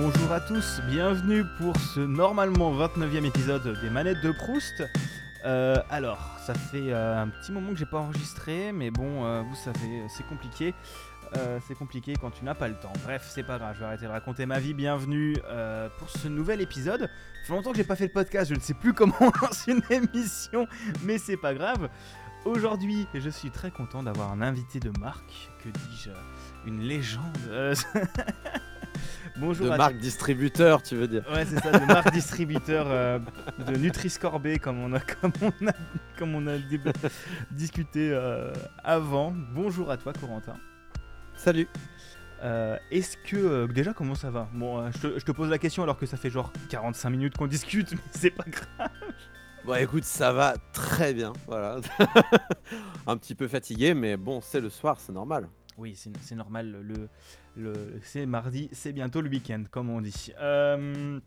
Bonjour à tous, bienvenue pour ce normalement 29e épisode des manettes de Proust. Euh, alors, ça fait euh, un petit moment que j'ai pas enregistré, mais bon, euh, vous savez, c'est compliqué. C'est compliqué quand tu n'as pas le temps. Bref, c'est pas grave, je vais arrêter de raconter ma vie. Bienvenue pour ce nouvel épisode. Ça fait longtemps que j'ai pas fait le podcast, je ne sais plus comment on lance une émission, mais c'est pas grave. Aujourd'hui, je suis très content d'avoir un invité de marque, que dis-je, une légende. Bonjour De à marque distributeur, tu veux dire. Ouais, c'est ça, de marque distributeur euh, de Nutri-Scorbé, comme on a, comme on a, comme on a discuté euh, avant. Bonjour à toi, Corentin. Salut. Euh, Est-ce que. déjà, comment ça va? Bon, je, te, je te pose la question alors que ça fait genre 45 minutes qu'on discute, mais c'est pas grave. Bon, écoute, ça va très bien. Voilà. Un petit peu fatigué, mais bon, c'est le soir, c'est normal. Oui, c'est normal. Le, le, c'est mardi, c'est bientôt le week-end, comme on dit. Euh,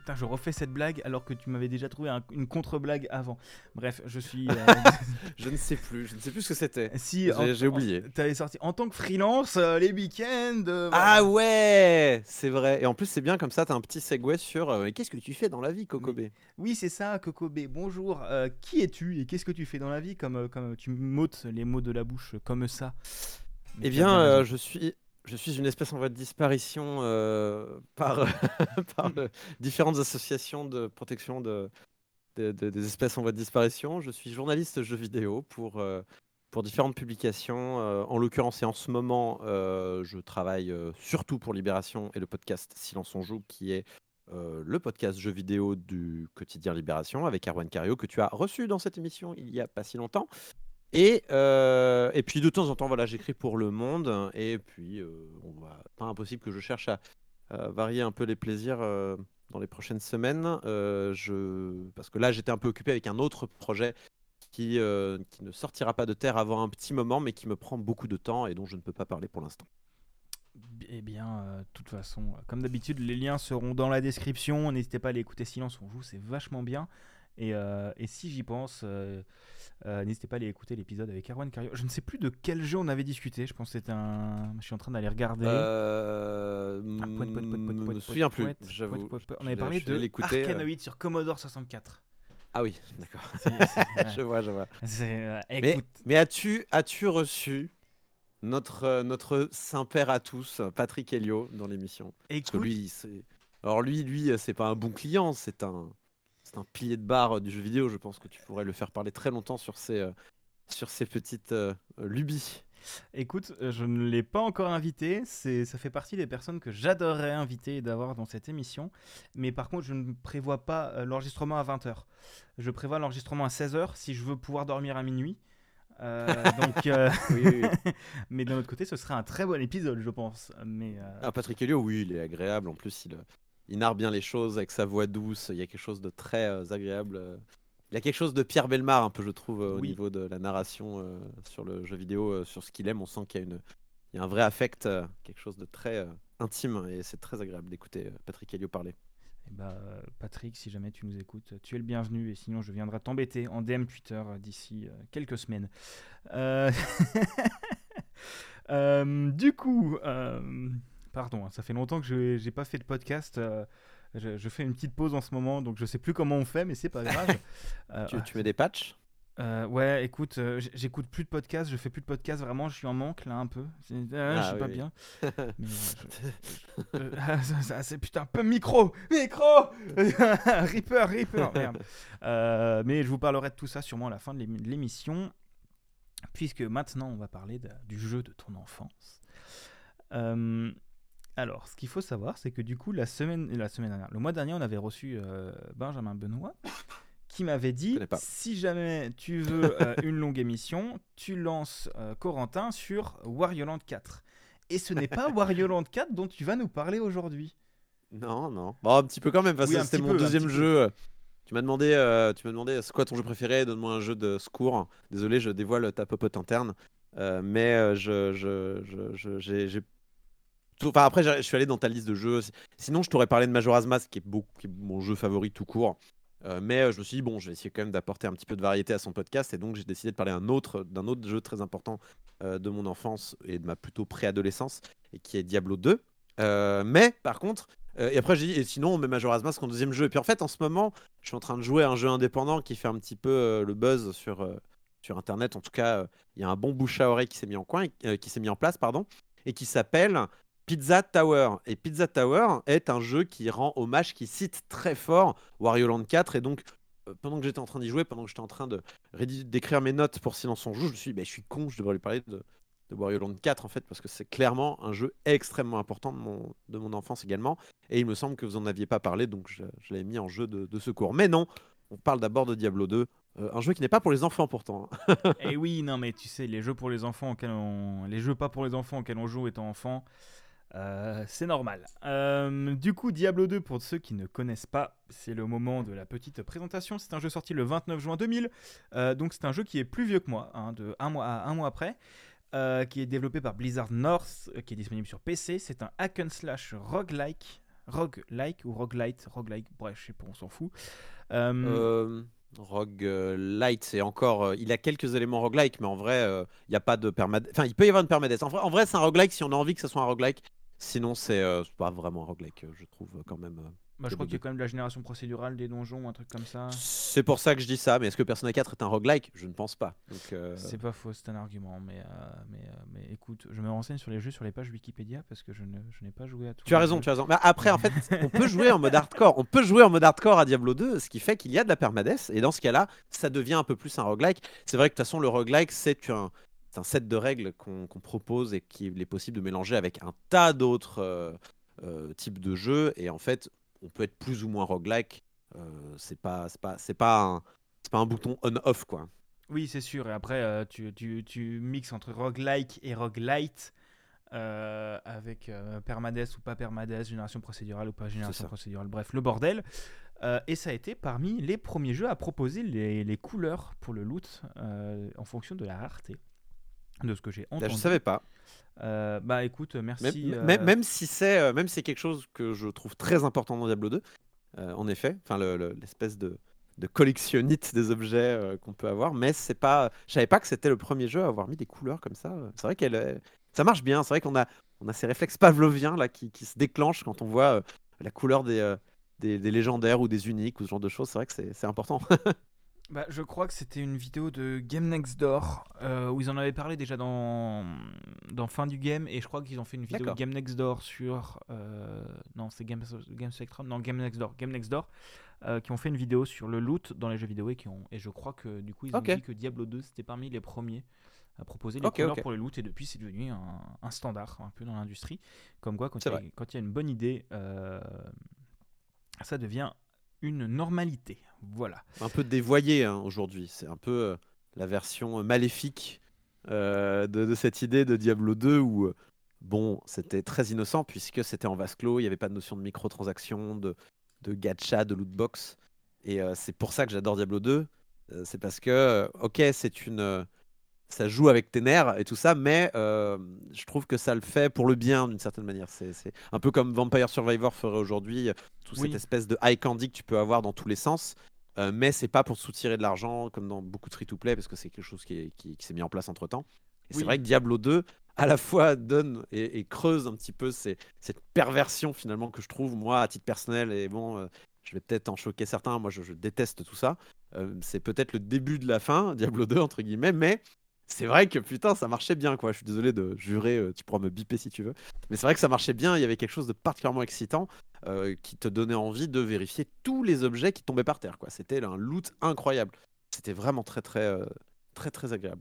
Putain, je refais cette blague alors que tu m'avais déjà trouvé un- une contre-blague avant. Bref, je suis. euh, Je ne sais plus, je ne sais plus ce que c'était. si, J'ai- oublié. T'avais sorti en tant que freelance euh, les week-ends. euh, Ah ouais, c'est vrai. Et en plus, c'est bien comme ça, t'as un petit segue sur qu'est-ce que tu fais dans la vie, Kokobé Oui, c'est ça, Kokobé. Bonjour. Qui es-tu et qu'est-ce que tu fais dans la vie comme, comme tu m'ôtes les mots de la bouche comme ça? Mais Eh bien, je suis. Je suis une espèce en voie de disparition euh, par, différentes associations de protection de, de- de- des espèces en voie de disparition. Je suis journaliste jeux vidéo pour, euh, pour différentes publications. euh, en l'occurrence, et en ce moment, je travaille surtout pour Libération et le podcast Silence on joue, qui est le podcast jeux vidéo du quotidien Libération avec Erwan Cario, que tu as reçu dans cette émission il y a pas si longtemps. Et, euh, et puis de temps en temps, voilà, j'écris pour Le Monde. Et puis, euh, on va pas impossible que je cherche à, varier un peu les plaisirs euh, dans les prochaines semaines. Je... Parce que là, j'étais un peu occupé avec un autre projet qui, qui ne sortira pas de terre avant un petit moment, mais qui me prend beaucoup de temps et dont je ne peux pas parler pour l'instant. Eh bien, de toute façon, comme d'habitude, les liens seront dans la description. N'hésitez pas à aller écouter Silence on joue, c'est vachement bien. Et, euh, et si j'y pense, euh, euh, n'hésitez pas à aller écouter l'épisode avec Erwan Cario. Je ne sais plus de quel jeu on avait discuté. Je pense que c'était un. Je suis en train d'aller regarder. Euh, Ah, poète, me souviens plus, j'avoue. On Je avait parlé je de. Arkanoid sur Commodore 64. Ah oui, d'accord. Je vois, je vois. Mais, as-tu as-tu reçu notre, notre Saint-Père à tous, Patrick Helio, dans l'émission? Écoute, lui. Alors lui, lui, c'est pas un bon client, c'est un, c'est un pilier de barre euh, du jeu vidéo. Je pense que tu pourrais le faire parler très longtemps sur ses, euh, sur ses petites euh, lubies. Écoute, je ne l'ai pas encore invité. C'est, ça fait partie des personnes que j'adorerais inviter et d'avoir dans cette émission. Mais par contre, je ne prévois pas l'enregistrement à 20h. Je prévois l'enregistrement à 16h si je veux pouvoir dormir à minuit. Euh, donc, euh, Oui, oui, oui. mais d'un autre côté, ce serait un très bon épisode, je pense. Mais euh, Ah, Patrick Helio, oui, il est agréable. En plus, il, il narre bien les choses avec sa voix douce. Il y a quelque chose de très euh, agréable. euh. Il y a quelque chose de Pierre Belmar, un peu, je trouve, euh, au Oui. niveau de la narration euh, sur le jeu vidéo, sur ce qu'il aime. On sent qu'il y a, une, il y a un vrai affect, quelque chose de très intime. Et c'est très agréable d'écouter Patrick Helio parler. eh ben, euh, Patrick, si jamais tu nous écoutes, tu es le bienvenu. Et sinon, je viendrai t'embêter en DM Twitter d'ici quelques semaines. Du coup, pardon, hein, ça fait longtemps que je n'ai pas fait de podcast. euh, je, je fais une petite pause en ce moment, donc je sais plus comment on fait, mais c'est pas grave. Euh, Tu, tu mets des patchs? euh, ouais, écoute, euh, j'écoute plus de podcasts, je fais plus de podcasts, vraiment, je suis en manque là un peu. Ah, je suis oui, pas oui. bien. Mais, ah, c'est putain, peu micro, micro, Reaper, Reaper, merde. Euh, mais je vous parlerai de tout ça sûrement à la fin de l'émi- de l'émission, puisque maintenant on va parler de- du jeu de ton enfance. Euh, alors, ce qu'il faut savoir, c'est que du coup, la semaine, la semaine dernière, le mois dernier, on avait reçu euh, Benjamin Benoît qui m'avait dit si jamais tu veux euh, une longue émission, tu lances euh, Corentin sur Wario Land 4. Et ce n'est pas Wario Land 4 dont tu vas nous parler aujourd'hui. Non, non. Bon, un petit peu quand même, parce Oui, que c'était mon peu, deuxième peu. jeu. Tu m'as demandé, tu m'as demandé, c'est quoi ton jeu préféré? Donne-moi un jeu de secours. Désolé, je dévoile ta popote interne, Euh, mais euh, je, je, je, je- j'ai, Enfin, après, je suis allé dans ta liste de jeux. Sinon, je t'aurais parlé de Majora's Mask, qui est, mon jeu favori tout court. Euh, mais euh, je me suis dit, bon, je vais essayer quand même d'apporter un petit peu de variété à son podcast. Et donc, j'ai décidé de parler d'un autre, d'un autre jeu très important euh, de mon enfance et de ma plutôt préadolescence, et qui est Diablo 2. Euh, mais par contre, et après j'ai dit, et sinon on met Majora's Mask en deuxième jeu. Et puis en fait, en ce moment, je suis en train de jouer à un jeu indépendant qui fait un petit peu le buzz sur, sur Internet. En tout cas, il y a un bon bouche à oreille qui s'est mis en coin, qui s'est mis en place, pardon, et qui s'appelle Pizza Tower. Et Pizza Tower est un jeu qui rend hommage, qui cite très fort Wario Land 4. Et donc, euh, pendant que j'étais en train d'y jouer, pendant que j'étais en train d'écrire mes notes pour Silence on joue, je me suis dit, bah, je suis con, je devrais lui parler de, Wario Land 4 en fait, parce que c'est clairement un jeu extrêmement important de mon, de mon enfance également. Et il me semble que vous en aviez pas parlé, donc je, je l'avais mis en jeu de, secours. Mais non, on parle d'abord de Diablo 2, euh, un jeu qui n'est pas pour les enfants pourtant. hein. Et oui, non, mais tu sais, les jeux pour les enfants auxquels on... Les jeux pas pour les enfants auxquels on joue étant enfant, euh, c'est normal. Euh, du coup, Diablo 2, pour ceux qui ne connaissent pas, c'est le moment de la petite présentation. C'est un jeu sorti le 29 juin 2000, euh, donc c'est un jeu qui est plus vieux que moi, hein, de un mois à un mois après. qui est développé par Blizzard North, qui est disponible sur PC. C'est un hack and slash roguelike, roguelike ou roguelite, roguelike, bref, je sais pas, on s'en fout. Rogue Light, c'est encore. il a quelques éléments roguelike, mais en vrai, il n'y a pas de permadeath. Enfin, il peut y avoir une permadeath. En vrai, en vrai c'est un roguelike si on a envie que ce soit un roguelike. Sinon, c'est euh, c'est pas vraiment un roguelike, euh, je trouve, euh, quand même. bah, je crois qu'il y a quand même de la génération procédurale des donjons, un truc comme ça. C'est pour ça que je dis ça, mais est-ce que Persona 4 est un roguelike? Je ne pense pas. Euh, C'est pas faux, c'est un argument, mais, euh, mais, euh, mais écoute, je me renseigne sur les jeux sur les pages Wikipédia parce que je ne- je n'ai pas joué à tout. Tu as raison, tu as raison. Mais après, en fait, on peut jouer en mode hardcore. On peut jouer en mode hardcore à Diablo 2, ce qui fait qu'il y a de la permadeath. Et dans ce cas-là, ça devient un peu plus un roguelike. C'est vrai que de toute façon, le roguelike, c'est un, c'est un set de règles qu'on propose et qu'il est possible de mélanger avec un tas d'autres euh, euh, types de jeux. Et en fait, on peut être plus ou moins roguelike. Euh, c'est pas, pas, c'est pas un, c'est pas un bouton on/off quoi. Oui, c'est sûr, et après, euh, tu, tu, tu mixes entre roguelike et roguelite. avec permadeath ou pas permadeath, génération procédurale ou pas génération procédurale, bref, le bordel. Euh, et ça a été parmi les premiers jeux à proposer les, les couleurs pour le loot euh, en fonction de la rareté. De ce que j'ai Là, entendu. je savais pas. Euh, bah écoute, merci. Même, euh, même- même si c'est euh, même si c'est quelque chose que je trouve très important dans Diablo 2, euh, en effet, enfin le- le- l'espèce de, de collectionnite des objets qu'on peut avoir, mais c'est pas, je savais pas que c'était le premier jeu à avoir mis des couleurs comme ça. C'est vrai qu'elle, ça marche bien. C'est vrai qu'on a on a ces réflexes pavloviens là qui, qui se déclenchent quand on voit la couleur des, des des légendaires ou des uniques ou ce genre de choses. C'est vrai que c'est important. Bah, je crois que c'était une vidéo de Game Next Door euh, où ils en avaient parlé déjà dans, dans fin du game et je crois qu'ils ont fait une vidéo de. Game Next Door sur euh, non c'est Game, Game Spectrum non Game Next Door Game Next Door euh, qui ont fait une vidéo sur le loot dans les jeux vidéo et qui ont et je crois que du coup ils ont dit que Diablo 2 c'était parmi les premiers à proposer les Ok, couleurs ok. pour le loot et depuis c'est devenu un, un standard un peu dans l'industrie comme quoi quand il y, a- une bonne idée ça devient une normalité voilà un peu dévoyé hein, aujourd'hui. C'est un peu euh, la version maléfique euh, de, cette idée de Diablo 2 où, euh, bon, c'était très innocent puisque c'était en vase clos, il n'y avait pas de notion de microtransactions, de, de gacha, de lootbox. Et euh, c'est pour ça que j'adore Diablo 2. Euh, c'est parce que, euh, ok, c'est une. Ça joue avec tes nerfs et tout ça, mais euh, je trouve que ça le fait pour le bien d'une certaine manière. C'est un peu comme Vampire Survivor ferait aujourd'hui, euh, toute Oui. cette espèce de high candy que tu peux avoir dans tous les sens. Euh, mais c'est pas pour soutirer de l'argent comme dans beaucoup de free-to-play parce que c'est quelque chose qui, est- qui- qui s'est mis en place entre temps. Et Oui. c'est vrai que Diablo 2 à la fois donne et, et creuse un petit peu ces- cette perversion finalement que je trouve moi à titre personnel et bon euh, je vais peut-être en choquer certains moi je, je déteste tout ça Euh, c'est peut-être le début de la fin Diablo 2 entre guillemets mais c'est vrai que putain ça marchait bien quoi je suis désolé de jurer euh, tu pourras me biper si tu veux mais c'est vrai que ça marchait bien il y avait quelque chose de particulièrement excitant euh, qui te donnait envie de vérifier tous les objets qui tombaient par terre. quoi. C'était un loot incroyable. C'était vraiment très très euh, très très agréable.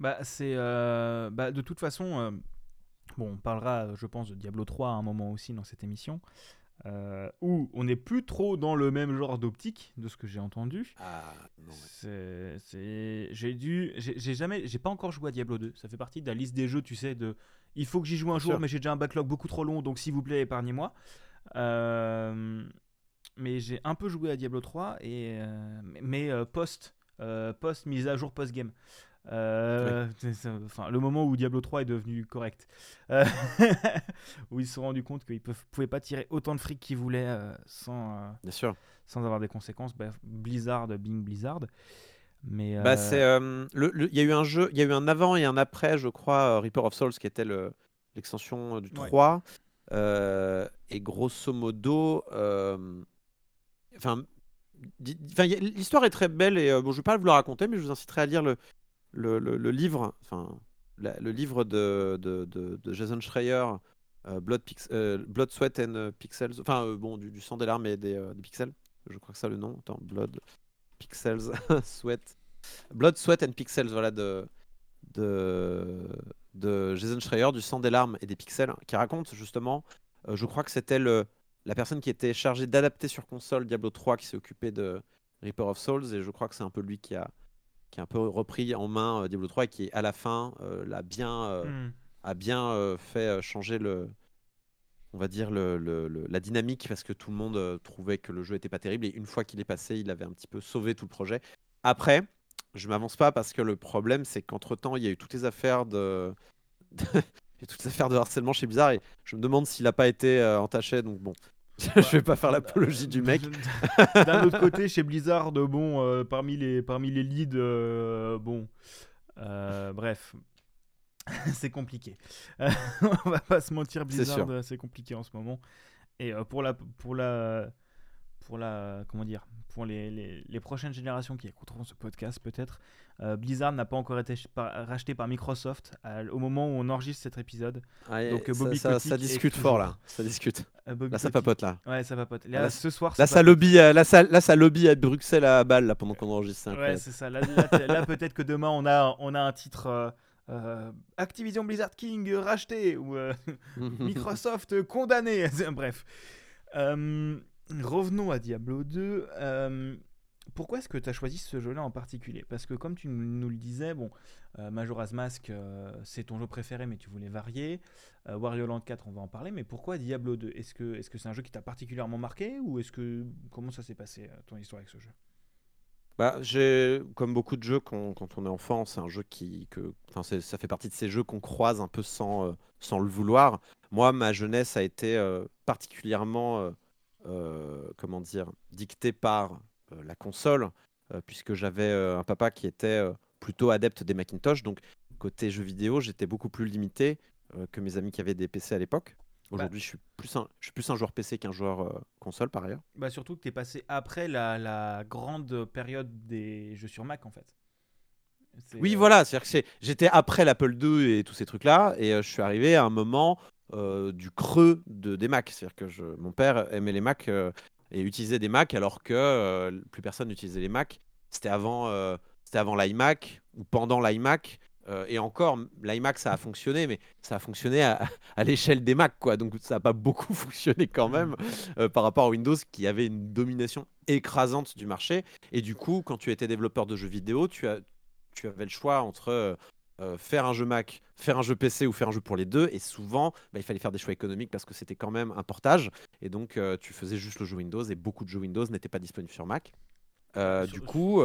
Bah, c'est. bah, de toute façon, on parlera, je pense, de Diablo 3 à un moment aussi dans cette émission. Euh, où on n'est plus trop dans le même genre d'optique, de ce que j'ai entendu. Ah non. C'est, c'est- j'ai dû, j'ai jamais, j'ai pas encore joué à Diablo 2. Ça fait partie de la liste des jeux, tu sais, de, il faut que j'y joue un jour, sûr. mais j'ai déjà un backlog beaucoup trop long, donc s'il vous plaît, épargnez-moi. Euh, mais j'ai un peu joué à Diablo 3 et, euh, mais- mais post, post mise à jour post game. Euh, enfin, le moment où Diablo 3 est devenu correct, Euh, où ils se sont rendus compte qu'ils ne pouvaient pas tirer autant de fric qu'ils voulaient euh, sans, Bien sûr. sans avoir des conséquences. Bref, Blizzard, Bing Blizzard. Mais Bah c'est le- il y a eu un jeu, il y a eu un avant et un après, je crois, Reaper of Souls qui était le- l'extension du Ouais. 3. Euh, et grosso modo, enfin, l'histoire est très belle et bon, je vais pas vous la raconter, mais je vous inciterai à lire le, le, livre, enfin, le livre de, de, de- Jason Schreier, euh, Blood, Pix- euh, Blood, Sweat and Pixels, enfin, euh, bon, du, du sang des larmes et des, pixels. Je crois que c'est le nom. Blood, Pixels, Sweat, Blood, Sweat and Pixels, voilà, de, de, de Jason Schreier, du sang des larmes et des pixels, qui raconte justement, je crois que c'était le, la personne qui était chargée d'adapter sur console Diablo 3 qui s'est occupé de Reaper of Souls, et je crois que c'est un peu lui qui a, qui a un peu repris en main euh, Diablo 3 et qui, à la fin, euh, l'a bien, euh, Hmm. a bien fait changer le, on va dire le, le- le- la dynamique parce que tout le monde trouvait que le jeu était pas terrible et une fois qu'il est passé, il avait un petit peu sauvé tout le projet. Après, je m'avance pas parce que le problème c'est qu'entre temps, il y a eu toutes les affaires de, toutes les affaires de harcèlement chez Blizzard et je me demande s'il a pas été euh, entaché. Donc bon, je vais pas faire l'apologie du mec. D'un autre côté, chez Blizzard, bon, euh, parmi, les, parmi les leads, euh, bon, euh, bref, c'est compliqué. Euh, on va pas se mentir, Blizzard, euh, c'est compliqué en ce moment. Et euh, pour la, pour la, pour la, comment dire, pour les, les, les prochaines générations qui écouteront ce podcast, peut-être, euh, Blizzard n'a pas encore été par- racheté par Microsoft à- au moment où on enregistre cet épisode. Ah, Donc, euh, ça- Bobby ça, discute toujours- fort là, ça discute. Euh, Là, ça papote là. Ouais, ça papote. Là, là, ce soir, Là, ça lobby, euh, là, ça, là, ça lobby à Bruxelles à balle là pendant qu'on enregistre. Ouais, c'est ça. Là, là, peut-être que demain, on a, on a un titre euh, euh, Activision Blizzard King euh, racheté ou euh, Microsoft euh, condamné. Bref. Euh, revenons à Diablo 2. Euh, pourquoi est-ce que tu as choisi ce jeu-là en particulier? Parce que comme tu nous le disais, bon, euh, Majora's Mask, euh, c'est ton jeu préféré, mais tu voulais varier. Wario Land 4, on va en parler, mais pourquoi Diablo 2 Est-ce que c'est un jeu qui t'a particulièrement marqué ou comment ça s'est passé ton histoire avec ce jeu? Bah, j'ai, comme beaucoup de jeux quand, on est enfant, c'est un jeu qui, que, ça fait partie de ces jeux qu'on croise un peu sans, le vouloir. Moi, ma jeunesse a été particulièrement, comment dire, dictée par euh, la console, euh, puisque j'avais euh, un papa qui était euh, plutôt adepte des Macintosh. Donc, côté jeux vidéo, j'étais beaucoup plus limité euh, que mes amis qui avaient des PC à l'époque. Aujourd'hui, je suis plus un, je suis plus un joueur PC qu'un joueur euh, console par ailleurs. Bah surtout que tu es passé après la, la grande période des jeux sur Mac en fait. Oui, euh, voilà, c'est-à-dire que c'est- j'étais après l'Apple II et tous ces trucs-là, et euh, je suis arrivé à un moment euh, du creux de, des Macs. C'est-à-dire que je, mon père aimait les Macs euh, et utilisait des Macs alors que euh, plus personne n'utilisait les Macs. C'était avant, c'était avant l'iMac ou pendant l'iMac. et encore, l'iMac, ça a fonctionné, mais ça a fonctionné à, à l'échelle des Macs, quoi. Donc ça n'a pas beaucoup fonctionné quand même euh, par rapport à Windows qui avait une domination écrasante du marché. Et du coup, quand tu étais développeur de jeux vidéo, tu, as, tu avais le choix entre euh, faire un jeu Mac, faire un jeu PC ou faire un jeu pour les deux. Et souvent, bah, il fallait faire des choix économiques parce que c'était quand même un portage. Et donc, euh, tu faisais juste le jeu Windows et beaucoup de jeux Windows n'étaient pas disponibles sur Mac. Euh, Sur- du coup,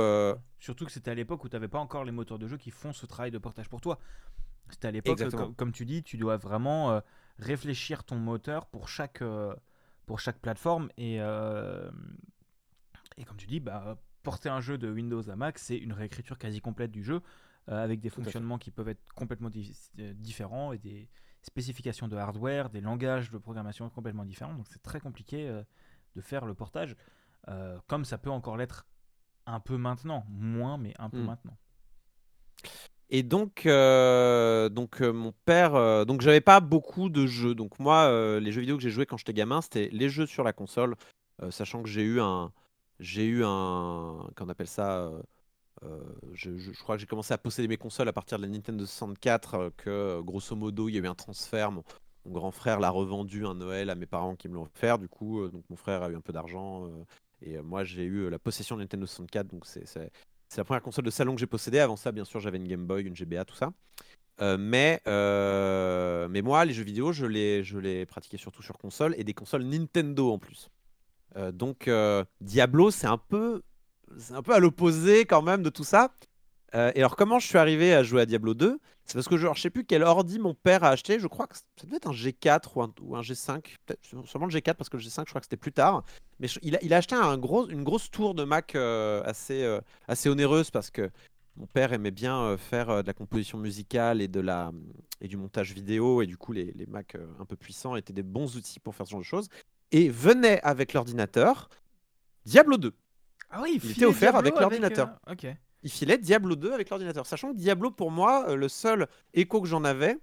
Surtout que c'était à l'époque où tu n'avais pas encore les moteurs de jeu qui font ce travail de portage pour toi. C'était à l'époque, com- comme tu dis, tu dois vraiment réfléchir ton moteur pour chaque, pour chaque plateforme. Et, et comme tu dis, bah, porter un jeu de Windows à Mac, c'est une réécriture quasi complète du jeu, euh, avec des fonctionnements qui peuvent être complètement di- euh, différents et des spécifications de hardware, des langages de programmation complètement différents. Donc c'est très compliqué euh, de faire le portage, euh, comme ça peut encore l'être un peu maintenant, moins, mais un peu Hmm. maintenant. Et donc, euh, donc euh, mon père, euh, donc j'avais pas beaucoup de jeux. Donc moi, les jeux vidéo que j'ai joués quand j'étais gamin, c'était les jeux sur la console, sachant que j'ai eu un, j'ai eu un, qu'on appelle ça, je, je- crois que j'ai commencé à posséder mes consoles à partir de la Nintendo 64, euh, que euh, grosso modo il y a eu un transfert. Mon, grand frère l'a revendu un Noël à mes parents qui me l'ont offert. Du coup, euh, donc mon frère a eu un peu d'argent euh, et euh, moi j'ai eu euh, la possession de Nintendo 64. Donc c'est la première console de salon que j'ai possédée. Avant ça, bien sûr, j'avais une Game Boy, une GBA, tout ça. Euh, mais, euh, mais moi, les jeux vidéo, je les, pratiquais surtout sur console et des consoles Nintendo en plus. Euh, donc euh, Diablo, c'est un peu, c'est un peu à l'opposé quand même de tout ça. Euh, et alors, comment je suis arrivé à jouer à Diablo 2 C'est parce que je, je sais plus quel ordi mon père a acheté. Je crois que ça devait être un G4 ou un, ou un G5. Peut-être sûrement le G4 parce que le G5, je crois que c'était plus tard. Mais je- il, a, il a acheté un gros, une grosse tour de Mac euh, assez, euh, assez onéreuse parce que mon père aimait bien faire de la composition musicale et, de la, et du montage vidéo, et du coup, les, les Mac un peu puissants étaient des bons outils pour faire ce genre de choses. Et venait avec l'ordinateur Diablo 2. Ah oui, il était offert avec l'ordinateur. ok il filait Diablo 2 avec l'ordinateur. Sachant que Diablo, pour moi, euh, le seul écho que j'en avais,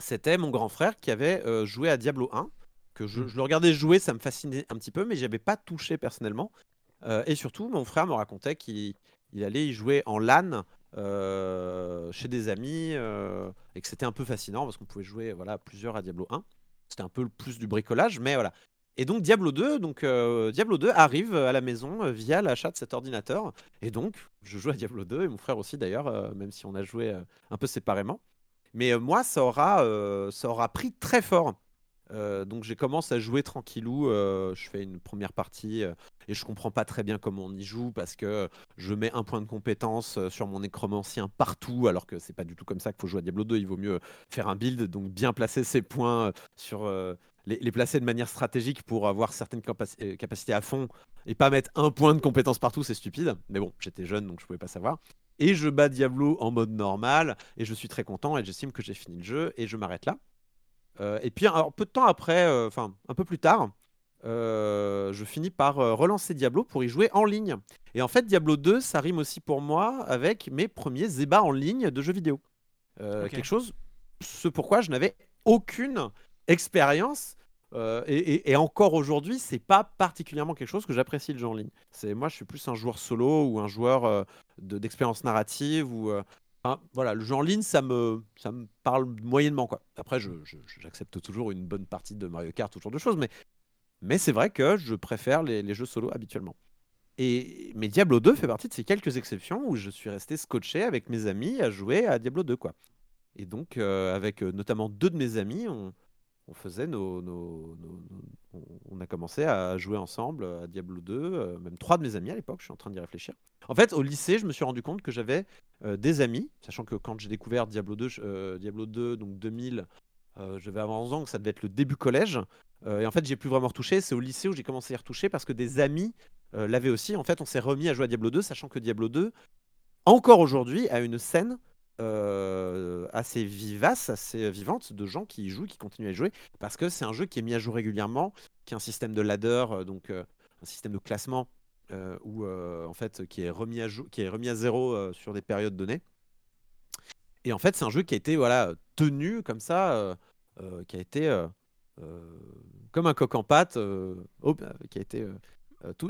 c'était mon grand frère qui avait euh, joué à Diablo 1. Que je, le regardais jouer, ça me fascinait un petit peu, mais j'avais pas touché personnellement. Euh, et surtout, mon frère me racontait qu'il allait y jouer en LAN chez des amis et que c'était un peu fascinant parce qu'on pouvait jouer voilà, plusieurs à Diablo 1. C'était un peu le plus du bricolage, mais voilà. Et donc Diablo 2, donc euh, Diablo 2 arrive à la maison euh, via l'achat de cet ordinateur. Et donc je joue à Diablo 2 et mon frère aussi d'ailleurs, euh, même si on a joué un peu séparément. Mais moi, ça aura, ça aura pris très fort. Donc j'ai commencé à jouer tranquillou. je fais une première partie et je comprends pas très bien comment on y joue parce que je mets un point de compétence sur mon nécromancien partout, alors que c'est pas du tout comme ça qu'il faut jouer à Diablo 2. Il vaut mieux faire un build, donc bien placer ses points sur les, placer de manière stratégique pour avoir certaines euh, capacités à fond et pas mettre un point de compétence partout, c'est stupide. Mais bon, j'étais jeune donc je pouvais pas savoir. Et je bats Diablo en mode normal et je suis très content et j'estime que j'ai fini le jeu et je m'arrête là. Euh, et puis, alors, peu de temps après, euh, enfin un peu plus tard, je finis par relancer Diablo pour y jouer en ligne. Et en fait, Diablo 2, ça rime aussi pour moi avec mes premiers ébats en ligne de jeux vidéo. Quelque chose, ce pourquoi je n'avais aucune expérience. Euh, et, encore aujourd'hui, c'est pas particulièrement quelque chose que j'apprécie le jeu en ligne. C'est moi, je suis plus un joueur solo ou un joueur euh, d'expérience narrative ou euh, voilà, le jeu en ligne, ça me ça me parle moyennement quoi. Après, j'accepte toujours une bonne partie de Mario Kart, tout genre de choses, mais mais c'est vrai que je préfère les, jeux solo habituellement. Et mais Diablo 2 fait partie de ces quelques exceptions où je suis resté scotché avec mes amis à jouer à Diablo 2 quoi. Et donc avec notamment deux de mes amis, on on faisait nos, on a commencé à jouer ensemble à Diablo 2, euh, même trois de mes amis à l'époque, je suis en train d'y réfléchir. En fait, au lycée, je me suis rendu compte que j'avais euh, des amis, sachant que quand j'ai découvert Diablo 2, euh, Diablo 2 donc 2000, je vais avoir 11 ans, ça devait être le début collège. et en fait, j'ai plus vraiment retouché. C'est au lycée où j'ai commencé à y retoucher parce que des amis l'avaient aussi. En fait, on s'est remis à jouer à Diablo 2, sachant que Diablo 2, encore aujourd'hui, a une scène euh, assez vivace, assez vivante de gens qui y jouent, qui continuent à jouer, parce que c'est un jeu qui est mis à jour régulièrement, qui a un système de ladder, euh, donc euh, un système de classement, ou en fait qui est remis à jour, qui est remis à zéro sur des périodes données. Et en fait, c'est un jeu qui a été voilà tenu comme ça, qui a été comme un coq en pâte, qui a été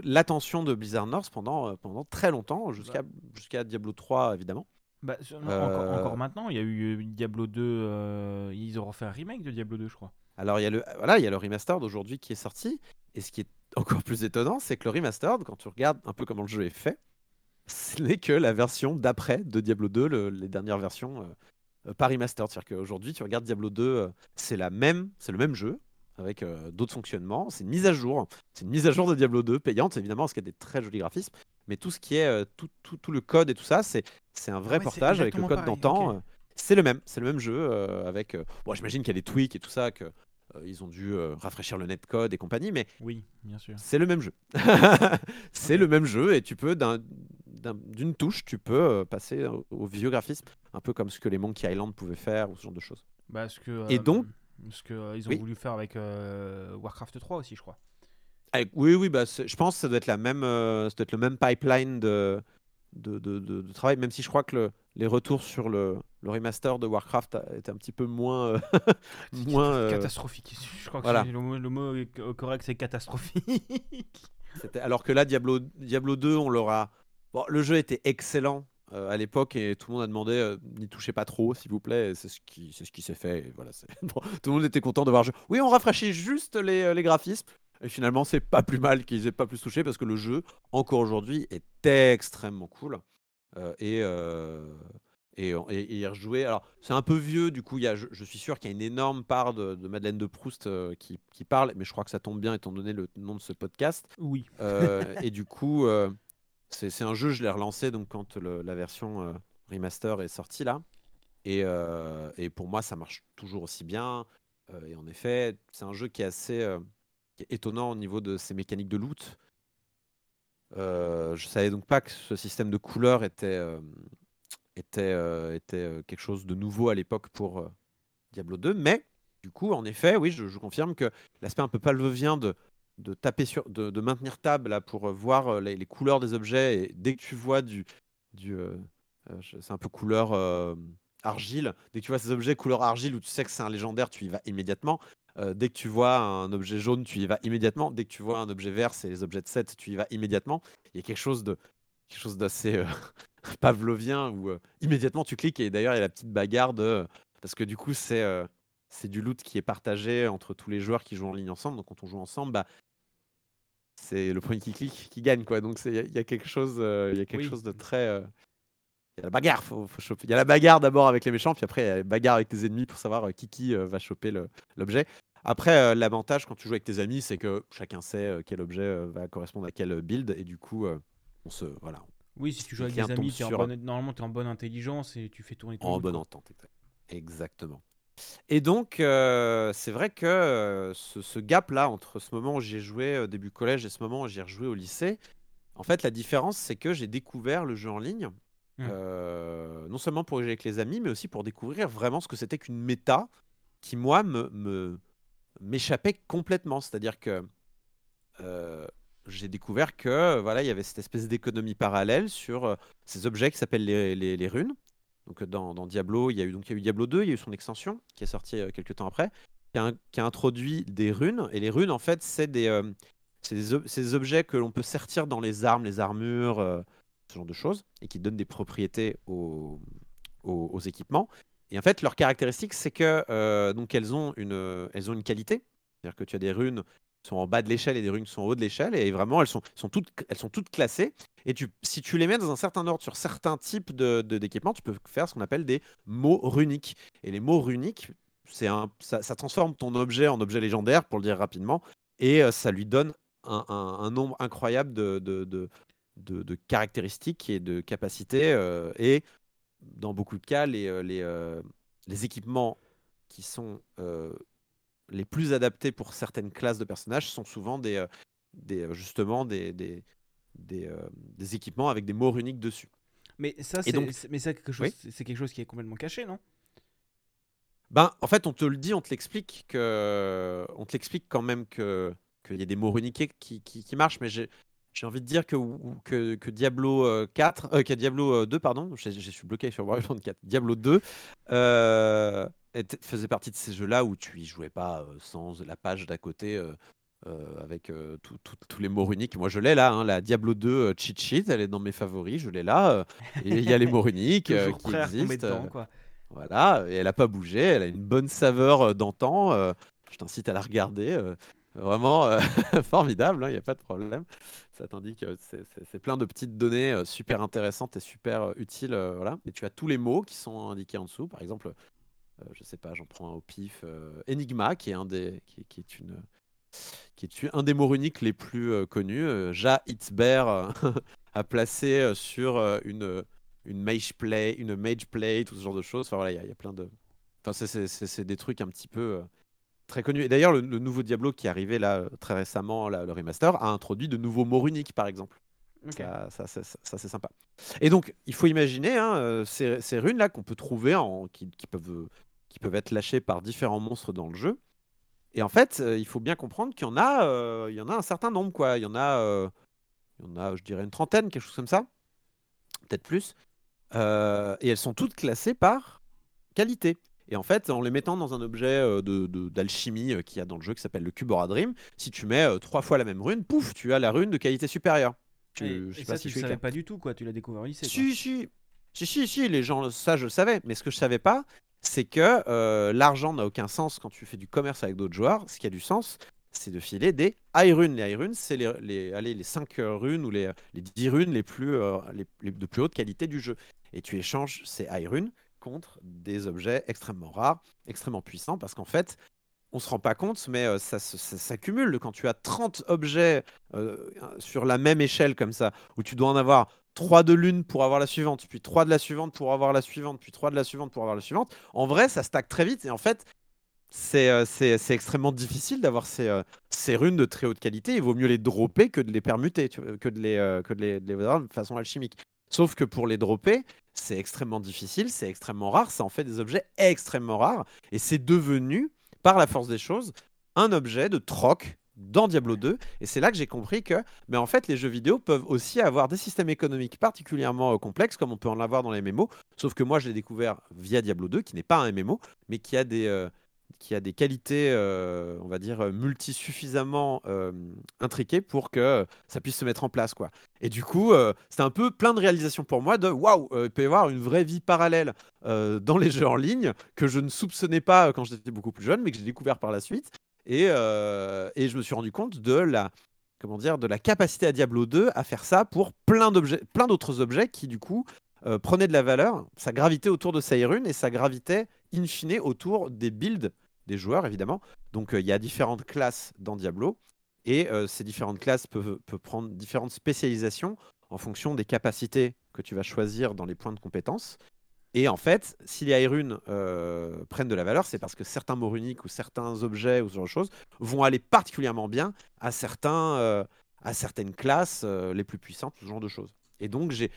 l'attention de Blizzard North pendant, pendant très longtemps, bah jusqu'à jusqu'à Diablo 3 évidemment. Bah, euh, encore, maintenant, il y a eu euh, Diablo 2. Euh, ils auront fait un remake de Diablo 2, je crois. Alors, il y a le, voilà, il y a le d'aujourd'hui qui est sorti. Et ce qui est encore plus étonnant, c'est que le remastered, quand tu regardes un peu comment le jeu est fait, ce n'est que la version d'après de Diablo 2, les dernières versions pas remastered. C'est-à-dire qu'aujourd'hui, tu regardes Diablo 2, c'est la même, c'est le même jeu avec d'autres fonctionnements. C'est une mise à jour. C'est une mise à jour de Diablo 2 payante, évidemment, parce qu'il y a des très jolis graphismes. Mais tout ce qui est euh, tout, tout, tout, le code et tout ça, c'est un vrai portage avec le code d'antan. Euh, c'est le même, c'est le même jeu euh, avec. bon, j'imagine qu'il y a des tweaks et tout ça que ils ont dû rafraîchir le netcode et compagnie, mais oui, bien sûr. C'est le même jeu. c'est le même jeu et tu peux d'une touche, tu peux passer au, vieux graphisme, un peu comme ce que les Monkey Island pouvaient faire ou ce genre de choses. Bah, ce que, et donc, ce que ils ont voulu faire avec Warcraft 3 aussi, je crois oui, oui, bah, je pense que ça doit être, la même, euh, ça doit être le même pipeline de, de, de, de, travail, même si je crois que le, les retours sur le, le, remaster de Warcraft étaient un petit peu moins. Euh, moins euh, catastrophique. Je crois que voilà. le, mot, le mot correct, c'est catastrophique. Alors que là, Diablo, Diablo 2, on l'aura. Bon, le jeu était excellent à l'époque et tout le monde a demandé n'y touchez pas trop, s'il vous plaît. C'est ce qui, c'est ce qui s'est fait. voilà, bon, tout le monde était content de voir le jeu. Oui, on rafraîchit juste les, les graphismes. Et finalement, c'est pas plus mal qu'ils aient pas plus touché parce que le jeu, encore aujourd'hui, est extrêmement cool. Euh, et, euh, et, et, y rejouer. Alors, c'est un peu vieux, du coup, y a, je, suis sûr qu'il y a une énorme part de, Madeleine de Proust euh, qui, qui, parle, mais je crois que ça tombe bien étant donné le nom de ce podcast. Oui. et du coup, c'est un jeu, je l'ai relancé donc quand la version remaster est sortie là. Et, et, pour moi, ça marche toujours aussi bien. et en effet, c'est un jeu qui est assez étonnant au niveau de ses mécaniques de loot. Euh, je savais donc pas que ce système de couleurs était, euh, était, était quelque chose de nouveau à l'époque pour Diablo 2. Mais du coup, en effet, oui, je, confirme que l'aspect un peu palvevien de, de taper sur, de, maintenir table là, pour voir les, couleurs des objets, et dès que tu vois du, du c'est un peu couleur argile, dès que tu vois ces objets couleur argile où tu sais que c'est un légendaire, tu y vas immédiatement. Dès que tu vois un objet jaune, tu y vas immédiatement. Dès que tu vois un objet vert, c'est les objets de 7, tu y vas immédiatement. Il y a quelque chose de quelque chose d'assez pavlovien où immédiatement tu cliques et d'ailleurs il y a la petite bagarre de parce que du coup c'est c'est du loot qui est partagé entre tous les joueurs qui jouent en ligne ensemble. Donc quand on joue ensemble, bah c'est le premier qui clique qui gagne quoi. Donc il y, a quelque chose il y a quelque chose de très y a la bagarre, faut, choper. Il y a la bagarre d'abord avec les méchants, puis après il y a la bagarre avec tes ennemis pour savoir qui qui va choper l'objet. Après, l'avantage quand tu joues avec tes amis, c'est que chacun sait quel objet va correspondre à quel build, et du coup, on se voilà, oui, si tu joues avec des amis, es en bonne, normalement tu es en bonne intelligence et tu fais tourner ton En bonne entente, exactement. Et donc, euh, c'est vrai que euh, ce, gap-là, entre ce moment où j'ai joué au début collège et ce moment où j'ai rejoué au lycée, en fait, la différence, c'est que j'ai découvert le jeu en ligne, mmh. euh, non seulement pour jouer avec les amis, mais aussi pour découvrir vraiment ce que c'était qu'une méta qui, moi, me, m'échappait complètement. C'est-à-dire que j'ai découvert que voilà, il y avait cette espèce d'économie parallèle sur euh, ces objets qui s'appellent les, les, runes. Donc euh, dans, Diablo, il y a eu donc il y a eu Diablo 2, il y a eu son extension qui est sortie euh, quelques temps après, qui a, introduit des runes. Et les runes, en fait, c'est des, c'est des, objets que l'on peut sertir dans les armes, les armures, ce genre de choses, et qui donnent des propriétés aux, équipements. Et en fait, leur caractéristique, c'est que donc elles ont une, elles ont une qualité. C'est-à-dire que tu as des runes sont en bas de l'échelle et des runes qui sont en haut de l'échelle. Et vraiment, elles sont, sont, toutes, elles sont toutes classées. Et tu, si tu les mets dans un certain ordre sur certains types d'équipements, tu peux faire ce qu'on appelle des mots runiques. Et les mots runiques, c'est un, ça, transforme ton objet en objet légendaire, pour le dire rapidement. Et euh, ça lui donne un, nombre incroyable de, caractéristiques et de capacités. Euh, et dans beaucoup de cas, les, euh, les, les équipements qui sont les plus adaptés pour certaines classes de personnages sont souvent des, euh, des euh, justement des, des, des, euh, des, équipements avec des mots uniques dessus. Mais ça, c'est quelque chose, c'est quelque chose qui est complètement caché, non? Ben, en fait, on te le dit, on te l'explique que, on te l'explique quand même que qu'il y a des mots runiqués qui, qui, qui marchent, mais j'ai j'ai envie de dire que, que, que Diablo 4, euh, que Diablo 2, pardon, je, je, suis bloqué sur Warcraft 4, Diablo 2 euh, faisait partie de ces jeux-là où tu y jouais pas euh, sans la page d'à côté euh, euh, avec tous les mots runiques. Moi, je l'ai là, hein, la Diablo 2 cheat sheet, elle est dans mes favoris, je l'ai là. et il y a les mots runiques qui existent. Voilà, et elle n'a pas bougé, elle a une bonne saveur d'antan. je t'incite à la regarder. Vraiment formidable, il hein, n'y a pas de problème. Ça t'indique que c'est plein de petites données super intéressantes et super utiles. voilà. Et tu as tous les mots qui sont indiqués en dessous. Par exemple, euh, je sais pas, j'en prends un au pif. Euh, Enigma, qui est un des, qui, est une, qui est un des mots runiques les plus euh, connus. Ja Itzber a placé sur une, une mage play, une mage play, tout ce genre de choses. Enfin voilà, il y, a plein de, enfin c'est des trucs un petit peu très connus. Et d'ailleurs, le, nouveau Diablo qui est arrivé là très récemment, le remaster, a introduit de nouveaux mots runiques, par exemple. Ça, ça, c'est sympa. Et donc, il faut imaginer hein, ces, ces runes-là qu'on peut trouver, en, qui, qui, peuvent qui peuvent être lâchés par différents monstres dans le jeu. Et en fait, euh, il faut bien comprendre qu'il y en a, euh, il y en a un certain nombre, quoi. Il y en a, euh, il y en a, je dirais une trentaine, quelque chose comme ça, peut-être plus. et elles sont toutes classées par qualité. Et en fait, en les mettant dans un objet de, d'alchimie qu'il y a dans le jeu qui s'appelle le Cubora Dream, si tu mets trois fois la même rune, pouf, tu as la rune de qualité supérieure. Tu, et, ça, tu ne savais pas du tout, quoi. Tu l'as découvert ici. Si, si, si, si, si, les gens, ça je le savais. Mais ce que je savais pas, c'est que euh, l'argent n'a aucun sens quand tu fais du commerce avec d'autres joueurs. Ce qui a du sens, c'est de filer des high runes. Les high runes, c'est les, les, allez, les 5 runes ou les, les 10 runes les plus, euh, les, de plus haute qualité du jeu. Et tu échanges ces high runes contre des objets extrêmement rares, extrêmement puissants, parce qu'en fait, on se rend pas compte, mais euh, ça, s'accumule. Quand tu as 30 objets sur la même échelle comme ça, où tu dois en avoir 3 de l'une pour avoir la suivante, puis 3 de la suivante pour avoir la suivante, puis 3 de la suivante pour avoir la suivante. En vrai, ça stack très vite et en fait, c'est euh, extrêmement difficile d'avoir ces, euh, runes de très haute qualité. Il vaut mieux les dropper que de les permuter, que de les, euh, que de façon alchimique. Sauf que pour les dropper, c'est extrêmement difficile, c'est extrêmement rare, ça en fait des objets extrêmement rares, et c'est devenu, par la force des choses, un objet de troc dans Diablo 2. Et c'est là que j'ai compris que, mais en fait, les jeux vidéo peuvent aussi avoir des systèmes économiques particulièrement euh, complexes, comme on peut en avoir dans les MMO. Sauf que moi, je l'ai découvert via Diablo 2, qui n'est pas un MMO, mais qui a des, euh, qui a des qualités, euh, on va dire, multi suffisamment intriquées pour que ça puisse se mettre en place, quoi. Et du coup, c'est un peu plein de réalisations pour moi de waouh, il peut y avoir une vraie vie parallèle dans les jeux en ligne que je ne soupçonnais pas quand j'étais beaucoup plus jeune, mais que j'ai découvert par la suite. Et, et je me suis rendu compte de la, comment dire, de la capacité à Diablo 2 à faire ça pour plein d'autres objets qui du coup prenaient de la valeur. Ça gravitait autour de Sairun et ça gravitait in fine autour des builds des joueurs évidemment. Donc il y a différentes classes dans Diablo et ces différentes classes peuvent, prendre différentes spécialisations en fonction des capacités que tu vas choisir dans les points de compétences. Et en fait, si les Hyrun euh, prennent de la valeur, c'est parce que certains mots ou certains objets ou ce genre de choses vont aller particulièrement bien à, certains, euh, à certaines classes euh, les plus puissantes, ce genre de choses. Et donc, j'ai,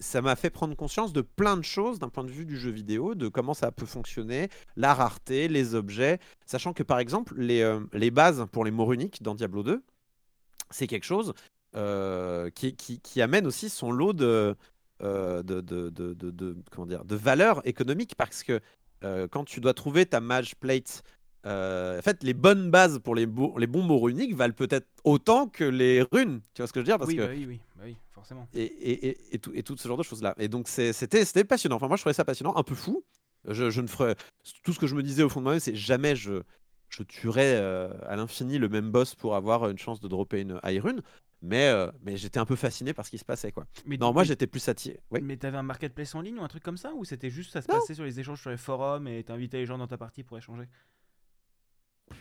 ça m'a fait prendre conscience de plein de choses d'un point de vue du jeu vidéo, de comment ça peut fonctionner, la rareté, les objets. Sachant que, par exemple, les, les bases pour les mots runiques dans Diablo 2, c'est quelque chose qui, qui, qui, amène aussi son lot de, euh, de, de, de, de, comment dire, de valeur économique parce que euh, quand tu dois trouver ta mage plate, euh, en fait, les bonnes bases pour les, les bons mots runiques valent peut-être autant que les runes. Tu vois ce que je veux dire? Parce oui, que... bah oui, oui, bah oui, forcément. Et, et, et, et, tout, et tout ce genre de choses-là. Et donc, c'était passionnant. Enfin, moi, je trouvais ça passionnant, un peu fou. Je, je ne ferais... Tout ce que je me disais au fond de moi, c'est jamais je, je tuerais à l'infini le même boss pour avoir une chance de dropper une high rune. Mais, euh, mais j'étais un peu fasciné par ce qui se passait. Quoi. Mais non, moi j'étais plus attiré. Oui. Mais t'avais un marketplace en ligne ou un truc comme ça Ou c'était juste ça se passait sur les échanges sur les forums et t'invitais les gens dans ta partie pour échanger?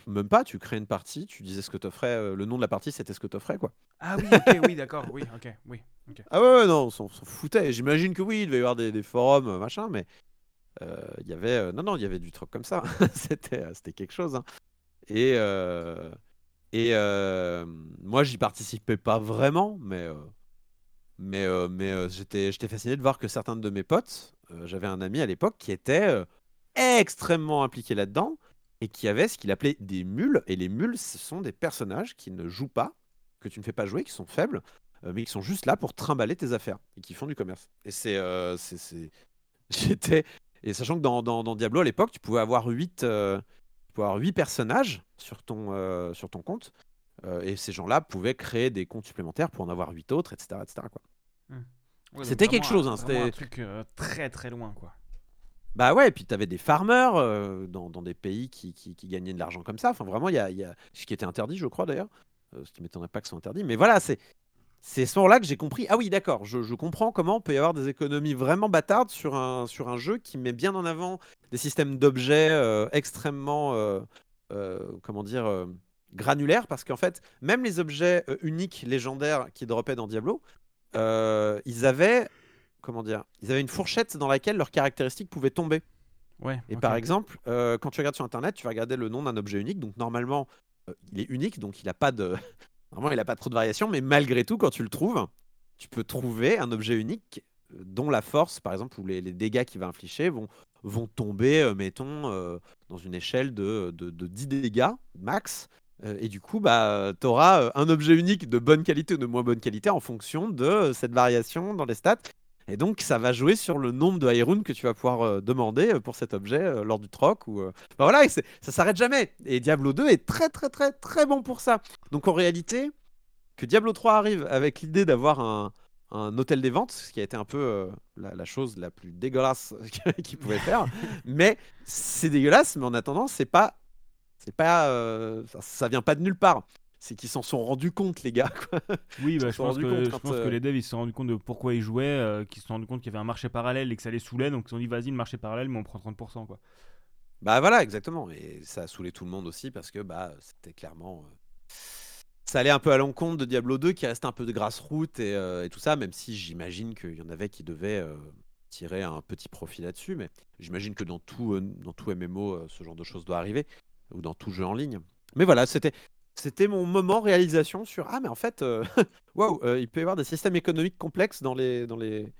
Même pas, tu crées une partie, tu disais ce que t'offrais. Euh, le nom de la partie c'était ce que t'offrais quoi. Ah oui, ok, oui, d'accord, oui, ok, oui. Ah ouais, non, on s'en foutait. J'imagine que oui, il devait y avoir des, des forums, machin, mais euh, il y avait. non, non, il y avait du truc comme ça. c'était quelque chose. Hein. Et. Et euh, moi, j'y participais pas vraiment, mais, euh, mais, euh, mais j'étais, j'étais fasciné de voir que certains de mes potes, j'avais un ami à l'époque qui était extrêmement impliqué là-dedans et qui avait ce qu'il appelait des mules. Et les mules, ce sont des personnages qui ne jouent pas, que tu ne fais pas jouer, qui sont faibles, mais qui sont juste là pour trimballer tes affaires et qui font du commerce. Et c'est. c'est, J'étais. Et sachant que dans, dans, dans Diablo à l'époque, tu pouvais avoir 8 avoir 8 personnages sur ton, euh, sur ton compte. Euh, et ces gens-là pouvaient créer des comptes supplémentaires pour en avoir 8 autres, etc. etc. quoi. Mmh. c'était quelque chose. Hein, c'était un truc euh, très très loin. quoi. Bah ouais, et puis tu avais des farmers dans, dans, des pays qui, gagnaient de l'argent comme ça. Enfin, vraiment, il y a, ce qui était interdit, je crois d'ailleurs. ce qui m'étonnerait pas que ce soit interdit. Mais voilà, c'est ce moment-là que j'ai compris. Ah oui, d'accord, je, comprends comment on peut y avoir des économies vraiment bâtardes sur un, sur un jeu qui met bien en avant des systèmes d'objets euh, extrêmement, euh, euh, comment dire, granulaires. Parce qu'en fait, même les objets uniques, légendaires qui droppaient dans Diablo, ils avaient, comment dire, ils avaient une fourchette dans laquelle leurs caractéristiques pouvaient tomber. Ouais, Et par exemple, quand tu regardes sur Internet, tu vas regarder le nom d'un objet unique. Donc normalement, il est unique, donc il n'a pas de, Normalement, il n'a pas trop de variations, mais malgré tout, quand tu le trouves, tu peux trouver un objet unique euh, dont la force, par exemple, ou les, dégâts qu'il va infliger vont, vont tomber, euh, mettons, euh, dans une échelle de, de, 10 dégâts max. et du coup, bah, tu auras un objet unique de bonne qualité ou de moins bonne qualité en fonction de cette variation dans les stats. Et donc, ça va jouer sur le nombre de Hyrule que tu vas pouvoir euh, demander euh, pour cet objet euh, lors du troc. Ou, bah voilà, ça s'arrête jamais. Et Diablo 2 est très, très, très, très bon pour ça. Donc, en réalité, que Diablo 3 arrive avec l'idée d'avoir un, un, hôtel des ventes, ce qui a été un peu la, chose la plus dégueulasse qu'il pouvait faire. mais c'est dégueulasse, mais en attendant, c'est pas. C'est pas, ça vient pas de nulle part c'est qu'ils s'en sont rendus compte, les gars. Oui, bah, je, pense que, je pense, que, euh, les devs ils se sont rendus compte de pourquoi ils jouaient, euh, qu'ils se sont rendus compte qu'il y avait un marché parallèle et que ça les saoulait, donc ils ont dit vas-y, le marché parallèle, mais on prend 30%. Quoi. Bah voilà, exactement. Et ça a saoulé tout le monde aussi parce que bah, c'était clairement. Euh, ça allait un peu à l'encontre de Diablo 2 qui restait un peu de grasse-route et, et, tout ça, même si j'imagine qu'il y en avait qui devaient tirer un petit profit là-dessus. Mais j'imagine que dans tout, dans tout MMO, ce genre de choses doit arriver, ou dans tout jeu en ligne. Mais voilà, c'était c'était mon moment réalisation sur ah mais en fait euh, waouh euh, il peut y avoir des systèmes économiques complexes dans les dans les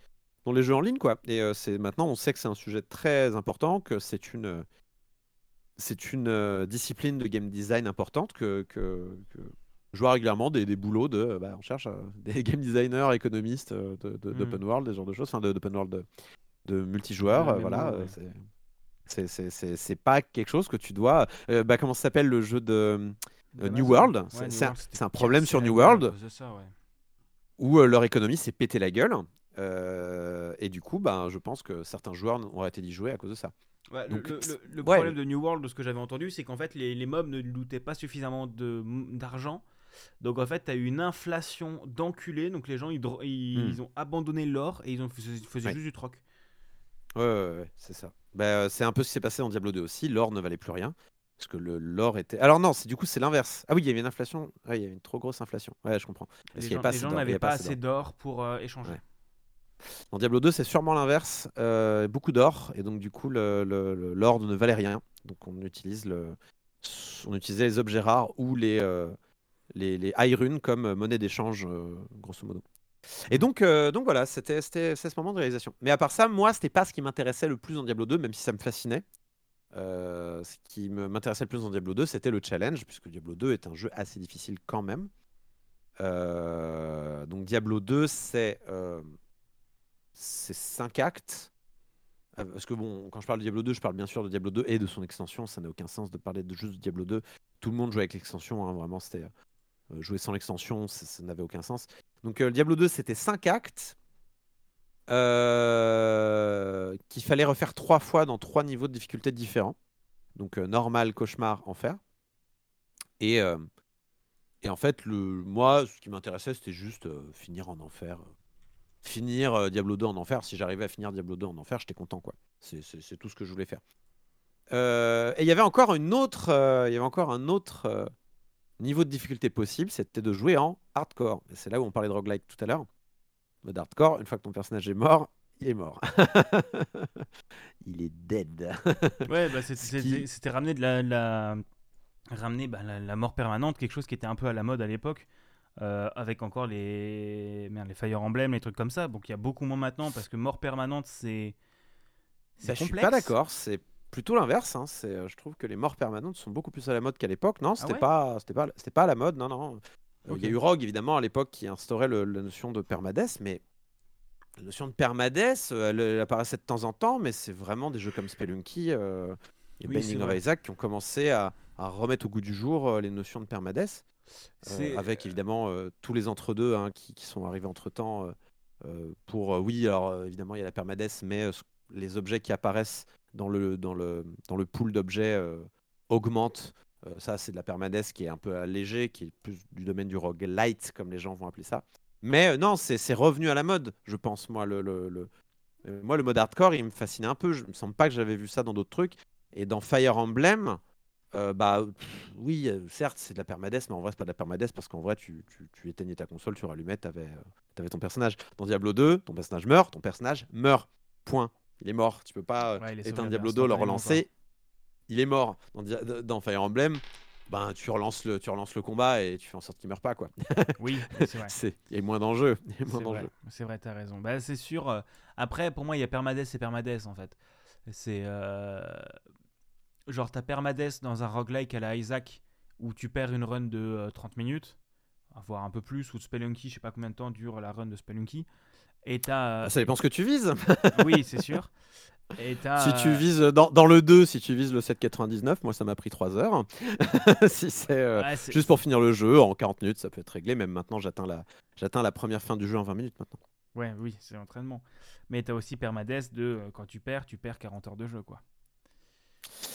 dans les jeux en ligne quoi et euh, c'est maintenant on sait que c'est un sujet très important que c'est une c'est une discipline de game design importante que, que, que je vois régulièrement des, des boulots de bah, on cherche des game designers économistes de, de- Mm. d'open world des genres de choses enfin d'open world de, de multijoueurs Ouais, voilà ouais. c'est c'est pas quelque chose que tu dois bah comment ça s'appelle le jeu de euh. New World, Ouais, c'est- New c'est un- World, c'était c'est un problème sur New World. ça, ouais. où euh, leur économie s'est pété la gueule. euh, et du coup, ben, je pense que certains joueurs ont arrêté d'y jouer à cause de ça. Ouais, le- Donc, le, le- le ouais. problème de New World, de ce que j'avais entendu, c'est qu'en fait, les, les mobs ne lootaient pas suffisamment de- d'argent. Donc en fait, tu as eu une inflation d'enculés. Donc les gens, ils, Hmm. ils ont abandonné l'or et ils ont faisaient, faisaient Ouais. juste du troc. Ouais, ouais, ouais, c'est ça. Bah, c'est un peu ce qui s'est passé dans Diablo 2 aussi. L'or ne valait plus rien. Parce que le l'or était. Alors non, du coup c'est l'inverse. Ah oui, il y avait une inflation. Ouais, il y avait une trop grosse inflation. Ouais, je comprends. Parce Les gens pas les gens n'avaient pas assez d'or pour euh, échanger. Ouais. Dans Diablo 2, c'est sûrement l'inverse. euh, beaucoup d'or. Et donc, du coup, le- le- le- l'or ne valait rien. Donc, on utilise le, on utilisait les objets rares ou les, euh, les, les high runes comme monnaie d'échange, grosso modo. Et donc, euh, donc voilà, c'était ce moment de réalisation. Mais à part ça, moi, c'était pas ce qui m'intéressait le plus dans Diablo 2, même si ça me fascinait. Euh, ce qui m'intéressait le plus dans Diablo 2, c'était le challenge, puisque Diablo 2 est un jeu assez difficile quand même. Euh, donc Diablo 2, c'est euh, c'est 5 actes. Euh, Parce que bon, quand je parle de Diablo 2, je parle bien sûr de Diablo 2 et de son extension. Ça n'a aucun sens de parler de juste de Diablo 2. Tout le monde jouait avec l'extension, hein, vraiment, c'était euh, jouer sans l'extension, ça, ça n'avait aucun sens. Donc euh, Diablo 2, c'était 5 actes euh, qu'il fallait refaire trois fois dans trois niveaux de difficulté différents. Donc euh, normal, cauchemar, enfer. Et, euh, en fait, moi, ce qui m'intéressait, c'était juste finir en enfer. finir Diablo 2 en enfer. Si j'arrivais à finir Diablo 2 en enfer, j'étais content, quoi. C'est- tout ce que je voulais faire. Et il y avait encore une autre, il y avait encore un autre niveau de difficulté possible, c'était de jouer en hardcore. C'est là où on parlait de roguelike tout à l'heure. Mode hardcore, une fois que ton personnage est mort, il est mort. il est dead. Ouais, bah, c'était- Ce qui- c'était c'était ramener de la, la- ramener bah, la, la mort permanente, quelque chose qui était un peu à la mode à l'époque, euh, avec encore les merde, les Fire Emblem, les trucs comme ça. Donc il y a beaucoup moins maintenant parce que mort permanente, c'est c'est Bah, je suis complexe. pas d'accord, c'est plutôt l'inverse. hein. C'est, euh, je trouve que les morts permanentes sont beaucoup plus à la mode qu'à l'époque. Non, c'était ouais? pas, c'était pas, c'était pas à la mode. Non, non. Euh, Il y a eu Rogue évidemment à l'époque qui instaurait le- la notion de permadeath, mais la notion de permadeath, euh, elle, elle apparaissait de temps en temps, mais c'est vraiment des jeux comme Spelunky euh, et Oui, Binding of. Isaac qui ont commencé à, à remettre au goût du jour euh, les notions de permadeath. Euh, C'est- avec évidemment tous les entre-deux hein, qui, qui sont arrivés entre-temps pour, oui, alors évidemment il y a la permadeath, mais les objets qui apparaissent dans le, dans le, dans le pool d'objets augmentent. Euh, ça, c'est de la permadeath qui est un peu allégée, qui est plus du domaine du roguelite, comme les gens vont appeler ça. Mais euh, non, c'est revenu à la mode, je pense, moi. Le, le- le- euh, moi, le mode hardcore, il me fascinait un peu. Je me semble pas que j'avais vu ça dans d'autres trucs. Et dans Fire Emblem, euh, bah pff, oui, certes, c'est de la permadeath, mais en vrai, c'est pas de la permadeath parce qu'en vrai, tu, tu, tu éteignais ta console, tu rallumais, t'avais euh, avais ton personnage. Dans Diablo 2, ton personnage meurt, ton personnage meurt. Point. Il est mort. Tu peux pas euh, Ouais, éteindre Diablo 2, le relancer. Il est mort. Dans, Fire Emblem, ben, tu, relances le, tu relances le combat et tu fais en sorte qu'il meurt pas. quoi. Oui, c'est vrai. Il y a moins d'enjeux. C'est vrai, vrai, t'as raison. Bah, c'est sûr. euh, Après, pour moi, il y a permadeath et permadeath en fait. C'est euh, genre t'as permadeath dans un roguelike à la Isaac où tu perds une run de euh, 30 minutes, voire un peu plus, ou de Spelunky, je sais pas combien de temps dure la run de Spelunky. Et t'as. Ah, Ça dépend ce que tu vises. oui, c'est sûr. Et. Si tu euh, vises dans, dans le 2, si tu vises le 7,99, moi ça m'a pris 3 heures. si c'est euh, ouais, c'est- juste pour finir le jeu, en 40 minutes, ça peut être réglé. Même maintenant, j'atteins la, j'atteins la première fin du jeu en 20 minutes maintenant. Ouais, oui, c'est l'entraînement. Mais t'as aussi permadeath de euh, quand tu perds, tu perds 40 heures de jeu, quoi.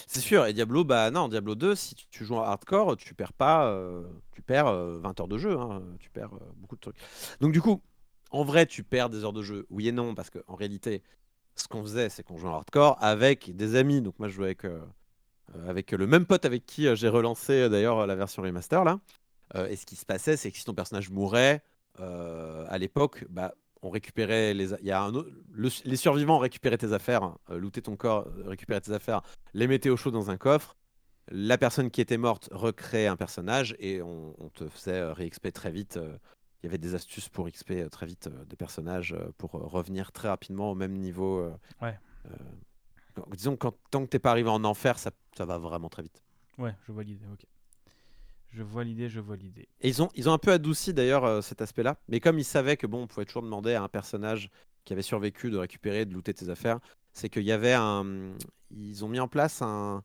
C'est sûr, et Diablo, bah non, Diablo 2, si tu, tu joues en hardcore, tu perds pas, euh, tu perds euh, 20 heures de jeu, hein, tu perds beaucoup de trucs. Donc du coup, en vrai, tu perds des heures de jeu, oui et non, parce qu'en réalité, ce qu'on faisait, c'est qu'on jouait en hardcore avec des amis. Donc moi, je jouais avec, euh, avec le même pote avec qui euh, j'ai relancé euh, d'ailleurs la version remaster là. Et ce qui se passait, c'est que si ton personnage mourait, à l'époque, bah, on récupérait les, il y a un les survivants récupéraient tes affaires, hein, lootaient ton corps, récupéraient tes affaires, les mettaient au chaud dans un coffre. la personne qui était morte recréait un personnage et on, on te faisait euh, réexp très vite. Il y avait des astuces pour XP euh, très vite euh, des personnages euh, pour revenir très rapidement au même niveau. Ouais. disons que quand, tant que t'es pas arrivé en enfer, ça, ça va vraiment très vite. Ouais, je vois l'idée, ok. Je vois l'idée, je vois l'idée. Et ils ont, ils ont un peu adouci d'ailleurs euh, cet aspect-là. Mais comme ils savaient que bon, on pouvait toujours demander à un personnage qui avait survécu de récupérer, de looter tes affaires, c'est qu'il y avait un. Ils ont mis en place un.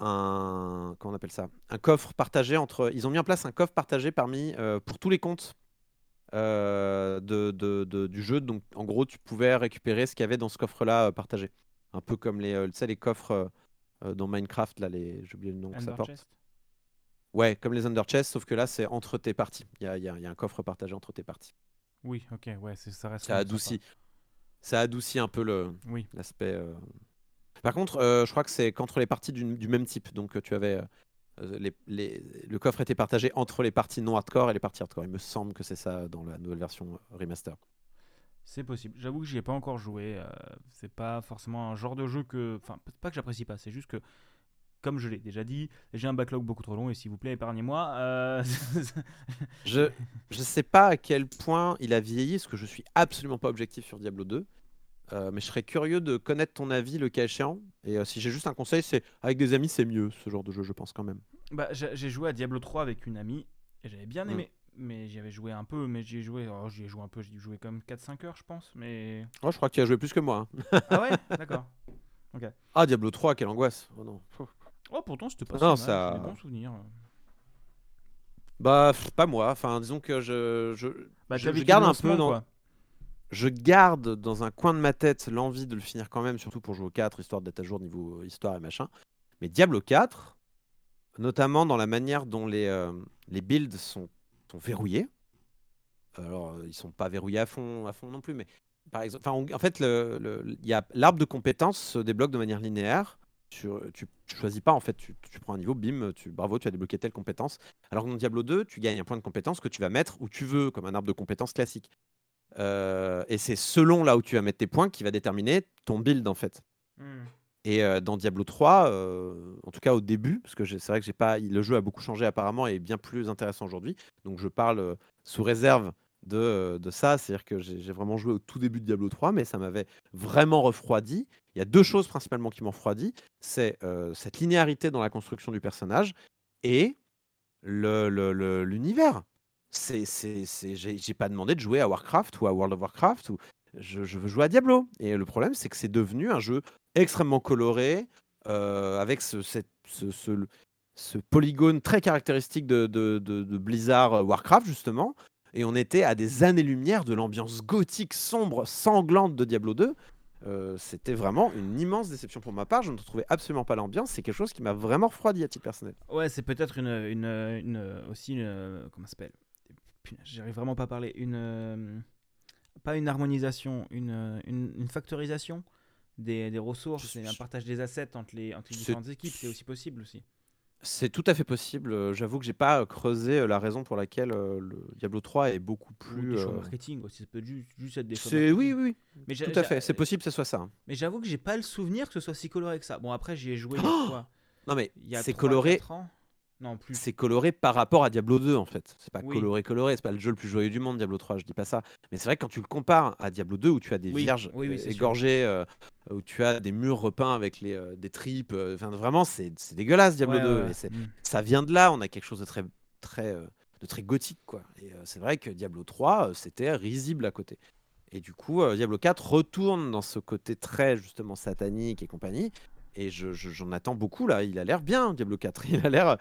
un comment on appelle ça? Un coffre partagé entre. Ils ont mis en place un coffre partagé parmi. euh, pour tous les comptes euh, de, de- de- du jeu. Donc en gros, tu pouvais récupérer ce qu'il y avait dans ce coffre-là euh, partagé. Un peu comme les, euh, tu sais, les coffres dans Minecraft, là, les... j'ai oublié le nom que ça porte. Chest Ouais, comme les Under Chest, sauf que là, c'est entre tes parties. Il y a, y a- y a un coffre partagé entre tes parties. Oui, ok, ouais, ça reste. Ça adoucit, sympa. ça adoucit un peu le- Oui, l'aspect. Par contre, je crois que c'est qu'entre les parties du, du même type. Donc, tu avais. Euh, les, les- le coffre était partagé entre les parties non hardcore et les parties hardcore. Il me semble que c'est ça dans la nouvelle version euh, remaster. c'est possible. J'avoue que j'y ai pas encore joué. euh, c'est pas forcément un genre de jeu que. Enfin, pas que j'apprécie pas, c'est juste que. Comme je l'ai déjà dit, j'ai un backlog beaucoup trop long et s'il vous plaît, épargnez-moi. euh, Je je sais pas à quel point il a vieilli, parce que je suis absolument pas objectif sur Diablo 2. Euh, mais je serais curieux de connaître ton avis le cas échéant. Et euh, si j'ai juste un conseil, c'est avec des amis, c'est mieux ce genre de jeu, je pense quand même. Bah, j'ai joué à Diablo 3 avec une amie et j'avais bien Mm. aimé. Mais j'y avais joué un peu, mais j'y ai joué, alors j'y ai joué un peu, j'ai dû jouer comme 4-5 heures, je pense. Mais. Oh, je crois que tu as joué plus que moi. hein. Ah ouais? D'accord. Ah, Diablo 3, quelle angoisse. Oh non. Oh, pourtant, c'était pas Non, ça- des bons souvenirs. Bah, pas moi. Enfin, disons que je, je, Bah, Je- je garde un peu dans- quoi. Je garde dans un coin de ma tête l'envie de le finir quand même, surtout pour jouer au 4, histoire d'être à jour niveau histoire et machin. Mais Diablo 4, notamment dans la manière dont les, euh, builds sont, verrouillés. Alors, euh, ils sont pas verrouillés à fond, à fond non plus, mais par exemple, en fait, l'arbre de compétences se débloque de manière linéaire. Tu, tu, choisis pas en fait, tu, tu prends un niveau, bim, tu, bravo, tu as débloqué telle compétence. Alors que dans Diablo 2, tu gagnes un point de compétence que tu vas mettre où tu veux, comme un arbre de compétences classique. Euh, et c'est selon là où tu vas mettre tes points qui va déterminer ton build en fait. Hmm. Et euh, dans Diablo 3, euh, en tout cas au début, parce que c'est vrai que j'ai pas, le jeu a beaucoup changé apparemment et est bien plus intéressant aujourd'hui. Donc je parle sous réserve de, de ça, c'est-à-dire que j'ai vraiment joué au tout début de Diablo 3, mais ça m'avait vraiment refroidi. Il y a deux choses principalement qui m'ont refroidi, c'est cette linéarité dans la construction du personnage et le- le- le- l'univers. C'est, j'ai pas demandé de jouer à Warcraft ou à World of Warcraft. Ou, je, veux jouer à Diablo. Et le problème, c'est que c'est devenu un jeu extrêmement coloré, euh, avec ce, cette- ce, ce- polygone très caractéristique de, de- Blizzard euh, Warcraft, justement. Et on était à des années-lumière de l'ambiance gothique, sombre, sanglante de Diablo 2. Euh, C'était vraiment une immense déception pour ma part. Je ne trouvais absolument pas l'ambiance. C'est quelque chose qui m'a vraiment refroidi à titre personnel. Ouais, c'est peut-être une, une, aussi une, comment ça s'appelle? J'arrive vraiment pas à parler. Une, euh, pas une harmonisation, une, une, une factorisation des, des ressources et un partage des assets entre les, entre les différentes équipes. C'est aussi possible aussi. C'est tout à fait possible. Euh, J'avoue que j'ai pas euh, creusé euh, la raison pour laquelle euh, le Diablo 3 est beaucoup Ou plus. des choix euh, marketing aussi. Ça peut juste, juste être des choix C'est oui, oui, Mais tout à fait. C'est possible que ce soit ça. hein. Mais j'avoue que j'ai pas le souvenir que ce soit si coloré que ça. Bon, après, j'y ai joué Oh quoi Non mais c'est 3, coloré. 4 ans Non, plus. C'est coloré par rapport à Diablo 2 en fait. C'est pas Oui. coloré coloré. C'est pas le jeu le plus joyeux du monde Diablo 3. Je dis pas ça. Mais c'est vrai que quand tu le compares à Diablo 2 où tu as des Oui, vierges oui, euh, égorgées, euh, où tu as des murs repeints avec les, euh, des tripes. euh, vraiment c'est dégueulasse Diablo Ouais, 2. ouais, Et c'est- mm. ça vient de là. On a quelque chose de très très de très gothique quoi. Et c'est vrai que Diablo 3 euh, c'était risible à côté. Et du coup Diablo 4 retourne dans ce côté très justement satanique et compagnie. Et je- je- j'en attends beaucoup là. Il a l'air bien Diablo 4. Il a l'air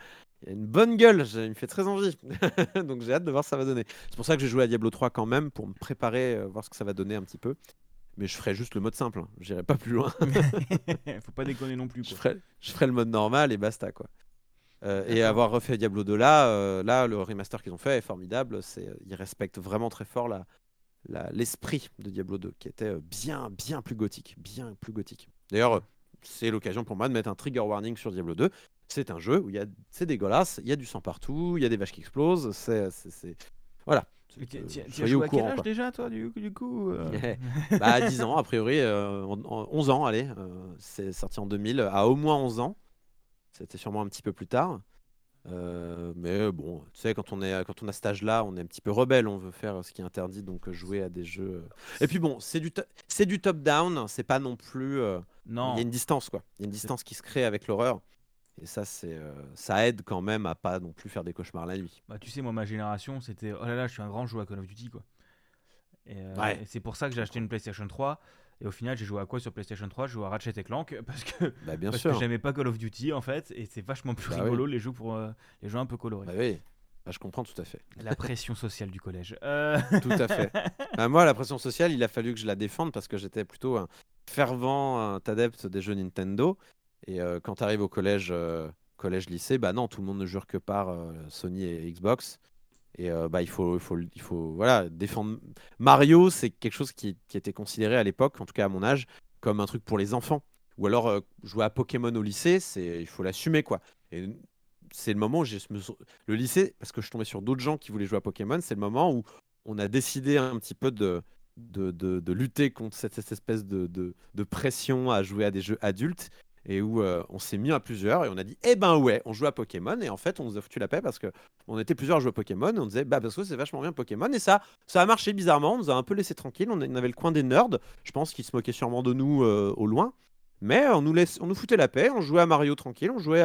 il a une bonne gueule. je- Il me fait très envie. Donc j'ai hâte de voir ce que ça va donner. C'est pour ça que j'ai joué à Diablo 3 quand même pour me préparer, euh, voir ce que ça va donner un petit peu. Mais je ferai juste le mode simple. hein. J'irai pas plus loin. Faut pas déconner non plus. je, ferai, je ferai le mode normal et basta quoi. Euh, et avoir refait Diablo 2 là, euh, là le remaster qu'ils ont fait est formidable. C'est, ils respectent vraiment très fort la, l'esprit de Diablo 2 qui était bien bien plus gothique, bien plus gothique. D'ailleurs, c'est l'occasion pour moi de mettre un trigger warning sur Diablo 2. C'est un jeu où il y a, c'est dégueulasse, il y a du sang partout, il y a des vaches qui explosent. C'est, c'est, c'est- voilà. Tu Euh, as joué à quel âge déjà, toi, du, coup euh bah, à 10 ans, a priori, euh, en- en 11 ans, allez, euh, c'est sorti en 2000, à au moins 11 ans. C'était sûrement un petit peu plus tard. Euh, mais bon, tu sais, quand on est quand on a cet âge-là, on est un petit peu rebelle, on veut faire ce qui est interdit, donc jouer à des jeux. Et puis bon, c'est du c'est du top-down, c'est pas non plus. Non. Il y a une distance quoi. Il y a une distance qui se crée avec l'horreur. Et ça, c'est, ça aide quand même à pas non plus faire des cauchemars la nuit. Bah, tu sais, moi, ma génération, c'était oh là là, je suis un grand joueur à Call of Duty, quoi. Et, c'est pour ça que j'ai acheté une PlayStation 3. Et au final, j'ai joué à quoi sur PlayStation 3 J'ai joué à Ratchet Clank parce que, bah, bien parce sûr. que j'aimais pas Call of Duty en fait. Et c'est vachement plus bah rigolo les jeux pour les jeux un peu colorés. Bah oui. Bah, je comprends tout à fait. La pression sociale du collège. Euh. Tout à fait. moi, la pression sociale, il a fallu que je la défende parce que j'étais plutôt un fervent adepte des jeux Nintendo. Et quand tu arrives au collège, collège-lycée, bah non, tout le monde ne jure que par Sony et Xbox. Et bah, il, faut, il, faut, il faut voilà, défendre. Mario, c'est quelque chose qui, était considéré à l'époque, en tout cas à mon âge, comme un truc pour les enfants. Ou alors jouer à Pokémon au lycée, c'est il faut l'assumer quoi. Et c'est le moment où j'ai le lycée, parce que je tombais sur d'autres gens qui voulaient jouer à Pokémon, c'est le moment où on a décidé un petit peu de, de, de, lutter contre cette, cette espèce de, de, pression à jouer à des jeux adultes et où euh, on s'est mis à plusieurs et on a dit eh ben ouais on joue à Pokémon. Et en fait on nous a foutu la paix parce que on était plusieurs à jouer à Pokémon et on disait bah parce que c'est vachement bien Pokémon. Et ça ça a marché bizarrement on nous a un peu laissé tranquille. On avait le coin des nerds. Je pense qu'ils se moquaient sûrement de nous euh, au loin. Mais on nous laisse on nous foutait la paix on jouait à Mario tranquille on jouait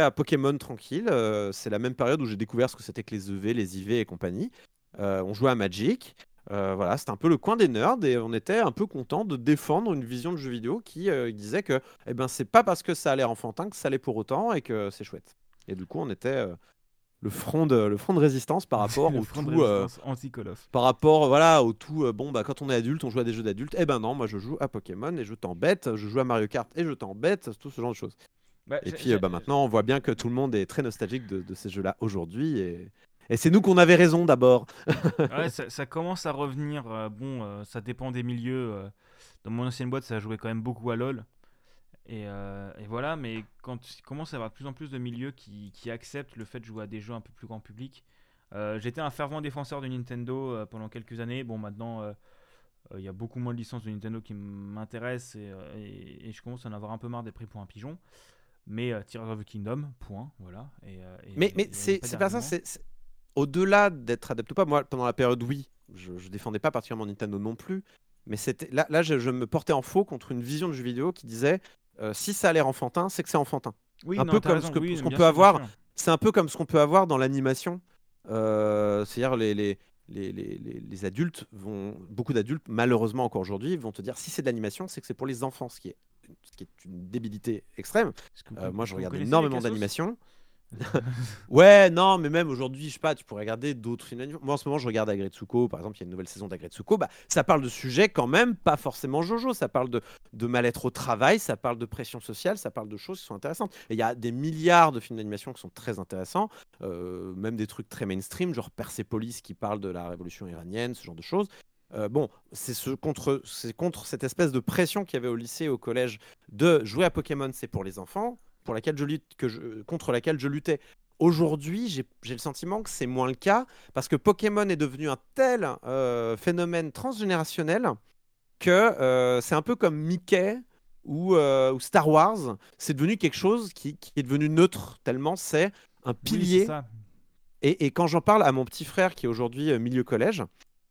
à Pokémon tranquille. Euh, c'est la même période où j'ai découvert ce que c'était que les EV les IV et compagnie. On jouait à Magic euh, voilà, c'était un peu le coin des nerds et on était un peu content de défendre une vision de jeu vidéo qui euh, disait que eh ben, c'est pas parce que ça a l'air enfantin que ça l'est pour autant et que c'est chouette. Et du coup, on était euh, le, front de, le front de résistance par rapport au tout. anti of. Par rapport voilà, au tout. bon, bah, quand on est adulte, on joue à des jeux d'adultes. Eh ben non, moi je joue à Pokémon et je t'embête. Je joue à Mario Kart et je t'embête. Tout ce genre de choses. Bah, et puis bah, maintenant, on voit bien que tout le monde est très nostalgique de, de ces jeux-là aujourd'hui. Et, et c'est nous qu'on avait raison d'abord. ouais, ça, commence à revenir. Euh, bon, euh, ça dépend des milieux. Euh. dans mon ancienne boîte, ça joué quand même beaucoup à LoL. Et, voilà, mais quand il commence à y avoir de plus en plus de milieux qui, acceptent le fait de jouer à des jeux un peu plus grand public. J'étais un fervent défenseur de Nintendo pendant quelques années. Bon, maintenant, il y a beaucoup moins de licences de Nintendo qui m'intéressent et, je commence à en avoir un peu marre des prix pour un pigeon. Mais Tears of the Kingdom, point, voilà. Et, mais mais c'est pas ça, c'est au-delà d'être adepte ou pas, moi, pendant la période oui, je, ne défendais pas particulièrement Nintendo non plus, mais c'était là, là je, me portais en faux contre une vision de jeu vidéo qui disait euh, si ça a l'air enfantin, c'est que c'est enfantin. Oui, un peu comme ce qu'on peut avoir. C'est un peu comme ce qu'on peut avoir dans l'animation. Euh, c'est-à-dire les, les, les, les, adultes vont, beaucoup d'adultes, malheureusement encore aujourd'hui, vont te dire si c'est de l'animation, c'est que c'est pour les enfants, ce qui est, ce qui est une débilité extrême. Euh, moi, je regarde énormément d'animation. ouais, non, mais même aujourd'hui, je sais pas, tu pourrais regarder d'autres films Moi, en ce moment, je regarde Agretsuko, par exemple, il y a une nouvelle saison d'Agretsuko. Bah, ça parle de sujets quand même pas forcément Jojo. Ça parle de, mal-être au travail, ça parle de pression sociale, ça parle de choses qui sont intéressantes. Et il y a des milliards de films d'animation qui sont très intéressants, euh, même des trucs très mainstream, genre Persepolis qui parle de la révolution iranienne, ce genre de choses. Euh, bon, c'est ce contre, contre cette espèce de pression qu'il y avait au lycée au collège de jouer à Pokémon, c'est pour les enfants pour laquelle je lutte, que je, contre laquelle je luttais. Aujourd'hui, j'ai le sentiment que c'est moins le cas parce que Pokémon est devenu un tel euh, phénomène transgénérationnel que euh, c'est un peu comme Mickey ou, euh, ou Star Wars. C'est devenu quelque chose qui, qui, est devenu neutre tellement c'est un pilier. et, et, quand j'en parle à mon petit frère qui est aujourd'hui milieu collège,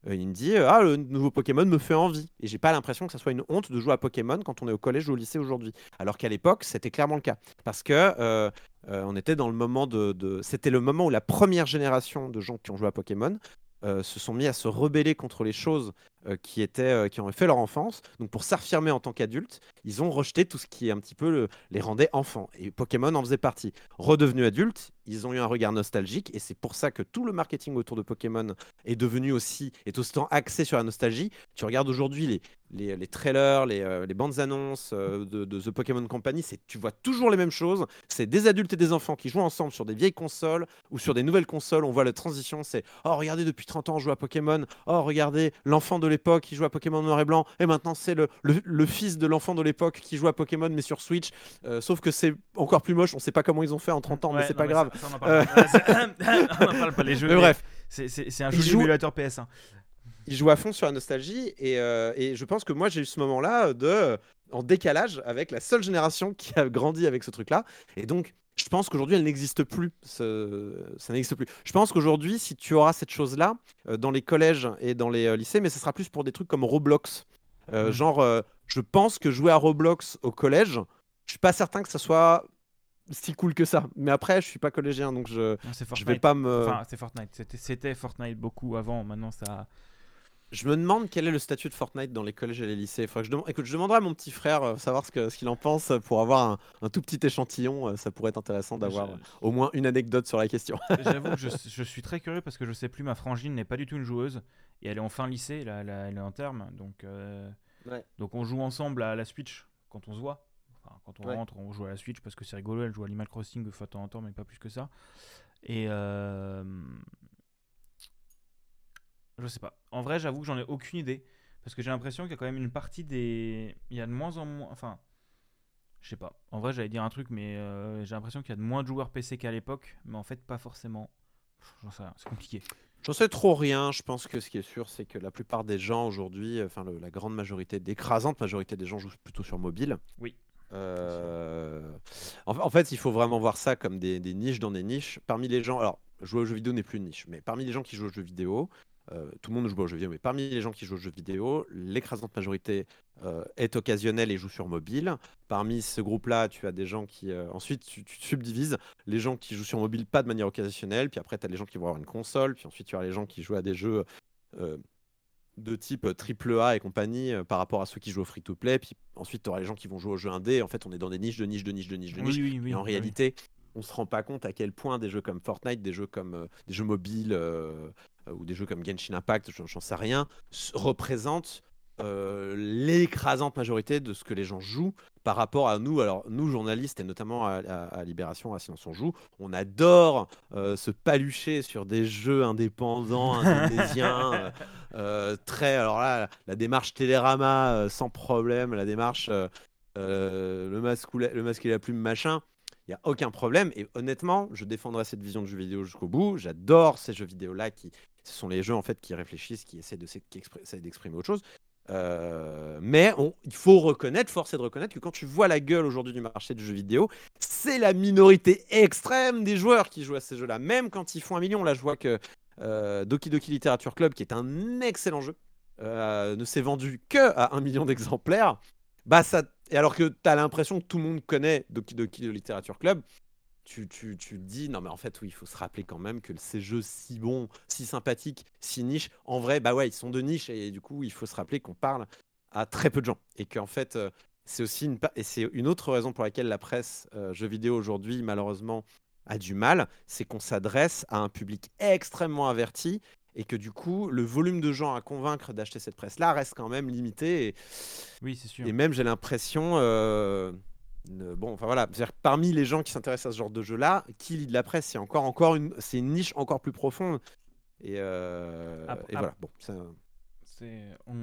il me dit ah le nouveau Pokémon me fait envie et j'ai pas l'impression que ça soit une honte de jouer à Pokémon quand on est au collège ou au lycée aujourd'hui. Alors qu'à l'époque c'était clairement le cas. Parce que euh, euh, on était dans le moment de... c'était le moment où la première génération de gens qui ont joué à Pokémon se sont mis à se rebeller contre les choses qui étaient qui ont fait leur enfance donc pour s'affirmer en tant qu'adultes ils ont rejeté tout ce qui est un petit peu les rendait enfants et Pokémon en faisait partie redevenus adultes ils ont eu un regard nostalgique et c'est pour ça que tout le marketing autour de Pokémon est devenu aussi, est aussi axé sur la nostalgie. Tu regardes aujourd'hui les, les, les, trailers, les, euh, les bandes annonces euh, de, de, The Pokémon Company, c'est tu vois toujours les mêmes choses. C'est des adultes et des enfants qui jouent ensemble sur des vieilles consoles ou sur des nouvelles consoles. On voit la transition, c'est oh regardez depuis 30 ans on joue à Pokémon, oh regardez l'enfant de l'époque qui joue à Pokémon noir et blanc et maintenant c'est le, le, fils de l'enfant de l'époque qui joue à Pokémon mais sur Switch. Euh, sauf que c'est encore plus moche, on sait pas comment ils ont fait en 30 ans mais c'est pas grave. on en parle, pas. Les jeux, bref. C'est un jeu d'émulateur PS1. Il joue à fond sur la nostalgie et, euh, et je pense que moi j'ai eu ce moment-là de en décalage avec la seule génération qui a grandi avec ce truc-là et donc je pense qu'aujourd'hui elle n'existe plus. Ce- Ça n'existe plus. Je pense qu'aujourd'hui si tu auras cette chose-là euh, dans les collèges et dans les euh, lycées, mais ce sera plus pour des trucs comme Roblox. Euh, Mhm. Genre, euh, je pense que jouer à Roblox au collège, je suis pas certain que ça soit si cool que ça. Mais après, je suis pas collégien, donc je je vais pas me. Enfin, c'est Fortnite. C'était Fortnite beaucoup avant. Maintenant, ça. Je me demande quel est le statut de Fortnite dans les collèges et les lycées. Faudrait que je demande... Écoute, je demanderai à mon petit frère euh, savoir ce qu'il en pense euh, pour avoir un, un tout petit échantillon. euh, Ça pourrait être intéressant d'avoir euh, au moins une anecdote sur la question. J'avoue que je, je suis très curieux parce que je sais plus, ma frangine n'est pas du tout une joueuse et elle est en fin lycée, là, elle est en terme, donc, euh, Ouais. donc on joue ensemble à la Switch quand on se voit. Enfin, quand on Ouais. rentre, on joue à la Switch parce que c'est rigolo, elle joue à Animal Crossing de fois en temps, mais pas plus que ça. Et euh, je sais pas. En vrai, j'avoue que j'en ai aucune idée parce que j'ai l'impression qu'il y a quand même une partie des. Il y a de moins en moins. Enfin. Je sais pas. En vrai, j'allais dire un truc, mais euh, j'ai l'impression qu'il y a de moins de joueurs PC qu'à l'époque, mais en fait, pas forcément. J'en sais rien, c'est compliqué. J'en sais trop rien. Je pense que ce qui est sûr, c'est que la plupart des gens aujourd'hui, enfin le- la grande majorité, l'écrasante majorité des gens jouent plutôt sur mobile. Oui. Euh, En, en fait, il faut vraiment voir ça comme des, des niches dans des niches. Parmi les gens, alors jouer aux jeux vidéo n'est plus une niche, mais parmi les gens qui jouent aux jeux vidéo, euh, tout le monde joue aux jeux vidéo, mais parmi les gens qui jouent aux jeux vidéo, l'écrasante majorité euh, est occasionnelle et joue sur mobile. Parmi ce groupe-là, tu as des gens qui. euh, ensuite, tu, tu subdivises les gens qui jouent sur mobile pas de manière occasionnelle, puis après, tu as les gens qui vont avoir une console, puis ensuite, tu as les gens qui jouent à des jeux. de type AAA et compagnie euh, par rapport à ceux qui jouent au free-to-play. Puis ensuite, tu auras les gens qui vont jouer aux jeux indé. En fait, on est dans des niches, de niches, de niches, de niches, de niches. Oui, oui, oui. Et en réalité, on se rend pas compte à quel point des jeux comme Fortnite, des jeux comme euh, des jeux mobiles euh, ou des jeux comme Genshin Impact, j'en sais rien, représentent euh, l'écrasante majorité de ce que les gens jouent par rapport à nous. Alors nous, journalistes et notamment à, à- à Libération, à Silence on joue, on adore euh, se palucher sur des jeux indépendants, indonésiens. euh, euh, très, alors là, la démarche Télérama euh, sans problème, la démarche euh, euh, le, masque ou la- le masque et la plume, machin, il n'y a aucun problème. Et honnêtement, je défendrai cette vision de jeu vidéo jusqu'au bout. J'adore ces jeux vidéo-là qui ce sont les jeux en fait qui réfléchissent, qui essaient d'exprimer autre chose. Euh, mais il faut reconnaître, force est de reconnaître que quand tu vois la gueule aujourd'hui du marché du jeu vidéo, c'est la minorité extrême des joueurs qui jouent à ces jeux-là. Même quand ils font un million, là je vois que euh, Doki Doki Literature Club, qui est un excellent jeu, euh, ne s'est vendu que à un million d'exemplaires. Bah et alors que tu as l'impression que tout le monde connaît Doki Doki Literature Club, tu, tu, tu te dis non mais en fait oui il faut se rappeler quand même que ces jeux si bons, si sympathiques, si niches, en vrai bah ouais ils sont de niche et du coup il faut se rappeler qu'on parle à très peu de gens et qu'en fait euh, c'est aussi une et c'est une autre raison pour laquelle la presse euh, jeux vidéo aujourd'hui malheureusement a du mal, c'est qu'on s'adresse à un public extrêmement averti et que du coup le volume de gens à convaincre d'acheter cette presse là reste quand même limité et, Oui, c'est sûr. et même j'ai l'impression euh, bon enfin voilà parmi les gens qui s'intéressent à ce genre de jeu là qui lit de la presse c'est encore encore une c'est une niche encore plus profonde et, euh, et voilà bon C'est, on,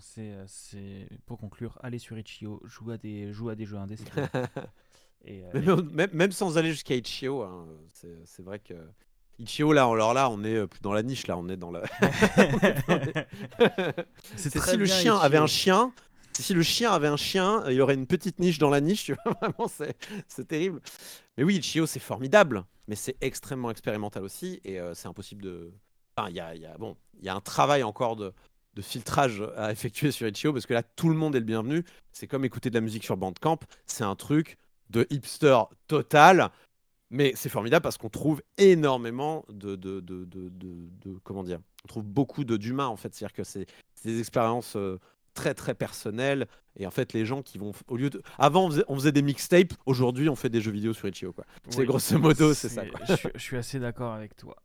c'est, c'est pour conclure, allez sur Itch.io, joue à des, à des jeux indés. Et, euh, même, même- même sans aller jusqu'à Itch.io, hein, c'est c'est vrai que Itch.io, là, alors là, on est euh, plus dans la niche, là, on est dans la. c'est si le chien avait un chien, si le chien avait un chien, il y aurait une petite niche dans la niche, tu vois, vraiment, c'est terrible. Mais oui, Itch.io, c'est formidable, mais c'est extrêmement expérimental aussi, et euh, c'est impossible de. Enfin, il y a, y a- bon, y a un travail encore de, de filtrage à effectuer sur Itch.io, parce que là, tout le monde est le bienvenu. C'est comme écouter de la musique sur Bandcamp, c'est un truc de hipster total. Mais c'est formidable parce qu'on trouve énormément de, de, de, de, comment dire On trouve beaucoup de d'humains en fait. C'est-à-dire que c'est c'est des expériences euh, très très personnelles et en fait les gens qui vont au lieu de avant on faisait, on faisait des mixtapes, aujourd'hui on fait des jeux vidéo sur Itch.io quoi. C'est Oui, grosso modo c'est ça. quoi. Je, suis- je suis assez d'accord avec toi.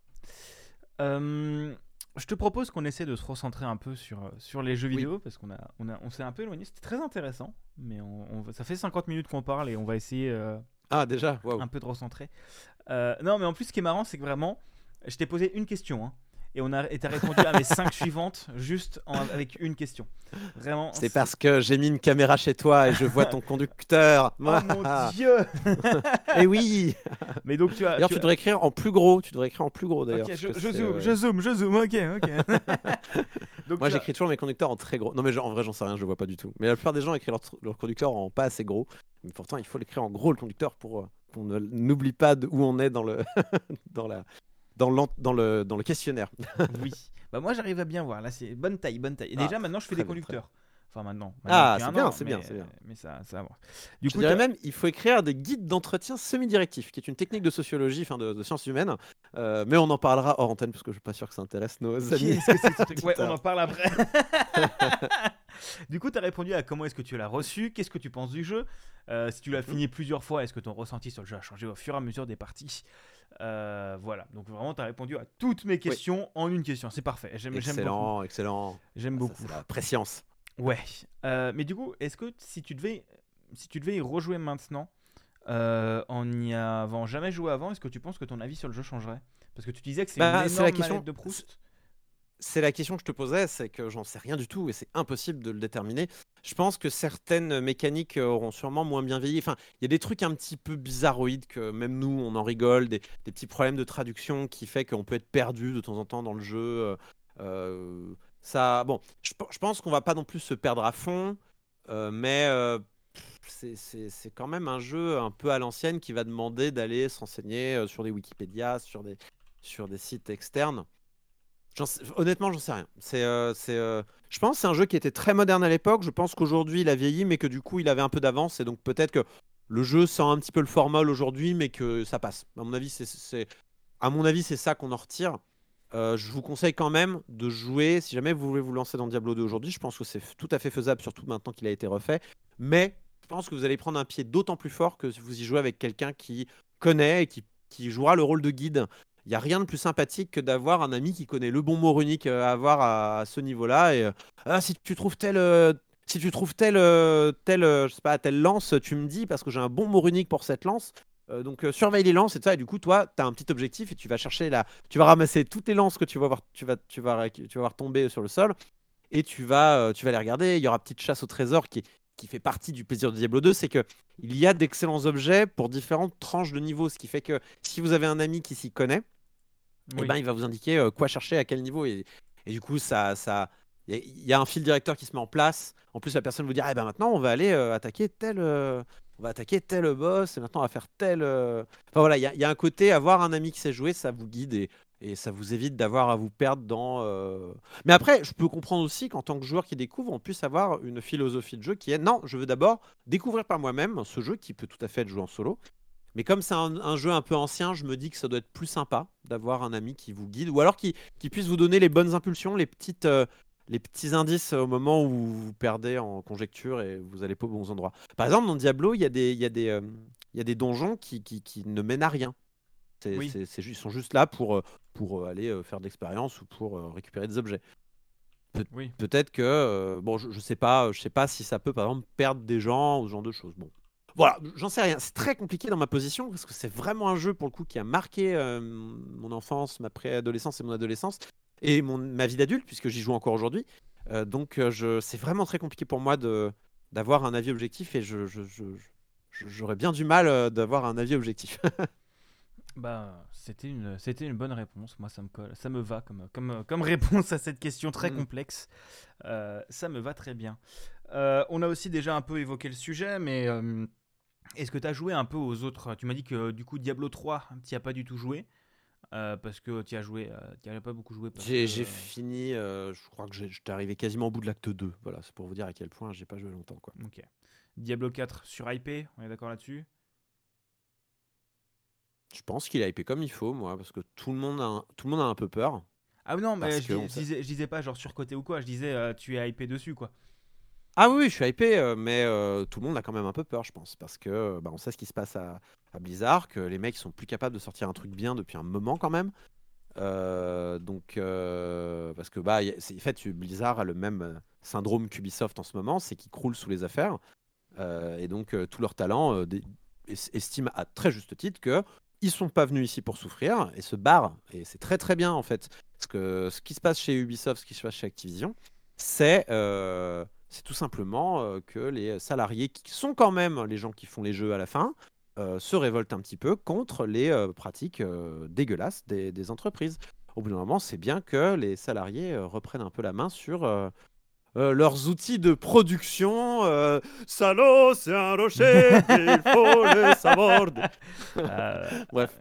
Euh, je te propose qu'on essaie de se recentrer un peu sur, sur les jeux Oui. vidéo parce qu'on a, on a, on s'est un peu éloigné. C'était très intéressant, mais on, ça fait 50 minutes qu'on parle et on va essayer euh, Ah déjà, un peu de recentrer. Euh, non, mais en plus, ce qui est marrant, c'est que vraiment, je t'ai posé une question. hein, et on a, t'as répondu à mes 5 suivantes juste en- avec une question. Vraiment. C'est parce que j'ai mis une caméra chez toi et je vois ton conducteur. Oh mon dieu Et oui. Mais donc tu as. D'ailleurs tu tu as- devrais écrire en plus gros. Tu devrais écrire en plus gros d'ailleurs. Je, que je zoome, euh, je zoome, je zoome, ok, ok. Donc, Moi, as- j'écris toujours mes conducteurs en très gros. Non, mais en vrai, j'en sais rien, je vois pas du tout. Mais la plupart des gens écrivent leur, leur conducteur en pas assez gros. Mais pourtant, il faut l'écrire en gros le conducteur pour euh, qu'on n'oublie pas de où on est dans le dans la dans dans le dans le questionnaire. Oui. Bah moi j'arrive à bien voir. Là c'est bonne taille, bonne taille. Et Ah, déjà maintenant je fais des bien, conducteurs. Enfin maintenant. Ah, maintenant, c'est bien, c'est bien, c'est bien. Mais ça, ça avance. Du Je coup, dirais même, il faut écrire des guides d'entretien semi-directifs, qui est une technique de sociologie, enfin de, de sciences humaines. Euh, mais on en parlera hors antenne, parce que je suis pas sûr que ça intéresse nos amis. Ouais, on en parle après. du coup, tu as répondu à comment est-ce que tu l'as reçu, qu'est-ce que tu penses du jeu, Euh, si tu l'as Mhm. fini plusieurs fois, est-ce que ton ressenti sur le jeu a changé au fur et à mesure des parties? Euh, Voilà, donc vraiment, tu as répondu à toutes mes questions en une question. C'est parfait. J'aime j'aime beaucoup. Excellent, excellent. J'aime Ça, beaucoup. La préscience. Ouais. Euh, mais du coup, est-ce que si tu devais, si tu devais y rejouer maintenant, euh, en n'y avant jamais joué avant, est-ce que tu penses que ton avis sur le jeu changerait? Parce que tu disais que c'est Bah, une énorme la question- de Proust. C'est la question que je te posais, c'est que j'en sais rien du tout et c'est impossible de le déterminer. Je pense que certaines mécaniques euh, auront sûrement moins bien vieilli. Enfin, il y a des trucs un petit peu bizarroïdes que même nous, on en rigole, des, petits problèmes de traduction qui fait qu'on peut être perdu de temps en temps dans le jeu. euh, euh, ça, bon, je, pe- je pense qu'on va pas non plus se perdre à fond, mais c'est- quand même un jeu un peu à l'ancienne qui va demander d'aller s'enseigner sur des Wikipédia, sur des, sur des sites externes. Honnêtement, j'en sais rien. C'est, euh, euh, je pense que c'est un jeu qui était très moderne à l'époque. Je pense qu'aujourd'hui, il a vieilli, mais que du coup, il avait un peu d'avance. Et donc, peut-être que le jeu sent un petit peu le formol aujourd'hui, mais que ça passe. À mon avis, c'est, à mon avis, c'est ça qu'on en retire. Euh, je vous conseille quand même de jouer, si jamais vous voulez vous lancer dans Diablo 2 aujourd'hui, je pense que c'est tout à fait faisable, surtout maintenant qu'il a été refait. Mais je pense que vous allez prendre un pied d'autant plus fort que vous y jouez avec quelqu'un qui connaît et qui jouera le rôle de guide. Il n'y a rien de plus sympathique que d'avoir un ami qui connaît le bon mot runique euh, à avoir à, ce niveau-là. Et euh, ah, si tu trouves tel, euh, si tu trouves je sais pas, telle lance, tu me dis parce que j'ai un bon mot runique pour cette lance. Donc surveille les lances et tout ça. Et du coup, toi, tu as un petit objectif et tu vas chercher la, tu vas ramasser toutes les lances que tu vas voir, tu vas, tu vas, tu vas voir tomber sur le sol et tu vas, tu vas les regarder. Il y aura petite chasse au trésor qui, qui fait partie du plaisir de Diablo 2, c'est que il y a d'excellents objets pour différentes tranches de niveau, ce qui fait que si vous avez un ami qui s'y connaît, eh ben, il va vous indiquer euh, quoi chercher à quel niveau. Et, et du coup, ça, ça, il y, a- un fil directeur qui se met en place. En plus, la personne vous dit, ah ben maintenant, on va aller euh, attaquer tel, euh, on va attaquer tel boss. Et maintenant, on va faire tel. euh, Enfin voilà, il y, a- un côté avoir un ami qui sait jouer, ça vous guide et, ça vous évite d'avoir à vous perdre dans. euh, Mais après, je peux comprendre aussi qu'en tant que joueur qui découvre, on puisse avoir une philosophie de jeu qui est non, je veux d'abord découvrir par moi-même ce jeu qui peut tout à fait être joué en solo. Mais comme c'est un, jeu un peu ancien, je me dis que ça doit être plus sympa d'avoir un ami qui vous guide ou alors qui, qui puisse vous donner les bonnes impulsions, les, petites, euh, les petits indices au moment où vous perdez en conjecture et vous n'allez pas aux bons endroits. Par exemple, dans Diablo, il y a des, il y a des, euh, il y a des donjons qui, qui, qui ne mènent à rien. Ils sont juste là pour, euh, pour euh, aller faire de l'expérience ou pour récupérer des objets. Oui. Peut-être que, euh, bon, je, je sais pas, je sais pas si ça peut par exemple perdre des gens ou ce genre de choses. Bon, voilà, j'en sais rien. C'est très compliqué dans ma position parce que c'est vraiment un jeu pour le coup qui a marqué euh, mon enfance, ma préadolescence et mon adolescence et mon, ma vie d'adulte puisque j'y joue encore aujourd'hui. Euh, donc, euh, je, c'est vraiment très compliqué pour moi de d'avoir un avis objectif et je, je- je- je- j'aurais bien du mal euh, d'avoir un avis objectif. Bah, c'était une, c'était une bonne réponse. Moi, ça me colle, ça me va comme, comme, comme réponse à cette question très Mm. complexe. Euh, ça me va très bien. Euh, on a aussi déjà un peu évoqué le sujet, mais est-ce que tu as joué un peu aux autres? Tu m'as dit que du coup Diablo 3, tu as pas du tout joué. Euh, parce que tu as joué, tu as pas beaucoup joué. J'ai que, euh, fini, euh, je crois que j'étais arrivé quasiment au bout de l'acte 2. Voilà, c'est pour vous dire à quel point j'ai pas joué longtemps. Quoi. Ok. Diablo 4 sur IP, on est d'accord là-dessus? Je pense qu'il a hypé comme il faut, moi, parce que tout le monde a un, tout le monde a un peu peur. Ah non, mais je, dis- disais, je disais pas genre surcoté ou quoi, je disais euh, tu es hypé dessus quoi. Ah oui, je suis hypé, euh, mais euh, tout le monde a quand même un peu peur, je pense, parce que euh, bah, on sait ce qui se passe à, à Blizzard, que les mecs sont plus capables de sortir un truc bien depuis un moment quand même. Donc, parce que bah, en fait, Blizzard a le même syndrome qu'Ubisoft en ce moment, c'est qu'ils croulent sous les affaires, et donc tout leur talent estime à très juste titre que ils sont pas venus ici pour souffrir et se barrent, et c'est très très bien en fait, parce que ce qui se passe chez Ubisoft, ce qui se passe chez Activision, c'est c'est tout simplement euh, que les salariés qui sont quand même les gens qui font les jeux à la fin euh, se révoltent un petit peu contre les euh, pratiques dégueulasses des, des entreprises. au bout d'un moment, c'est bien que les salariés reprennent un peu la main sur euh, leurs outils de production. euh, Salaud, c'est un rocher, il faut le savoir. Euh, Bref.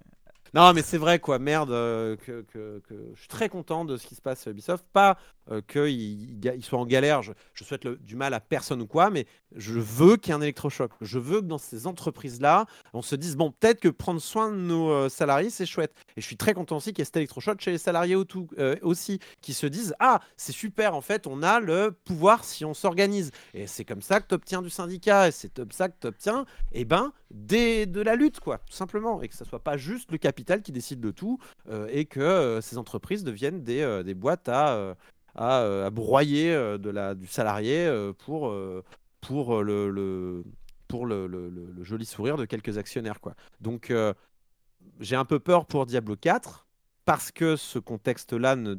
Non, mais c'est vrai, quoi. Merde, que, que- que- je suis très content de ce qui se passe à Ubisoft. Pas euh, qu'ils ils soient en galère, je, souhaite du mal à personne ou quoi, mais je veux qu'il y ait un électrochoc. Je veux que dans ces entreprises-là, on se dise, bon, peut-être que prendre soin de nos euh, salariés, c'est chouette. Et je suis très content aussi qu'il y ait cet électrochoc chez les salariés euh, aussi, qui se disent, ah, c'est super, en fait, on a le pouvoir si on s'organise. Et c'est comme ça que tu obtiens du syndicat, et c'est comme ça que tu obtiens eh ben, des, de la lutte, quoi, tout simplement. Et que ce soit pas juste le capital qui décide de tout, euh, et que ces entreprises deviennent des, des boîtes à, à, euh, à broyer euh, du salarié euh, pour, pour, le, pour le, joli sourire de quelques actionnaires. Quoi. Donc, j'ai un peu peur pour Diablo 4, parce que ce contexte-là ne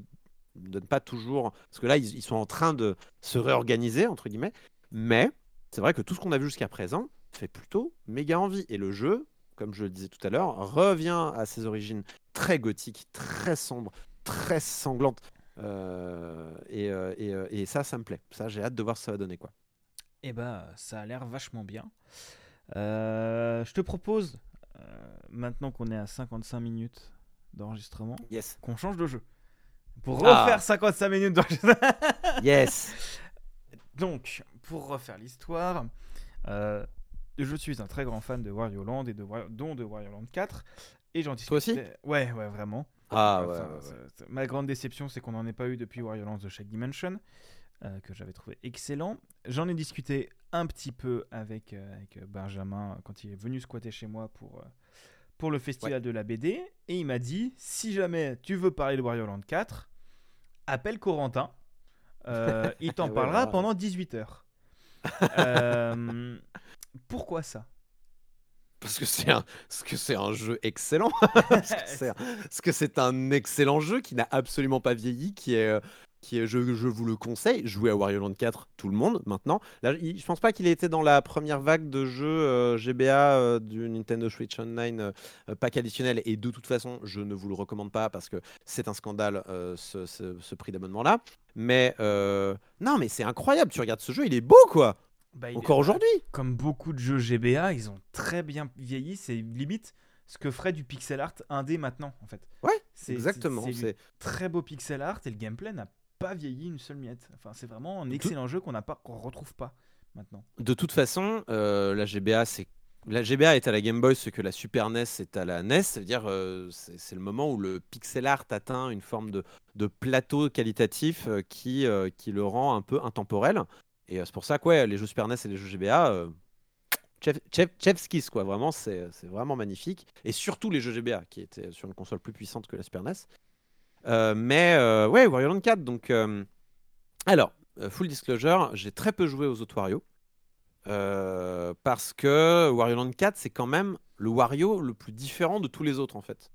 donne pas toujours... Parce que là, ils, ils sont en train de se réorganiser, entre guillemets, mais c'est vrai que tout ce qu'on a vu jusqu'à présent fait plutôt méga envie. Et le jeu, comme je le disais tout à l'heure, revient à ses origines très gothiques, très sombres, très sanglantes. Euh, et, euh, et, euh, et ça, ça me plaît. Ça, j'ai hâte de voir ce que ça va donner. Quoi. Eh bah, ça a l'air vachement bien. Je te propose, maintenant qu'on est à 55 minutes d'enregistrement, Yes. qu'on change de jeu. Pour Ah. refaire 55 minutes d'enregistrement. Yes. Donc, pour refaire l'histoire, euh, je suis un très grand fan de Wario Land et de Wario- dont de Wario Land 4. Et j'en Toi aussi? Discutais- Ouais, ouais, vraiment. Ah ouais. Ouais, ouais. Ma grande déception, c'est qu'on n'en ait pas eu depuis Wario Land The Shake Dimension, euh, que j'avais trouvé excellent. J'en ai discuté un petit peu avec, euh, avec euh, Benjamin quand il est venu squatter chez moi pour, euh, pour le festival de la BD. Et il m'a dit si jamais tu veux parler de Wario Land 4, appelle Corentin. Il t'en parlera pendant 18 heures. Pourquoi ça? Parce que c'est un, jeu excellent. parce que c'est un- excellent jeu qui n'a absolument pas vieilli, qui est, euh, qui est, je, vous le conseille. Jouez à Wario Land 4, tout le monde maintenant. Là, il- je pense pas qu'il ait été dans la première vague de jeux euh, GBA euh, du Nintendo Switch Online euh, pack additionnel. Et de toute façon, je ne vous le recommande pas parce que c'est un scandale ce, prix d'abonnement là. Mais non, mais c'est incroyable. Tu regardes ce jeu, il est beau quoi. Bah, Encore aujourd'hui. comme beaucoup de jeux GBA, ils ont très bien vieilli. C'est limite ce que ferait du pixel art indé maintenant, en fait. Ouais, C'est- Exactement. C'est très beau pixel art et le gameplay n'a pas vieilli une seule miette. Enfin, c'est vraiment un excellent jeu qu'on n'a pas, qu'on retrouve pas maintenant. De toute façon, euh, la GBA, c'est la GBA est à la Game Boy ce que la Super NES est à la NES. C'est-à-dire, euh, c'est c'est le moment où le pixel art atteint une forme de, de plateau qualitatif euh, qui, euh, qui le rend un peu intemporel. Et euh, c'est pour ça que ouais, les jeux Super NES et les jeux GBA, euh, chef, chef, chef's kiss, quoi. Vraiment, c'est c'est vraiment magnifique. Et surtout les jeux GBA, qui étaient sur une console plus puissante que la Super NES. Euh, mais euh, ouais, Wario Land 4. Donc, euh, alors, euh, full disclosure, j'ai très peu joué aux autres Wario. Euh, parce que Wario Land 4, c'est quand même le Wario le plus différent de tous les autres, en fait.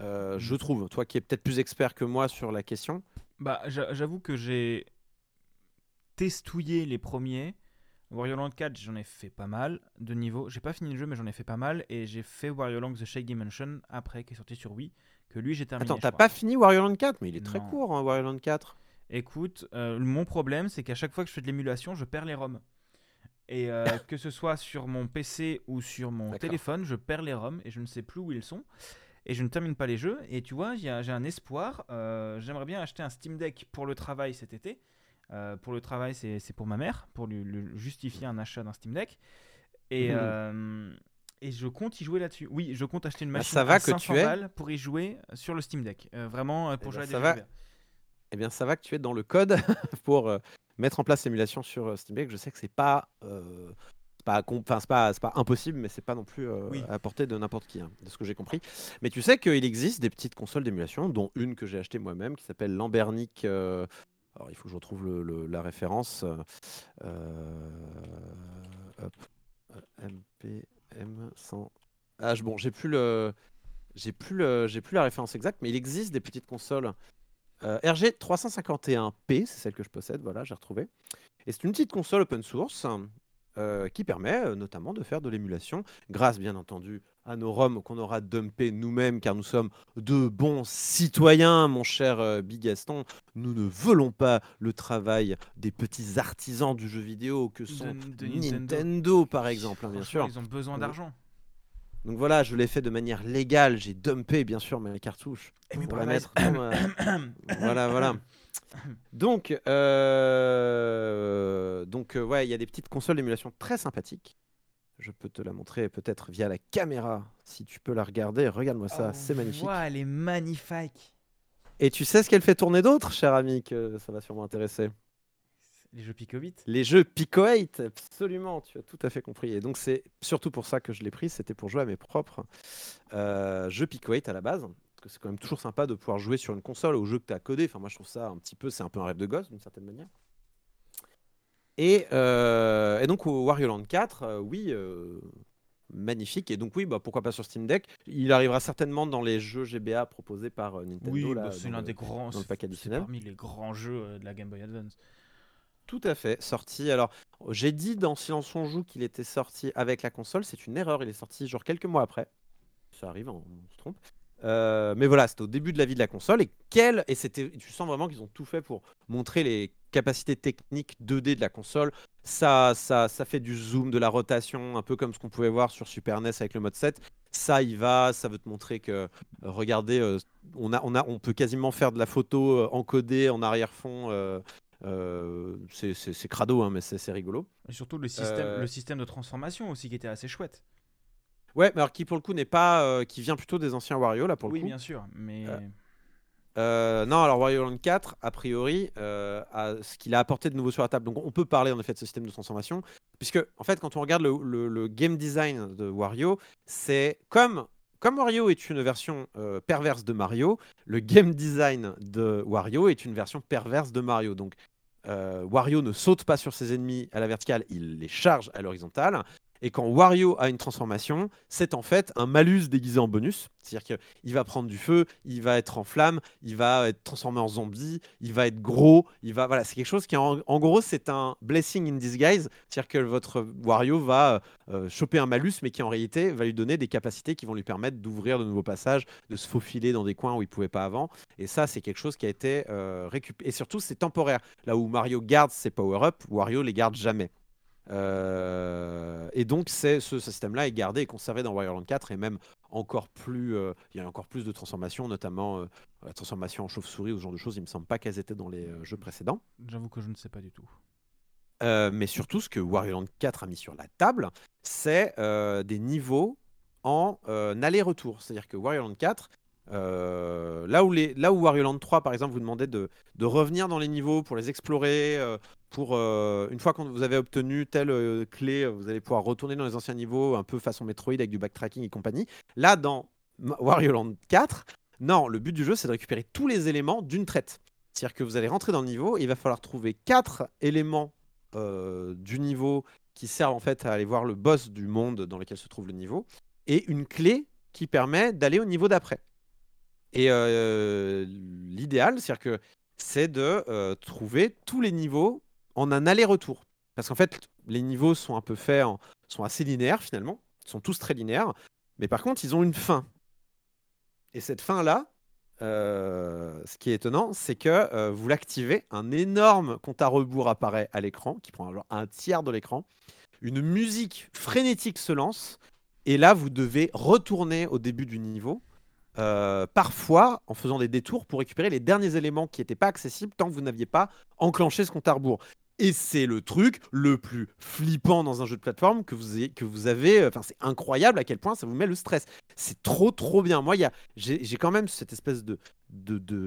Euh, Je trouve, toi qui es peut-être plus expert que moi sur la question. Bah, j'a- j'avoue que j'ai testouillé les premiers. Wario Land 4, j'en ai fait pas mal de niveaux. J'ai pas fini le jeu, mais j'en ai fait pas mal. Et j'ai fait Wario Land The Shake Dimension après, qui est sorti sur Wii, que lui j'ai terminé. Attends, t'as pas fini Wario Land 4 Mais il est très court, hein, Wario Land 4. Écoute, euh, mon problème, c'est qu'à chaque fois que je fais de l'émulation, je perds les ROM. Et euh, que ce soit sur mon PC ou sur mon téléphone, je perds les ROM et je ne sais plus où ils sont. Et je ne termine pas les jeux. Et tu vois, j'ai un j'ai un espoir. euh, J'aimerais bien acheter un Steam Deck pour le travail cet été. Euh, pour le travail, c'est pour ma mère, pour lui, lui justifier un achat d'un Steam Deck. Et, Mhm. euh, et je compte y jouer là-dessus. Oui, je compte acheter une Bah, machine ça va à que 500 tu balles pour y jouer sur le Steam Deck. Euh, vraiment, euh, pour Eh jouer ben, à des jeux va. Eh bien, ça va que tu es dans le code pour euh, mettre en place l'émulation sur euh, Steam Deck. Je sais que c'est pas, euh, pas, enfin, c'est pas, pas impossible, mais c'est pas non plus euh, Oui. à portée de n'importe qui, hein, de ce que j'ai compris. Mais tu sais qu'il existe des petites consoles d'émulation, dont une que j'ai achetée moi-même, qui s'appelle Lambernic. euh, alors, il faut que je retrouve le- la référence. euh, euh, euh, MPM 100. Ah, bon, j'ai plus la référence exacte, mais il existe des petites consoles euh, RG 351P, c'est celle que je possède, voilà, j'ai retrouvé. Et c'est une petite console open source euh, qui permet euh, notamment de faire de l'émulation, grâce bien entendu à nos ROM qu'on aura dumpés nous-mêmes, car nous sommes de bons citoyens, mon cher euh, Bigaston. Nous ne voulons pas le travail des petits artisans du jeu vidéo que sont de Nintendo, Nintendo. par exemple, hein, bien sûr. Ils ont besoin d'argent. Donc voilà, je l'ai fait de manière légale, j'ai dumpé bien sûr mes cartouches pour la mettre dans ma- voilà, voilà. Donc, euh, donc euh, ouais, il y a des petites consoles d'émulation très sympathiques. Je peux te la montrer peut-être via la caméra, si tu peux la regarder. Regarde-moi ça, Oh, c'est magnifique. elle est magnifique. Et tu sais ce qu'elle fait tourner d'autre, cher ami, que ça va sûrement intéresser? Les jeux Pico 8. Les jeux Pico 8, absolument, tu as tout à fait compris. Et donc c'est surtout pour ça que je l'ai pris, c'était pour jouer à mes propres euh, jeux Pico 8 à la base. Parce que c'est quand même toujours sympa de pouvoir jouer sur une console au jeu que tu as codé. Enfin, moi je trouve ça un petit peu, c'est un peu un rêve de gosse d'une certaine manière. Et, euh, et donc au Wario Land 4, euh, oui, euh, magnifique. Et donc oui, bah, pourquoi pas sur Steam Deck. Il arrivera certainement dans les jeux GBA proposés par Nintendo. Oui, bah, c'est l'un des grands. dans le c'est- pack additionnel. parmi les grands jeux de la Game Boy Advance. Tout à fait, sorti. Alors, j'ai dit dans Silence on joue qu'il était sorti avec la console. C'est une erreur. Il est sorti genre quelques mois après. Ça arrive, on, on se trompe. Euh, mais voilà, c'était au début de la vie de la console. Et quel et c'était, tu sens vraiment qu'ils ont tout fait pour montrer les capacités techniques 2D de la console. Ça, ça, ça fait du zoom, de la rotation, un peu comme ce qu'on pouvait voir sur Super NES avec le mode 7. Ça y va, ça veut te montrer que, euh, regardez, euh, on, a, on, a, on peut quasiment faire de la photo encodée en arrière-fond. c'est- crado, hein, mais c'est rigolo. Et surtout le système, le système de transformation aussi qui était assez chouette. Ouais, mais alors qui pour le coup n'est pas, euh, qui vient plutôt des anciens Wario là pour le oui, coup. bien sûr, mais Euh, Euh, non, alors Wario Land 4, a priori, a- ce qu'il a apporté de nouveau sur la table. Donc on peut parler en effet de ce système de transformation, puisque en fait quand on regarde le, le- le game design de Wario, c'est comme comme Wario est une version euh, perverse de Mario, le game design de Wario est une version perverse de Mario. Donc euh, Wario ne saute pas sur ses ennemis à la verticale, il les charge à l'horizontale. Et quand Wario a une transformation, c'est en fait un malus déguisé en bonus. C'est-à-dire qu'il va prendre du feu, il va être en flamme, il va être transformé en zombie, il va être gros, il va voilà, c'est quelque chose qui en, gros c'est un blessing in disguise, c'est-à-dire que votre Wario va euh, choper un malus, mais qui en réalité va lui donner des capacités qui vont lui permettre d'ouvrir de nouveaux passages, de se faufiler dans des coins où il pouvait pas avant. Et ça, c'est quelque chose qui a été euh, récupéré. Et surtout, c'est temporaire. Là où Mario garde ses power-up, Wario les garde jamais. Euh, et donc, c'est ce, ce système-là est gardé et conservé dans Wario Land 4 et même encore plus. euh, il y a encore plus de transformations, notamment euh, la transformation en chauve-souris ou ce genre de choses. Il me semble pas qu'elles étaient dans les euh, jeux précédents. j'avoue que je ne sais pas du tout. Mais surtout, ce que Wario Land 4 a mis sur la table, c'est des niveaux en aller-retour. C'est-à-dire que Wario Land 4, euh, là, où les, là où Wario Land 3, par exemple, vous demandait de, de revenir dans les niveaux pour les explorer, euh, euh, une fois que vous avez obtenu telle euh, clé, euh, vous allez pouvoir retourner dans les anciens niveaux, un peu façon Metroid avec du backtracking et compagnie. Là, dans Wario Land 4, non, le but du jeu, c'est de récupérer tous les éléments d'une traite. C'est-à-dire que vous allez rentrer dans le niveau et il va falloir trouver quatre éléments du niveau qui servent en fait à aller voir le boss du monde dans lequel se trouve le niveau et une clé qui permet d'aller au niveau d'après. Et l'idéal, c'est-à-dire que c'est de trouver tous les niveaux en un aller-retour. Parce qu'en fait, les niveaux sont un peu faits, sont assez linéaires finalement, ils sont tous très linéaires, mais par contre, ils ont une fin. Et cette fin-là, euh, ce qui est étonnant, c'est que euh, vous l'activez, un énorme compte à rebours apparaît à l'écran, qui prend un tiers de l'écran. Une musique frénétique se lance, et là, vous devez retourner au début du niveau, euh, parfois en faisant des détours pour récupérer les derniers éléments qui n'étaient pas accessibles tant que vous n'aviez pas enclenché ce compte à rebours. Et c'est le truc le plus flippant dans un jeu de plateforme que vous, que vous avez. Enfin, c'est incroyable à quel point ça vous met le stress. C'est trop, trop bien. Moi, j'ai quand même cette espèce de.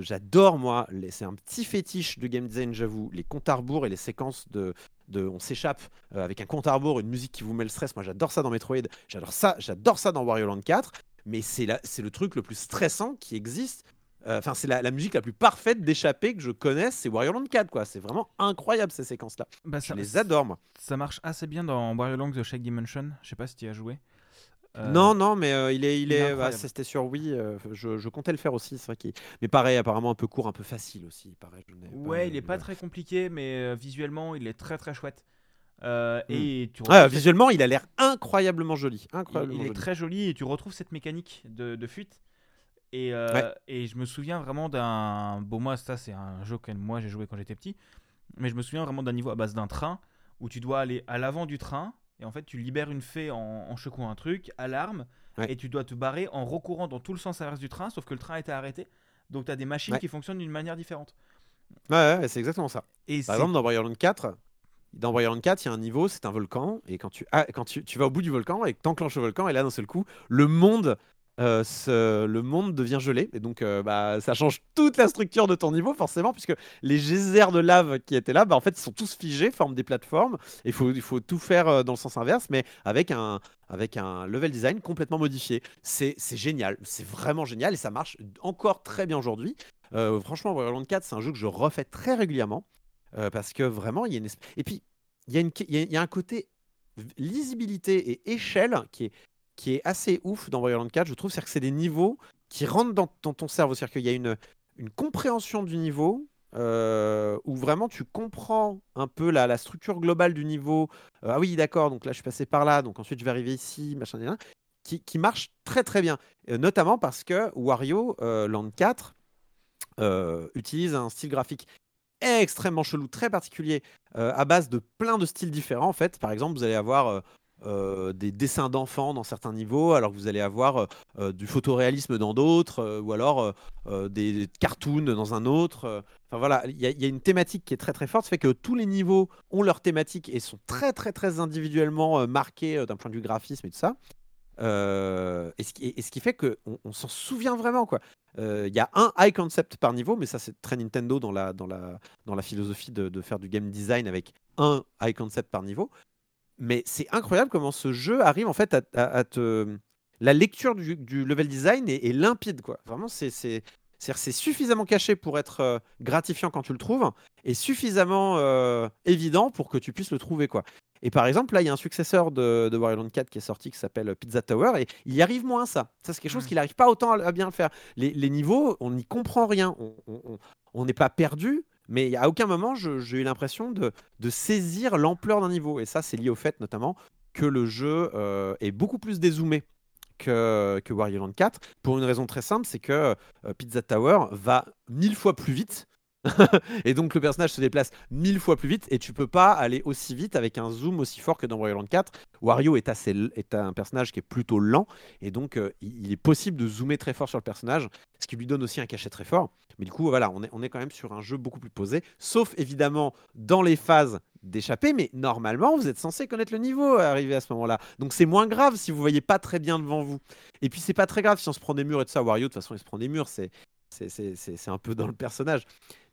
J'adore, moi. C'est un petit fétiche de game design, j'avoue. Les comptes à et les séquences de. on s'échappe euh, avec un compte à rebours, une musique qui vous met le stress. Moi, j'adore ça dans Metroid. J'adore ça, j'adore ça dans Wario Land 4. Mais c'est le truc le plus stressant qui existe. Euh, Enfin, c'est la, la musique la plus parfaite d'échapper que je connaisse, c'est Wario Land 4, quoi. C'est vraiment incroyable ces séquences-là. Bah, Je les adore, moi. Ça marche assez bien dans Wario Land The Shake Dimension. Je sais pas si tu y as joué. Euh, Non, non, mais euh, il est, il il est est, bah, c'était sur Wii. euh, je, je comptais le faire aussi, c'est vrai qu'il. Mais pareil, apparemment un peu court, un peu facile aussi. Pareil, je Ouais, il est pas très compliqué, mais visuellement, il est très très chouette. Euh, et tu Ah, cette- visuellement, il a l'air incroyablement joli. il, Incroyablement il est joli. très joli et tu retrouves cette mécanique de, de fuite. Et, euh, Ouais. et je me souviens vraiment d'un. Bon, moi, ça, c'est un jeu que moi j'ai joué quand j'étais petit. Mais je me souviens vraiment d'un niveau à base d'un train où tu dois aller à l'avant du train. Et en fait, tu libères une fée en, en secouant un truc, alarme. Ouais. Et tu dois te barrer en recourant dans tout le sens inverse du train. Sauf que le train était arrêté. Donc, tu as des machines Ouais. qui fonctionnent d'une manière différente. Ouais, ouais, c'est exactement ça. Et Par exemple, dans Borderlands 4, dans Borderlands 4, il y a un niveau, c'est un volcan, et quand tu, ah, quand tu, tu vas au bout du volcan et que tu enclenches le volcan, et là, d'un seul coup, le monde, euh, le monde devient gelé, et donc euh, bah, ça change toute la structure de ton niveau, forcément, puisque les geysers de lave qui étaient là, bah, en fait, ils sont tous figés, forment des plateformes, et il faut, il faut tout faire euh, dans le sens inverse, mais avec un, avec un level design complètement modifié. C'est génial, c'est vraiment génial, et ça marche encore très bien aujourd'hui. Euh, franchement, Borderlands 4, c'est un jeu que je refais très régulièrement. Parce que vraiment, il y a une Et puis, il y, il y a- un côté lisibilité et échelle qui est, qui est assez ouf dans Borderlands 4. Je trouve c'est que c'est des niveaux qui rentrent dans, ton cerveau. C'est-à-dire qu'il y a une, compréhension du niveau euh, où vraiment tu comprends un peu la, structure globale du niveau. Euh, ah oui, d'accord, donc là je suis passé par là, donc ensuite je vais arriver ici, machin, machin, qui, qui marche très très bien. Euh, notamment parce que Wario Land 4 euh, utilise un style graphique extrêmement chelou, très particulier, à base de plein de styles différents. En fait, par exemple, vous allez avoir euh, des dessins d'enfants dans certains niveaux, alors que vous allez avoir euh, euh, du photoréalisme dans d'autres, ou alors des cartoons dans un autre. Enfin voilà, il y, a- une thématique qui est très très forte, ça fait que tous les niveaux ont leur thématique et sont très très très individuellement marqués d'un point de vue graphisme et tout ça. Et, ce qui, fait qu'on on, s'en souvient vraiment quoi. Il y a un high concept par niveau, mais ça c'est très Nintendo dans la, dans la, dans la philosophie de faire du game design avec un high concept par niveau. Mais c'est incroyable comment ce jeu arrive en fait à, à- à te. La lecture du, du level design est, est limpide quoi. Vraiment c'est c'est suffisamment caché pour être euh, gratifiant quand tu le trouves et suffisamment euh, évident pour que tu puisses le trouver quoi. Et par exemple, là, il y a un successeur de, de Wario Land 4 qui est sorti qui s'appelle Pizza Tower et il y arrive moins ça. Ça, c'est quelque chose Mm. qu'il n'arrive pas autant à, à bien le faire. Les, les niveaux, on n'y comprend rien. On- on- on- On n'est pas perdu, mais à aucun moment, j'ai eu l'impression de, saisir l'ampleur d'un niveau. Et ça, c'est lié au fait notamment que le jeu euh, est beaucoup plus dézoomé que, que Wario Land 4 pour une raison très simple, c'est que euh, Pizza Tower va mille fois plus vite. et donc le personnage se déplace mille fois plus vite et tu peux pas aller aussi vite avec un zoom aussi fort que dans Wario Land 4. Wario est, assez, est un personnage qui est plutôt lent et donc euh, il est possible de zoomer très fort sur le personnage, ce qui lui donne aussi un cachet très fort. Mais du coup, voilà, on est, quand même sur un jeu beaucoup plus posé, sauf évidemment dans les phases d'échappée, mais normalement, vous êtes censé connaître le niveau arrivé à ce moment-là. Donc c'est moins grave si vous voyez pas très bien devant vous. Et puis c'est pas très grave si on se prend des murs et tout ça. Wario, de toute façon, il se prend des murs, c'est c'est- un peu dans le personnage.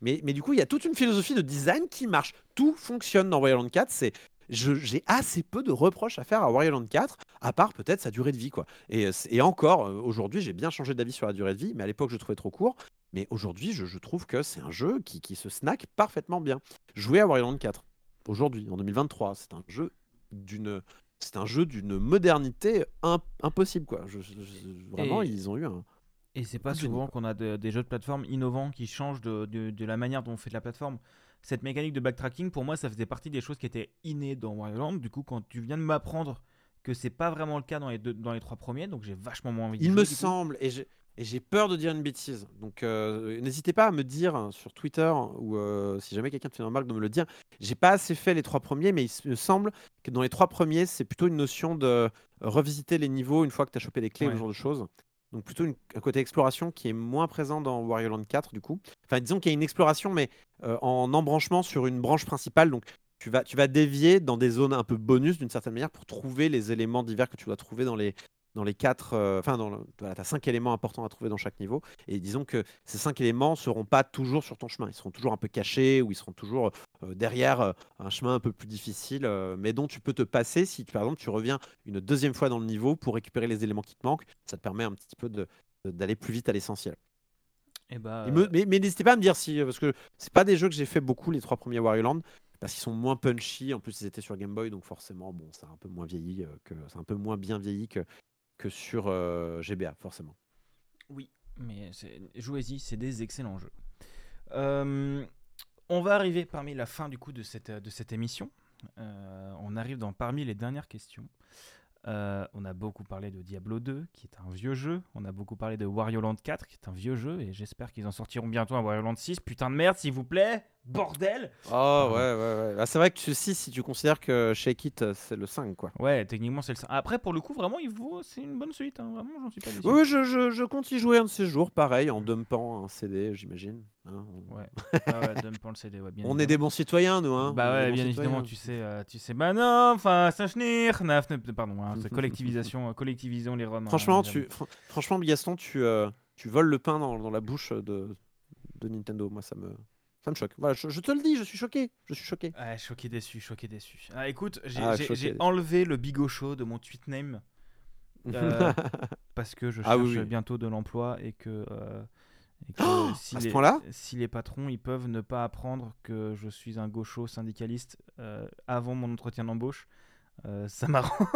Mais, mais du coup, il y a toute une philosophie de design qui marche. Tout fonctionne dans Land 4. C'est je- j'ai assez peu de reproches à faire à Wario Land 4, à part peut-être sa durée de vie. quoi. Et, euh, et encore, euh, aujourd'hui, j'ai bien changé d'avis sur la durée de vie, mais à l'époque, je trouvais trop court. Mais aujourd'hui, je, je trouve que c'est un jeu qui, qui se snack parfaitement bien. Jouer à Wario Land 4, aujourd'hui, en 2023, c'est un jeu d'une... C'est un jeu d'une modernité im- impossible, quoi. Je- je- je- vraiment, Et- ils ont eu un. Et c'est pas génie, souvent qu'on a de- des jeux de plateforme innovants qui changent de, de- de la manière dont on fait de la plateforme. Cette mécanique de backtracking, pour moi, ça faisait partie des choses qui étaient innées dans Wario. Du coup, quand tu viens de m'apprendre que c'est pas vraiment le cas dans les, deux, dans les trois premiers, donc j'ai vachement moins envie de Il me semble, et j'ai et j'ai peur de dire une bêtise. Donc euh, n'hésitez pas à me dire hein, sur Twitter ou euh, si jamais quelqu'un te fait une remarque de me le dire. J'ai pas assez fait les trois premiers, mais il me semble que dans les trois premiers, c'est plutôt une notion de revisiter les niveaux une fois que tu as chopé les clés, Ouais. ce genre de choses. Donc plutôt un côté exploration qui est moins présent dans Wario Land 4 du coup. Enfin disons qu'il y a une exploration mais euh, en embranchement sur une branche principale. Donc tu vas, tu vas dévier dans des zones un peu bonus d'une certaine manière pour trouver les éléments divers que tu dois trouver dans les, dans les quatre, euh, enfin, dans le, voilà, tu as cinq éléments importants à trouver dans chaque niveau. Et disons que ces cinq éléments seront pas toujours sur ton chemin. Ils seront toujours un peu cachés ou ils seront toujours euh, derrière euh, un chemin un peu plus difficile, mais dont tu peux te passer si, par exemple, tu reviens une deuxième fois dans le niveau pour récupérer les éléments qui te manquent. Ça te permet un petit peu d'aller plus vite à l'essentiel. Et bah, Et me- Mais, mais n'hésitez pas à me dire si, parce que c'est pas des jeux que j'ai fait beaucoup les trois premiers Wario Land, parce qu'ils sont moins punchy. En plus, ils étaient sur Game Boy, donc forcément, bon, c'est un peu moins vieilli que, c'est un peu moins bien vieilli que que sur euh, GBA, forcément. Oui, mais jouez-y, c'est des excellents jeux. Euh, on va arriver parmi la fin du coup de cette, de cette émission. Euh, on arrive dans parmi les dernières questions. On a beaucoup parlé de Diablo 2, qui est un vieux jeu. On a beaucoup parlé de Wario Land 4, qui est un vieux jeu. Et j'espère qu'ils en sortiront bientôt un Wario Land 6. Putain de merde, s'il vous plaît Bordel Oh ouais, ouais, ouais. Ah, c'est vrai que tu, si, si tu considères que Shake It, c'est le 5, quoi. Ouais, techniquement, c'est le 5. Après, pour le coup, vraiment, il vaut... c'est une bonne suite. hein. Vraiment, j'en suis pas déçu. Oui, oui, je, je, je compte y jouer un de ces jours, pareil, en dumpant un CD, j'imagine. hein. On- Ouais, ah ouais, dumpant le CD, ouais, bien On est des bons citoyens, nous, hein. Bah On ouais, bien évidemment, citoyens. tu sais, euh, tu sais, bah non, enfin, ça chenir, naf, pardon, hein, c'est collectivisation, euh, collectivisons les roms. hein, Franchement, j'avoue. tu, fran- franchement, Gaston, tu, euh, tu voles le pain dans, dans la bouche de, de Nintendo. Moi, ça me, ça me choque. Voilà, je, je te le dis, je suis choqué. Je suis choqué. Choqué déçu, choqué déçu. Ah, écoute, j'ai Ah, enlevé le bigocho de mon tweet name Euh, parce que je cherche Ah oui, oui. bientôt de l'emploi et que, euh, et que Oh, si, à ce les, point-là si les patrons ils peuvent ne pas apprendre que je suis un gaucho syndicaliste euh, avant mon entretien d'embauche, ça m'arrange.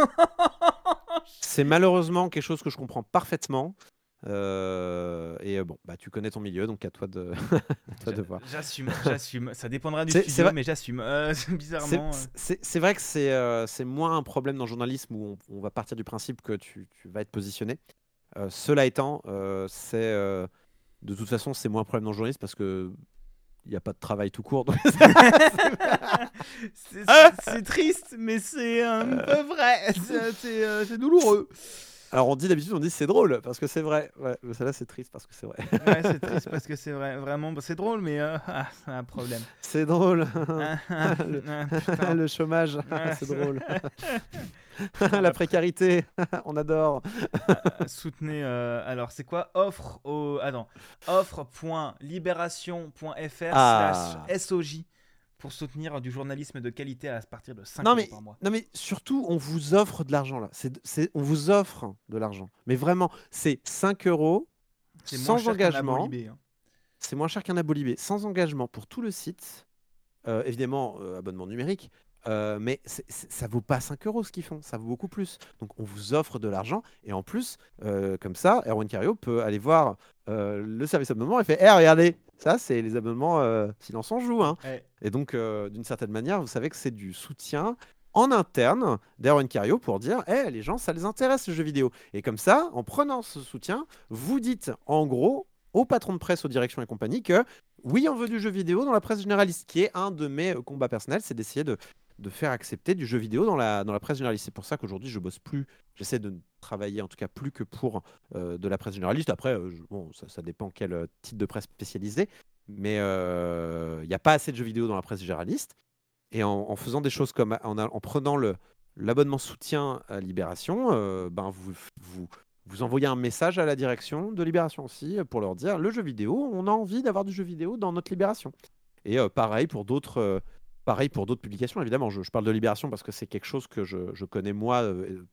C'est malheureusement quelque chose que je comprends parfaitement. Euh, et euh, bon, bah, tu connais ton milieu, donc à toi de, à toi de voir. J'assume, j'assume. Ça dépendra du studio, vrai- mais j'assume. Euh, bizarrement. C'est vrai que c'est euh, moins un problème dans le journalisme où on, on va partir du principe que tu, tu vas être positionné. Cela étant, c'est de toute façon c'est moins un problème dans le journalisme parce que il n'y a pas de travail tout court. c'est triste, mais c'est un peu vrai. C'est douloureux. Alors on dit d'habitude on dit c'est drôle parce que c'est vrai. Ouais, mais celle-là c'est triste parce que c'est vrai. Ouais, c'est triste parce que c'est vrai, vraiment, bah, c'est drôle, mais euh, ah, c'est un problème. c'est drôle. Ah, ah, ah. Le chômage, c'est drôle. La précarité, on adore. Soutenez. euh, alors, c'est quoi? Offre au. Attends. Offre.libération.fr Ah. slash SOJ pour soutenir du journalisme de qualité à partir de 5 Non euros mais, par mois. non mais surtout, on vous offre de l'argent là. C'est, on vous offre de l'argent. Mais vraiment, c'est 5 euros sans engagement. Hein. C'est moins cher qu'un abolibé. Sans engagement pour tout le site. Euh, évidemment, euh, abonnement numérique. Euh, mais c'est- c'est- ça vaut pas 5 euros ce qu'ils font. Ça vaut beaucoup plus. Donc on vous offre de l'argent. Et en plus, comme ça, Erwan Cario peut aller voir le service abonnement et fait Eh, regardez, ça, c'est les abonnements euh, Silence on joue. Hein. Ouais. Et donc, euh, d'une certaine manière, vous savez que c'est du soutien en interne d'Erwan Cario pour dire Eh, les gens, ça les intéresse le jeu vidéo. Et comme ça, en prenant ce soutien, vous dites en gros au patron de presse, aux directions et compagnie que oui, on veut du jeu vidéo dans la presse généraliste, qui est un de mes euh, combats personnels, c'est d'essayer de, de faire accepter du jeu vidéo dans la, dans la presse généraliste. C'est pour ça qu'aujourd'hui, je bosse plus, j'essaie de travailler en tout cas plus que pour euh, de la presse généraliste. Après, euh, bon, ça, ça dépend quel euh, type de presse spécialisée, mais il n'y a pas assez de jeux vidéo dans la presse généraliste. Et en, faisant des choses comme en, prenant le l'abonnement soutien à Libération, euh, ben vous, vous vous envoyez un message à la direction de Libération aussi euh, pour leur dire le jeu vidéo, on a envie d'avoir du jeu vidéo dans notre Libération. Et euh, pareil pour d'autres. Pareil pour d'autres publications, évidemment. Je, parle de Libération parce que c'est quelque chose que je, connais moi euh,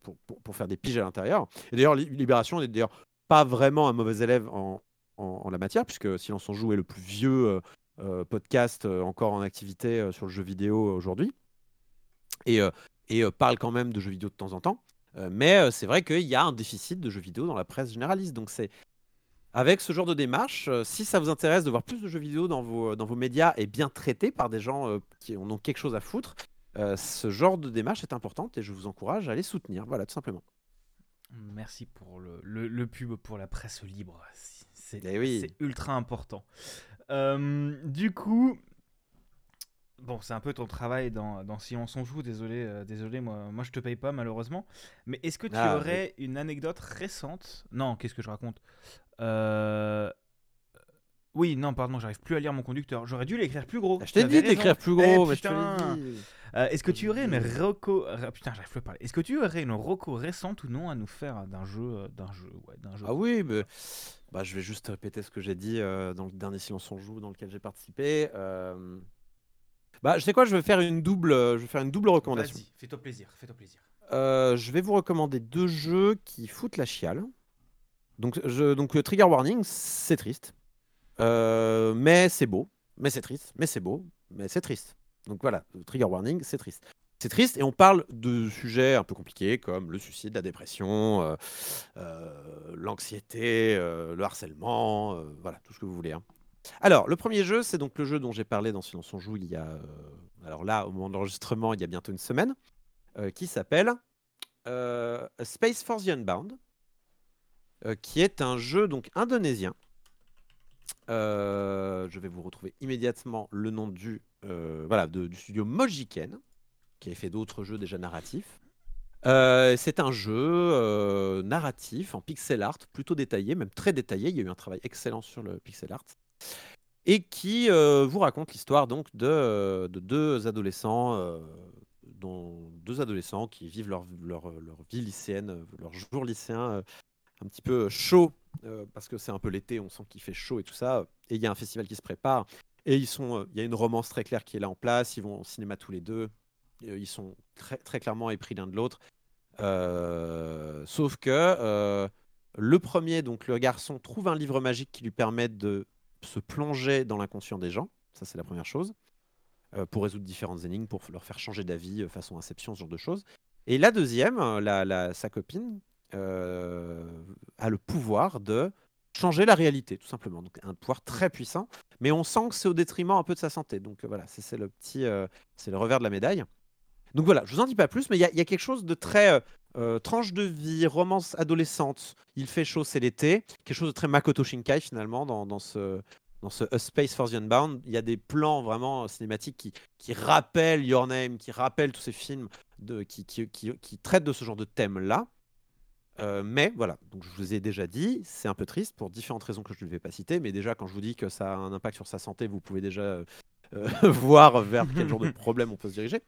pour, faire des piges à l'intérieur. Et d'ailleurs, Li- Libération n'est d'ailleurs pas vraiment un mauvais élève en, en- en la matière, puisque Silence on joue est le plus vieux euh, euh, podcast encore en activité sur le jeu vidéo aujourd'hui. Et, et parle quand même de jeux vidéo de temps en temps. Mais c'est vrai qu'il y a un déficit de jeux vidéo dans la presse généraliste. Donc c'est avec ce genre de démarche, euh, si ça vous intéresse de voir plus de jeux vidéo dans vos, dans vos médias et bien traités par des gens euh, qui en ont quelque chose à foutre, euh, ce genre de démarche est importante et je vous encourage à les soutenir. Voilà, tout simplement. Merci pour le, le- le pub pour la presse libre. C'est Eh oui. ultra important. Euh, du coup, bon, c'est un peu ton travail dans, dans Silence on joue. Désolé, euh, désolé, moi, moi je te paye pas malheureusement. Mais est-ce que tu Ah, aurais une anecdote récente? Non, qu'est-ce que je raconte? Euh, Oui, non, pardon, j'arrive plus à lire mon conducteur. J'aurais dû l'écrire plus gros. Je t'ai dit d'écrire plus Eh, gros, mais je te putain. dit. Euh, Est-ce que tu aurais une reco putain j'arrive plus à parler. Est-ce que tu aurais une reco récente ou non à nous faire d'un jeu euh, d'un jeu ouais d'un jeu. Ah oui, mais bah, je vais juste répéter ce que j'ai dit dans le dernier Silence on joue dans lequel j'ai participé. Euh, Bah, je sais quoi, je vais faire une double, euh, je vais faire une double recommandation. Vas-y, fais-toi plaisir, fais-toi plaisir. Euh, je vais vous recommander deux jeux qui foutent la chiale. Donc, je, donc euh, Trigger Warning, c'est triste. Euh, mais c'est beau. Mais c'est triste. Mais c'est beau. Mais c'est triste. Donc voilà, Trigger Warning, c'est triste. C'est triste et on parle de sujets un peu compliqués comme le suicide, la dépression, euh, l'anxiété, le harcèlement, voilà, tout ce que vous voulez. hein. Alors, le premier jeu, c'est donc le jeu dont j'ai parlé dans Silence on joue il y a euh, alors là, au moment de l'enregistrement, il y a bientôt une semaine, qui s'appelle Space Force the Unbound, qui est un jeu donc indonésien. je vais vous retrouver immédiatement le nom du studio Mojiken, qui a fait d'autres jeux déjà narratifs. c'est un jeu narratif en pixel art, plutôt détaillé, même très détaillé. Il y a eu un travail excellent sur le pixel art et qui vous raconte l'histoire donc de, deux adolescents, dont deux adolescents qui vivent leur, leur, leur vie lycéenne, leur jour lycéen un petit peu chaud parce que c'est un peu l'été, on sent qu'il fait chaud et tout ça. Et il y a un festival qui se prépare et ils sont, il y a une romance très claire qui est là en place. Ils vont au cinéma tous les deux. Ils sont très, très clairement épris l'un de l'autre. sauf que le premier, donc le garçon, trouve un livre magique qui lui permet de se plonger dans l'inconscient des gens. Ça, c'est la première chose. Euh, pour résoudre différentes énigmes, pour leur faire changer d'avis euh, façon Inception, ce genre de choses. Et la deuxième, euh, sa copine, a le pouvoir de changer la réalité, tout simplement. Donc un pouvoir très puissant, mais on sent que c'est au détriment un peu de sa santé. Donc voilà, c'est le petit, c'est le revers de la médaille. Donc voilà, je vous en dis pas plus, mais il y, a quelque chose de très tranche de vie, romance adolescente. Il fait chaud, c'est l'été. Quelque chose de très Makoto Shinkai finalement dans, dans ce, dans ce A Space for the Unbound, il y a des plans vraiment cinématiques qui, qui rappellent Your Name, qui rappellent tous ces films de, qui, qui, qui, traitent de ce genre de thème-là. Euh, mais voilà, donc je vous ai déjà dit, c'est un peu triste pour différentes raisons que je ne vais pas citer, mais déjà quand je vous dis que ça a un impact sur sa santé, vous pouvez déjà euh, voir vers quel genre de problème on peut se diriger.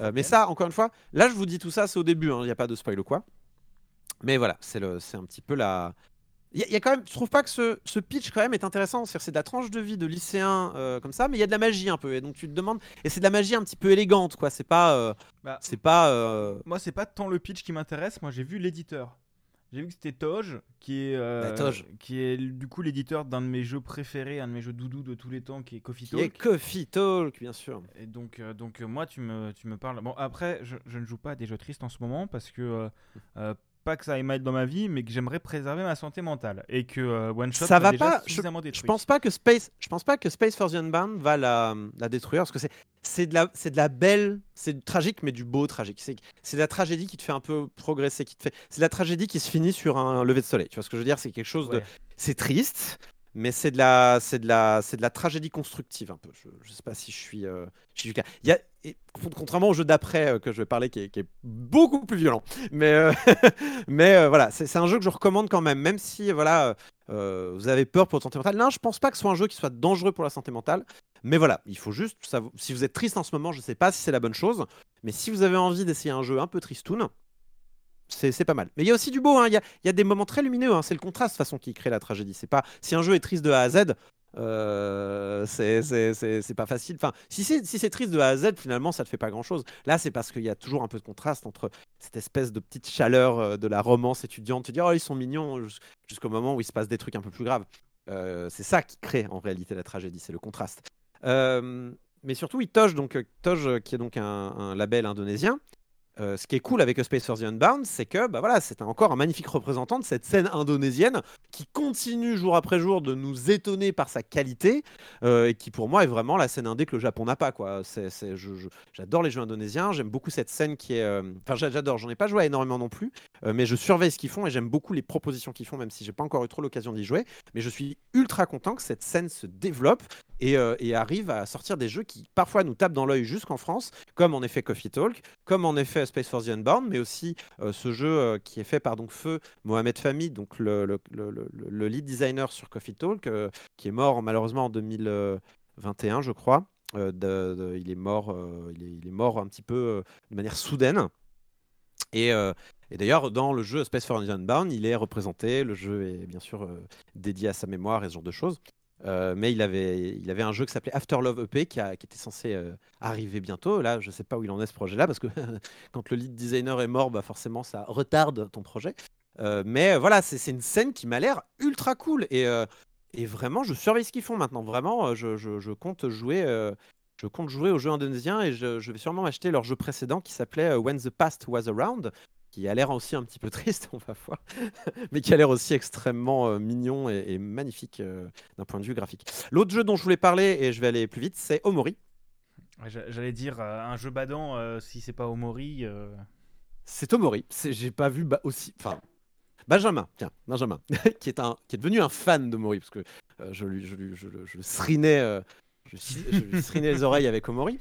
Euh, mais ça, encore une fois, là je vous dis tout ça, c'est au début, hein, il n'y a pas de spoil ou quoi. Mais voilà, c'est un petit peu la, il y, a quand même, je trouve pas que ce, ce pitch quand même est intéressant. C'est de la tranche de vie de lycéen euh, comme ça, mais il y a de la magie un peu. Et donc tu te demandes, et c'est de la magie un petit peu élégante, quoi. C'est pas, euh, bah, c'est pas. Euh, moi, c'est pas tant le pitch qui m'intéresse. Moi, j'ai vu l'éditeur. J'ai vu que c'était Toge, qui est, bah, qui est du coup l'éditeur d'un de mes jeux préférés, un de mes jeux doudou de tous les temps, qui est Coffee Talk. Qui est Coffee Talk, bien sûr. Et donc, donc moi, tu me, tu me parles. Bon, après, je, je, ne joue pas à des jeux tristes en ce moment parce que pas que ça aille mal dans ma vie, mais que j'aimerais préserver ma santé mentale et que euh, One Shot ça va pas. Je, je, pense pas que Space, je pense pas que Space for the Unbound va la, la détruire parce que c'est c'est de la c'est de la belle, c'est tragique mais du beau tragique. C'est c'est de la tragédie qui te fait un peu progresser, qui te fait. C'est de la tragédie qui se finit sur un lever de soleil. Tu vois ce que je veux dire? C'est quelque chose de. C'est triste, mais c'est de la c'est de la c'est de la tragédie constructive un peu. Je, je sais pas si je suis euh, il y a contrairement au jeu d'après euh, que je vais parler qui est, beaucoup plus violent. Mais euh, mais voilà c'est un jeu que je recommande quand même même si voilà vous avez peur pour la santé mentale. Non je pense pas que ce soit un jeu qui soit dangereux pour la santé mentale. Mais voilà il faut juste si vous êtes triste en ce moment je sais pas si c'est la bonne chose. Mais si vous avez envie d'essayer un jeu un peu tristoun c'est pas mal. Mais il y a aussi du beau, hein. il y, a, y, a, des moments très lumineux, hein. c'est le contraste façon qui crée la tragédie. C'est pas Si un jeu est triste de A à Z, euh, c'est pas facile. Enfin, si c'est si triste de A à Z, finalement, ça ne fait pas grand chose. Là, c'est parce qu'il y a toujours un peu de contraste entre cette espèce de petite chaleur euh, de la romance étudiante. Tu dis, oh, ils sont mignons, jusqu'au moment où il se passe des trucs un peu plus graves. Euh, c'est ça qui crée en réalité la tragédie, c'est le contraste. Euh, mais surtout, il Toge, donc, Toge, qui est donc un label indonésien, euh, ce qui est cool avec A Space for the Unbound, c'est que bah voilà, c'est encore un magnifique représentant de cette scène indonésienne qui continue jour après jour de nous étonner par sa qualité euh, et qui pour moi est vraiment la scène indé que le Japon n'a pas. Quoi. j'adore les jeux indonésiens, j'aime beaucoup cette scène qui est... Euh, enfin j'adore, j'en ai pas joué énormément non plus, mais je surveille ce qu'ils font et j'aime beaucoup les propositions qu'ils font, même si j'ai pas encore eu trop l'occasion d'y jouer. Mais je suis ultra content que cette scène se développe et, et arrive à sortir des jeux qui parfois nous tapent dans l'œil jusqu'en France, comme en effet Coffee Talk, comme en effet Space Force the Unbound, mais aussi euh, ce jeu euh, qui est fait par donc Feu Mohamed Fahmy, donc le, le, lead designer sur Coffee Talk, euh, qui est mort malheureusement en 2021, je crois. Il est mort, il est, mort un petit peu de manière soudaine. Et, d'ailleurs, dans le jeu Space for Unbound, il est représenté. Le jeu est bien sûr dédié à sa mémoire et ce genre de choses. Euh, mais il avait, un jeu qui s'appelait After Love EP qui, était censé euh, arriver bientôt. Là, je ne sais pas où il en est ce projet-là parce que quand le lead designer est mort, bah forcément ça retarde ton projet. Euh, mais voilà, c'est une scène qui m'a l'air ultra cool et, vraiment, je surveille ce qu'ils font maintenant. Vraiment, je, compte jouer. je compte jouer au jeu indonésien et je vais sûrement acheter leur jeu précédent qui s'appelait When the Past Was Around, qui a l'air aussi un petit peu triste, on va voir, mais qui a l'air aussi extrêmement euh, mignon et, magnifique euh, d'un point de vue graphique. L'autre jeu dont je voulais parler, et je vais aller plus vite, c'est Omori. J'allais dire un jeu badant si c'est pas Omori. C'est Omori. J'ai pas vu aussi. Enfin, Benjamin, tiens, Benjamin, qui, est un, qui est devenu un fan de Mori, parce que je, lui, je, lui, je, je, srinais, je, les oreilles avec Omori.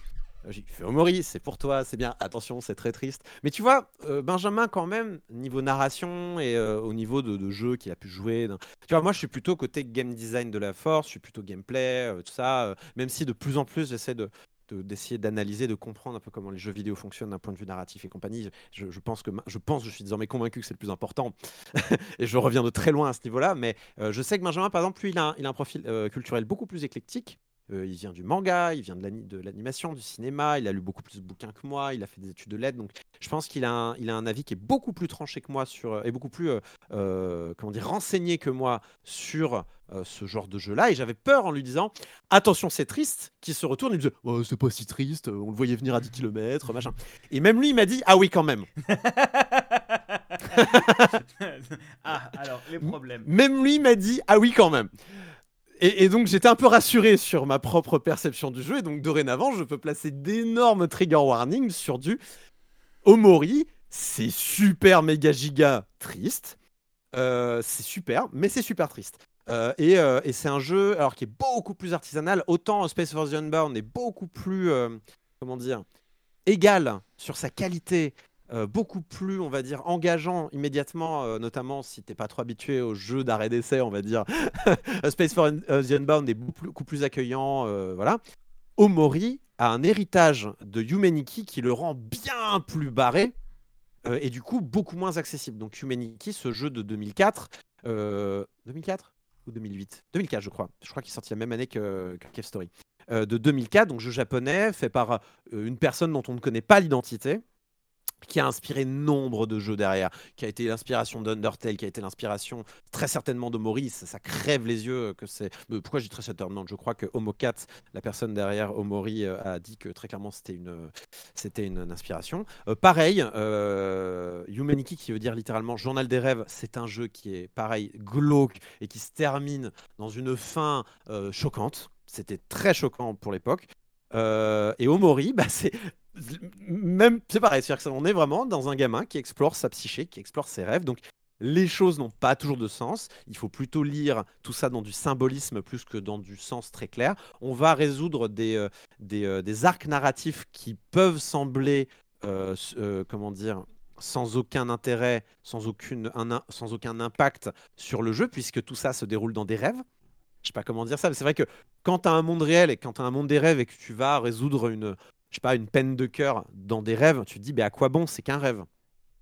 J'ai fait Omori, c'est pour toi, c'est bien. Attention, c'est très triste. Mais tu vois, Benjamin, quand même, niveau narration et au niveau de, jeu qu'il a pu jouer. Tu vois, moi, je suis plutôt côté game design de la force, je suis plutôt gameplay, tout ça. même si de plus en plus, j'essaie de, d'essayer d'analyser, de comprendre un peu comment les jeux vidéo fonctionnent d'un point de vue narratif et compagnie. Je, pense que je pense, je suis désormais convaincu que c'est le plus important. et je reviens de très loin à ce niveau-là. Mais euh, je sais que Benjamin, par exemple, lui, il a un, profil euh, culturel beaucoup plus éclectique. Euh, il vient du manga, il vient de l'animation, du cinéma, il a lu beaucoup plus de bouquins que moi, il a fait des études de lettres. Donc je pense qu'il a, un, il a un avis qui est beaucoup plus tranché que moi sur, et beaucoup plus comment dire, renseigné que moi sur euh, ce genre de jeu-là. Et j'avais peur en lui disant Attention, c'est triste, qui se retourne et me dit oh, C'est pas si triste, on le voyait venir à 10 km, machin. Et même lui, il m'a dit Ah oui, quand même. ah, alors, les problèmes. Même lui m'a dit Ah oui, quand même. Et, donc j'étais un peu rassuré sur ma propre perception du jeu. Et donc dorénavant, je peux placer d'énormes trigger warnings sur du Omori. C'est super méga giga triste. Euh, c'est super, mais c'est super triste. Euh, euh, et, c'est un jeu alors qui est beaucoup plus artisanal. Autant Space Force Unbound est beaucoup plus, comment dire, égal sur sa qualité, beaucoup plus, on va dire, engageant immédiatement, notamment si t'es pas trop habitué aux jeux d'arrêt d'essai, on va dire. Space Force Unbound est beaucoup plus accueillant, voilà. Omori a un héritage de Humaniki qui le rend bien plus barré et du coup beaucoup moins accessible. Donc Humaniki, ce jeu de 2004, 2004 2008 2004, je crois. Je crois qu'il est sorti la même année que, que Cave Story. Euh, de 2004, donc jeu japonais, fait par euh, une personne dont on ne connaît pas l'identité, qui a inspiré nombre de jeux derrière, qui a été l'inspiration d'Undertale, qui a été l'inspiration très certainement de Maurice. Ça crève les yeux que c'est. Pourquoi dis très certainement? Je crois que Homocat, la personne derrière Omori, euh, a dit que très clairement c'était une, c'était une, inspiration. Euh, pareil, euh, Humanity, qui veut dire littéralement Journal des rêves, c'est un jeu qui est pareil, glauque et qui se termine dans une fin choquante. C'était très choquant pour l'époque. Et Omori, bah, c'est même c'est pareil, c'est-à-dire que on est vraiment dans un gamin qui explore sa psyché, qui explore ses rêves. Donc les choses n'ont pas toujours de sens. Il faut plutôt lire tout ça dans du symbolisme plus que dans du sens très clair. On va résoudre des, euh, euh, des, arcs narratifs qui peuvent sembler, euh, comment dire, sans aucun intérêt, sans, aucune, sans aucun impact sur le jeu, puisque tout ça se déroule dans des rêves. Je sais pas comment dire ça, mais c'est vrai que quand tu as un monde réel et quand tu as un monde des rêves et que tu vas résoudre une, je sais pas, une peine de cœur dans des rêves, tu te dis, mais à quoi bon C'est qu'un rêve.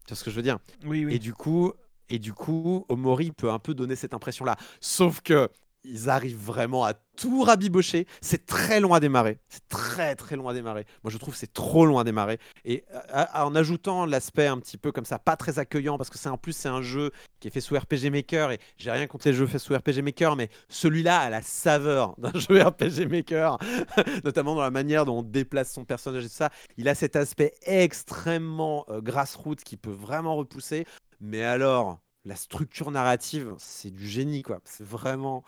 Tu vois ce que je veux dire? Oui, oui. Et du coup, et du coup, Omori peut un peu donner cette impression-là. Sauf que ils arrivent vraiment à tout rabibocher. C'est très long à démarrer. C'est très très long à démarrer. Moi je trouve c'est trop long à démarrer. Et en ajoutant l'aspect un petit peu comme ça, pas très accueillant, parce que c'est en plus c'est un jeu qui est fait sous RPG Maker et j'ai rien contre les jeux faits sous RPG Maker, mais celui-là a la saveur d'un jeu RPG Maker, notamment dans la manière dont on déplace son personnage et tout ça. Il a cet aspect extrêmement euh, grassroots qui peut vraiment repousser. Mais alors, la structure narrative, c'est du génie, quoi. C'est vraiment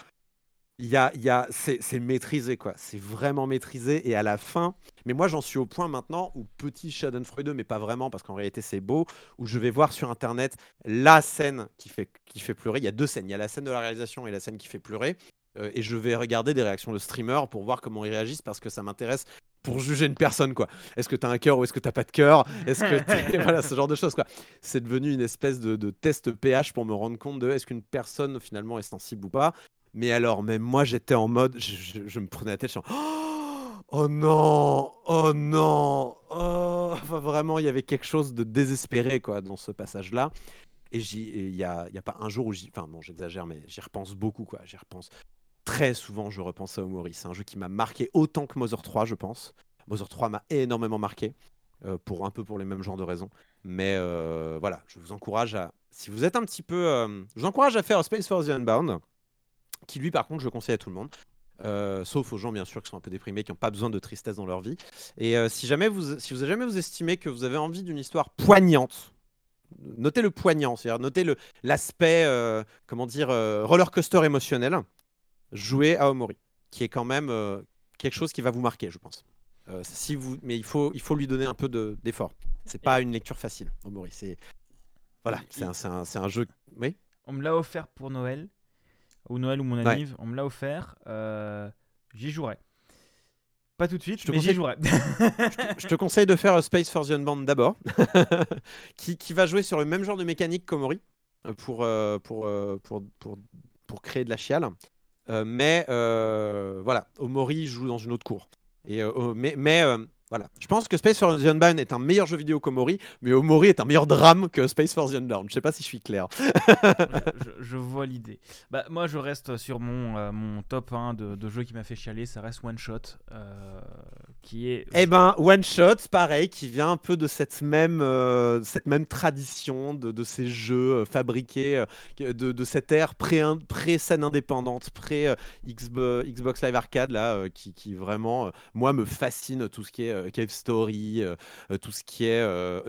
il y a, y a, c'est maîtrisé, quoi. C'est vraiment maîtrisé. Et à la fin, mais moi, j'en suis au point maintenant où petit Schadenfreude, mais pas vraiment, parce qu'en réalité, c'est beau, où je vais voir sur Internet la scène qui fait, qui fait pleurer. Il y a deux scènes. Il y a la scène de la réalisation et la scène qui fait pleurer. Euh, et je vais regarder des réactions de streamers pour voir comment ils réagissent, parce que ça m'intéresse pour juger une personne, quoi. Est-ce que tu as un cœur ou est-ce que tu pas de cœur? Est-ce que voilà, ce genre de choses, quoi. C'est devenu une espèce de, de, test pH pour me rendre compte de est-ce qu'une personne finalement est sensible ou pas. Mais alors, même moi, j'étais en mode, je, me prenais la tête, je suis oh non, oh non, oh. vraiment, il y avait quelque chose de désespéré quoi dans ce passage-là. Et il n'y a, y a pas un jour où j'y, enfin non, j'exagère, mais j'y repense beaucoup quoi. J'y repense très souvent. Je repense à Omori. C'est un jeu qui m'a marqué autant que Mother 3, je pense. Mother 3 m'a énormément marqué. Euh, pour un peu pour les mêmes genres de raisons. Mais euh, voilà, je vous encourage à, si vous êtes un petit peu, euh, je vous encourage à faire Space Force the Unbound qui lui par contre je conseille à tout le monde. Euh, sauf aux gens bien sûr qui sont un peu déprimés, qui n'ont pas besoin de tristesse dans leur vie. Et euh, si jamais vous, si vous jamais vous estimez que vous avez envie d'une histoire poignante, notez le poignant, c'est-à-dire notez le l'aspect, euh, comment dire, roller coaster émotionnel. Jouez à Omori, qui est quand même quelque chose qui va vous marquer, je pense. Si vous, mais il faut, il faut lui donner un peu de- d'effort. C'est pas une lecture facile, Omori. C'est voilà, c'est un, un- un jeu. Oui? On me l'a offert pour Noël, ou Noël ou mon Ouais. anniv, on me l'a offert. euh, J'y jouerai. Pas tout de suite, Je te mais j'y conseille- jouerai. Je te conseille de faire euh, Space for the Unbound d'abord, qui, qui va jouer sur le même genre de mécanique qu'Omori euh, pour, euh, pour, euh, pour, pour, pour créer de la chiale. Mais voilà, Omori joue dans une autre cour. Et, oh, mais mais voilà, je pense que Space for the Unbound est un meilleur jeu vidéo qu'Omori, mais Omori est un meilleur drame que Space for the Unbound. Je sais pas si je suis clair. je, je vois l'idée. Bah, moi, je reste sur mon, euh, mon top 1 de, de jeux qui m'a fait chialer. Ça reste One Shot, euh, qui est. Eh ben, One Shot, pareil, qui vient un peu de cette même, euh, cette même tradition de, de ces jeux fabriqués, de, de cette ère pré- pré-scène indépendante, pré-Xbox Live Arcade, là, qui, qui vraiment, moi, me fascine tout ce qui est euh, Cave Story, euh, euh, tout ce qui est euh,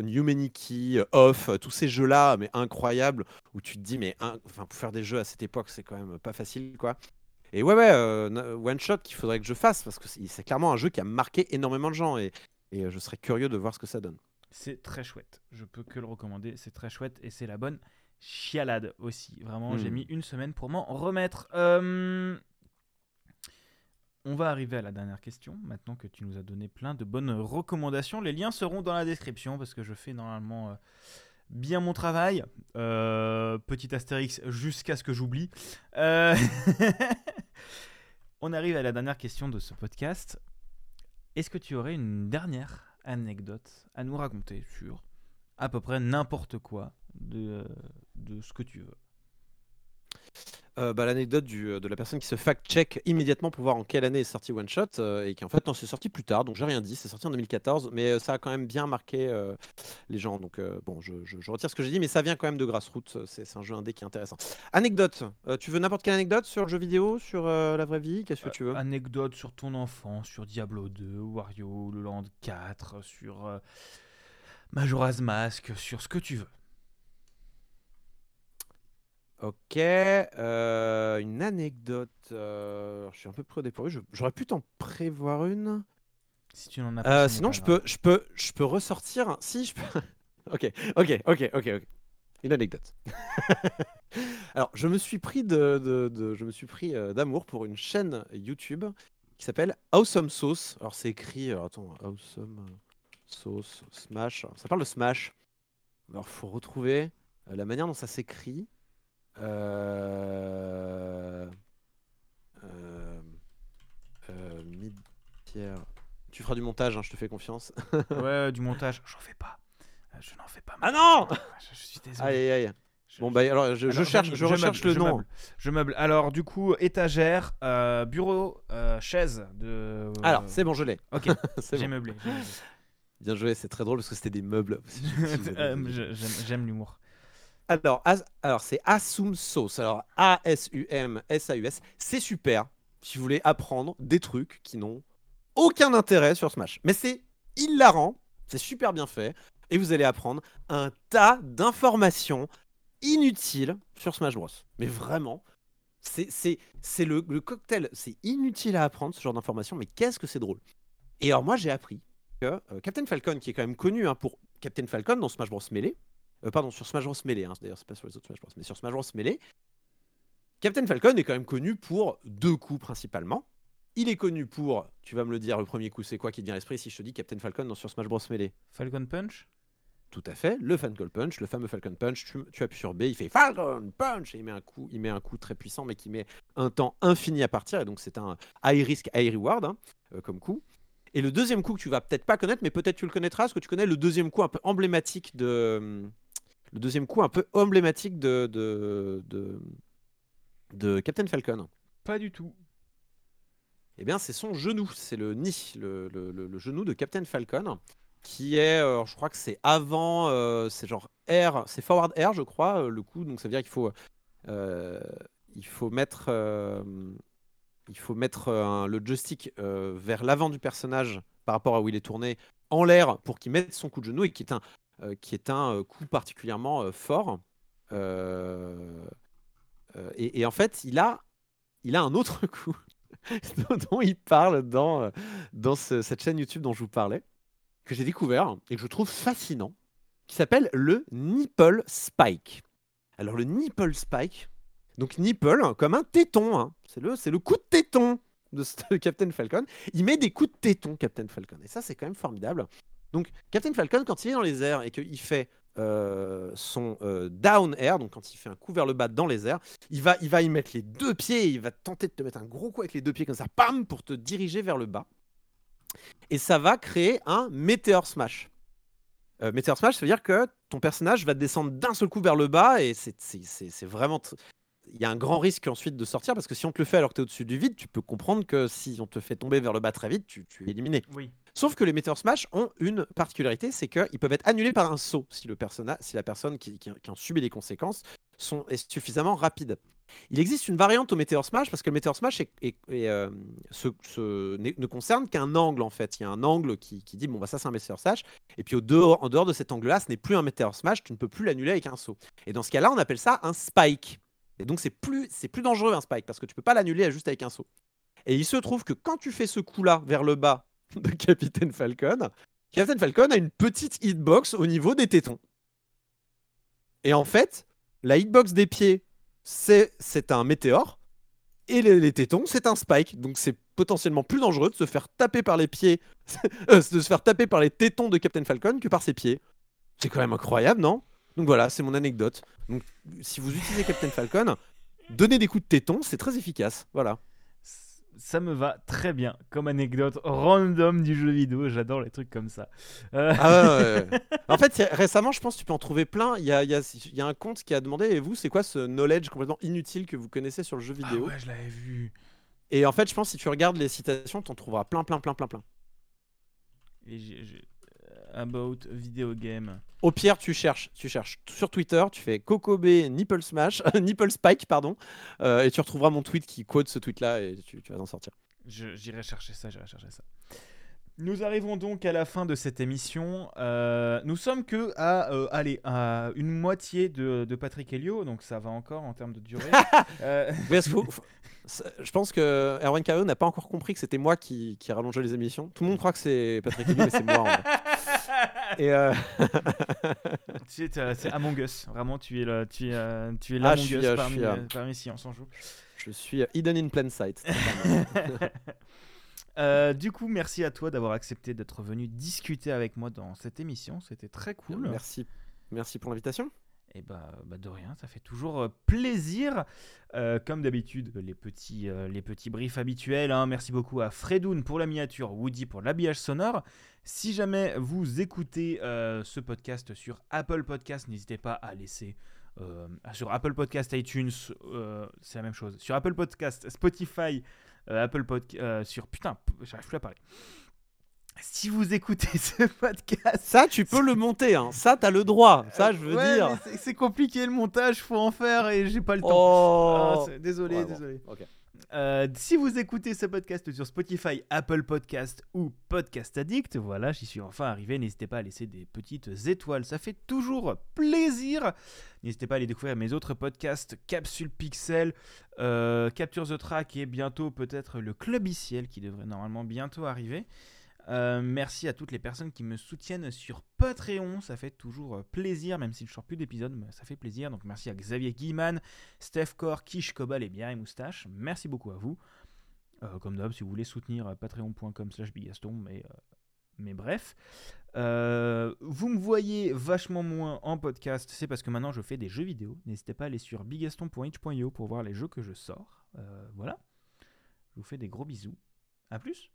Off, tous ces jeux-là, mais incroyables, où tu te dis, mais un- enfin, pour faire des jeux à cette époque, c'est quand même pas facile, quoi. Et ouais, ouais, euh, One Shot qu'il faudrait que je fasse parce que c'est clairement un jeu qui a marqué énormément de gens et, et je serais curieux de voir ce que ça donne. C'est très chouette. Je peux que le recommander. C'est très chouette et c'est la bonne chialade aussi. Vraiment, j'ai mis une semaine pour m'en remettre. Euh, On va arriver à la dernière question. Maintenant que tu nous as donné plein de bonnes recommandations, les liens seront dans la description parce que je fais normalement euh, bien mon travail. Euh, petit astérix jusqu'à ce que j'oublie. Euh, On arrive à la dernière question de ce podcast. Est-ce que tu aurais une dernière anecdote à nous raconter sur à peu près n'importe quoi de, de ce que tu veux? Euh, bah, L'anecdote euh, de la personne qui se fact-check immédiatement pour voir en quelle année est sorti One Shot euh, et qui en fait non, c'est sorti plus tard donc j'ai rien dit, c'est sorti en 2014 mais ça a quand même bien marqué les gens donc bon je, retire ce que j'ai dit mais ça vient quand même de Grassroots, c'est un jeu indé qui est intéressant. Anecdote, tu veux n'importe quelle anecdote sur le jeu vidéo, sur la vraie vie, qu'est-ce que tu veux? Anecdote sur ton enfance, sur Diablo 2, Wario, Land 4, sur Majora's Mask, sur ce que tu veux. Ok, euh, une anecdote. euh, je suis un peu près au dépourvu. je- J'aurais pu t'en prévoir une. Si tu n'en as Euh, pas, ce n'est sinon, pas je grave. peux, je peux, je peux ressortir. Si je peux. ok, ok, ok, ok, ok. Une anecdote. Alors, je me suis pris de, de- de- je me suis pris euh, d'amour pour une chaîne YouTube qui s'appelle Awesome Sauce. Alors, c'est écrit. alors, attends, Awesome Sauce Smash. Ça parle de Smash. Alors, faut retrouver euh, la manière dont ça s'écrit. Euh... Euh... euh, Mid-Pierre. Tu feras du montage, hein, je te fais confiance. Ouais, du montage, j'en fais pas. Euh, Je n'en fais pas. Ah non je, je suis désolé. Aïe aïe aïe. Je- Bon bah alors je, cherche, je recherche meuble, le nom. meuble. Je meuble. Alors, du coup, étagère, euh, bureau, euh, chaise de. Alors c'est bon, je l'ai. Ok, j'ai bon. meublé. Bien joué, c'est très drôle parce que c'était des meubles. J'aime l'humour. Alors, as- alors c'est Sauce. Alors A-S-U-M-S-A-U-S. C'est super si vous voulez apprendre des trucs qui n'ont aucun intérêt sur Smash. Mais c'est hilarant, c'est super bien fait. Et vous allez apprendre un tas d'informations inutiles sur Smash Bros. Mais vraiment, c'est le, le cocktail. C'est inutile à apprendre ce genre d'informations, mais qu'est-ce que c'est drôle. Et alors moi j'ai appris que euh, Captain Falcon, qui est quand même connu hein, pour Captain Falcon dans Smash Bros Melee, euh, pardon, sur Smash Bros Melee, hein, d'ailleurs, c'est pas sur les autres Smash Bros, mais sur Smash Bros Melee, Captain Falcon est quand même connu pour deux coups principalement. Il est connu pour, tu vas me le dire, le premier coup, c'est quoi qui te vient à l'esprit si je te dis Captain Falcon dans, sur Smash Bros Melee? Falcon Punch? Tout à fait, le Falcon Punch, le fameux Falcon Punch, tu, tu appuies sur B, il fait Falcon Punch et il met un coup, il met un coup très puissant mais qui met un temps infini à partir et donc c'est un high risk, high reward hein, euh, comme coup. Et le deuxième coup que tu vas peut-être pas connaître, mais peut-être tu le connaîtras, parce que tu connais le deuxième coup un peu emblématique de. Le deuxième coup un peu emblématique de. de, de, de Captain Falcon. Pas du tout. Eh bien, c'est son genou, c'est le nid, le, le- le- le genou de Captain Falcon, qui est, euh, je crois que c'est avant, euh, c'est genre R, c'est forward R, je crois, euh, le coup, donc ça veut dire qu'il faut, il faut mettre, il faut mettre un- le joystick vers l'avant du personnage par rapport à où il est tourné en l'air pour qu'il mette son coup de genou et qui est un, qui est un euh, coup particulièrement euh, fort. Euh, euh, et, en fait, il a, il a un autre coup dont il parle dans, euh, dans ce- cette chaîne YouTube dont je vous parlais, que j'ai découvert et que je trouve fascinant, qui s'appelle le Nipple Spike. Alors le Nipple Spike, donc nipple comme un téton, hein. c'est le, le coup de téton de Captain Falcon. Il met des coups de téton, Captain Falcon, et ça c'est quand même formidable. Donc Captain Falcon, quand il est dans les airs et qu'il fait euh, son euh, down air, donc quand il fait un coup vers le bas dans les airs, il va, il va y mettre les deux pieds, il va tenter de te mettre un gros coup avec les deux pieds comme ça, pam, pour te diriger vers le bas. Et ça va créer un Meteor Smash. Euh, Meteor Smash, ça veut dire que ton personnage va descendre d'un seul coup vers le bas, et c'est vraiment... Il y a un grand risque ensuite de sortir, parce que si on te le fait alors que tu es au-dessus du vide, tu peux comprendre que si on te fait tomber vers le bas très vite, tu, tu es éliminé. Oui. Sauf que les Meteor Smash ont une particularité, c'est qu'ils peuvent être annulés par un saut si, le si la personne qui, qui- qui en subit les conséquences sont, est suffisamment rapide. Il existe une variante au Meteor Smash parce que le Meteor Smash est- est- est, euh, ne concerne qu'un angle en fait. Il y a un angle qui, qui dit bon bah ça c'est un Meteor Smash et puis au dehors, en dehors de cet angle-là, ce n'est plus un Meteor Smash, tu ne peux plus l'annuler avec un saut. Et dans ce cas-là, on appelle ça un spike. Et donc c'est plus dangereux un spike parce que tu peux pas l'annuler juste avec un saut. Et il se trouve que quand tu fais ce coup-là vers le bas de Captain Falcon, Captain Falcon a une petite hitbox au niveau des tétons. Et en fait, la hitbox des pieds, c'est c'est un météore. Et les, les tétons, c'est un spike. Donc c'est potentiellement plus dangereux de se faire taper par les pieds, euh, de se faire taper par les tétons de Captain Falcon que par ses pieds. C'est quand même incroyable, non? Donc voilà, c'est mon anecdote. Donc si vous utilisez Captain Falcon, donnez des coups de tétons, c'est très efficace. Voilà. Ça me va très bien comme anecdote random du jeu vidéo. J'adore les trucs comme ça. Euh, Ah ouais, ouais, ouais. En fait, récemment, je pense que tu peux en trouver plein. Il y a, il y a- il y a un compte qui a demandé, et vous, c'est quoi ce knowledge complètement inutile que vous connaissez sur le jeu ah vidéo ouais, je l'avais vu. Et en fait, je pense que si tu regardes les citations, tu en trouveras plein, plein, plein, plein, plein. Et j'ai- j'ai- About video game. Au pire, tu cherches, tu cherches sur Twitter, tu fais Cocob Nipple Smash, Nipple Spike, pardon, euh, et tu retrouveras mon tweet qui quote ce tweet-là et tu, tu vas en sortir. J'irai chercher ça, j'irai chercher ça. Nous arrivons donc à la fin de cette émission. Euh, nous sommes que à, euh, allez, à une moitié de, de Patrick Helio, donc ça va encore en termes de durée. Euh, Oui, faut- faut- je pense que Erwan Cario n'a pas encore compris que c'était moi qui, qui rallongeais les émissions. Tout le monde croit que c'est Patrick Helio, mais c'est moi. en. Et euh, tu es, t'as- c'est Among Us, vraiment, tu es le, tu es, euh, tu es Ah, Us euh, parmi, euh, parmi Science en joue. je suis hidden in plain sight. Euh, du coup, merci à toi d'avoir accepté d'être venu discuter avec moi dans cette émission. C'était très cool. Merci, merci pour l'invitation. Et bah, bah de rien, ça fait toujours euh, plaisir. Euh, comme d'habitude, les petits, euh, briefs habituels. hein. Merci beaucoup à Fredoun pour la miniature, Woody pour l'habillage sonore. Si jamais vous écoutez ce podcast sur Apple Podcast, n'hésitez pas à laisser. sur Apple Podcast, iTunes, c'est la même chose. Sur Apple Podcast, Spotify, Apple Podcast, sur putain, j'arrive plus à parler. Si vous écoutez ce podcast, Ça, tu peux le monter. Hein. Ça, t'as le droit. Ça, je veux Ouais, dire. c'est- compliqué le montage, faut en faire et j'ai pas le temps. Oh. Ah, désolé, Ouais, bon. désolé. Euh, si vous écoutez ce podcast sur Spotify, Apple Podcast ou Podcast Addict, voilà, j'y suis enfin arrivé. N'hésitez pas à laisser des petites étoiles, ça fait toujours plaisir. N'hésitez pas à aller découvrir mes autres podcasts, Capsule Pixel, euh, Capture the Track et bientôt peut-être le Club Iciel qui devrait normalement bientôt arriver. Euh, merci à toutes les personnes qui me soutiennent sur Patreon, ça fait toujours euh, plaisir, même si je sors plus d'épisodes, ça fait plaisir. Donc merci à Xavier Guiman, Steph Core, Kish Cobal et Bière et Moustache. Merci beaucoup à vous. Euh, comme d'hab, si vous voulez soutenir patreon.com slash bigaston, mais, bref. Vous me voyez vachement moins en podcast, c'est parce que maintenant je fais des jeux vidéo. N'hésitez pas à aller sur bigaston.itch.io pour voir les jeux que je sors. Voilà. Je vous fais des gros bisous. A plus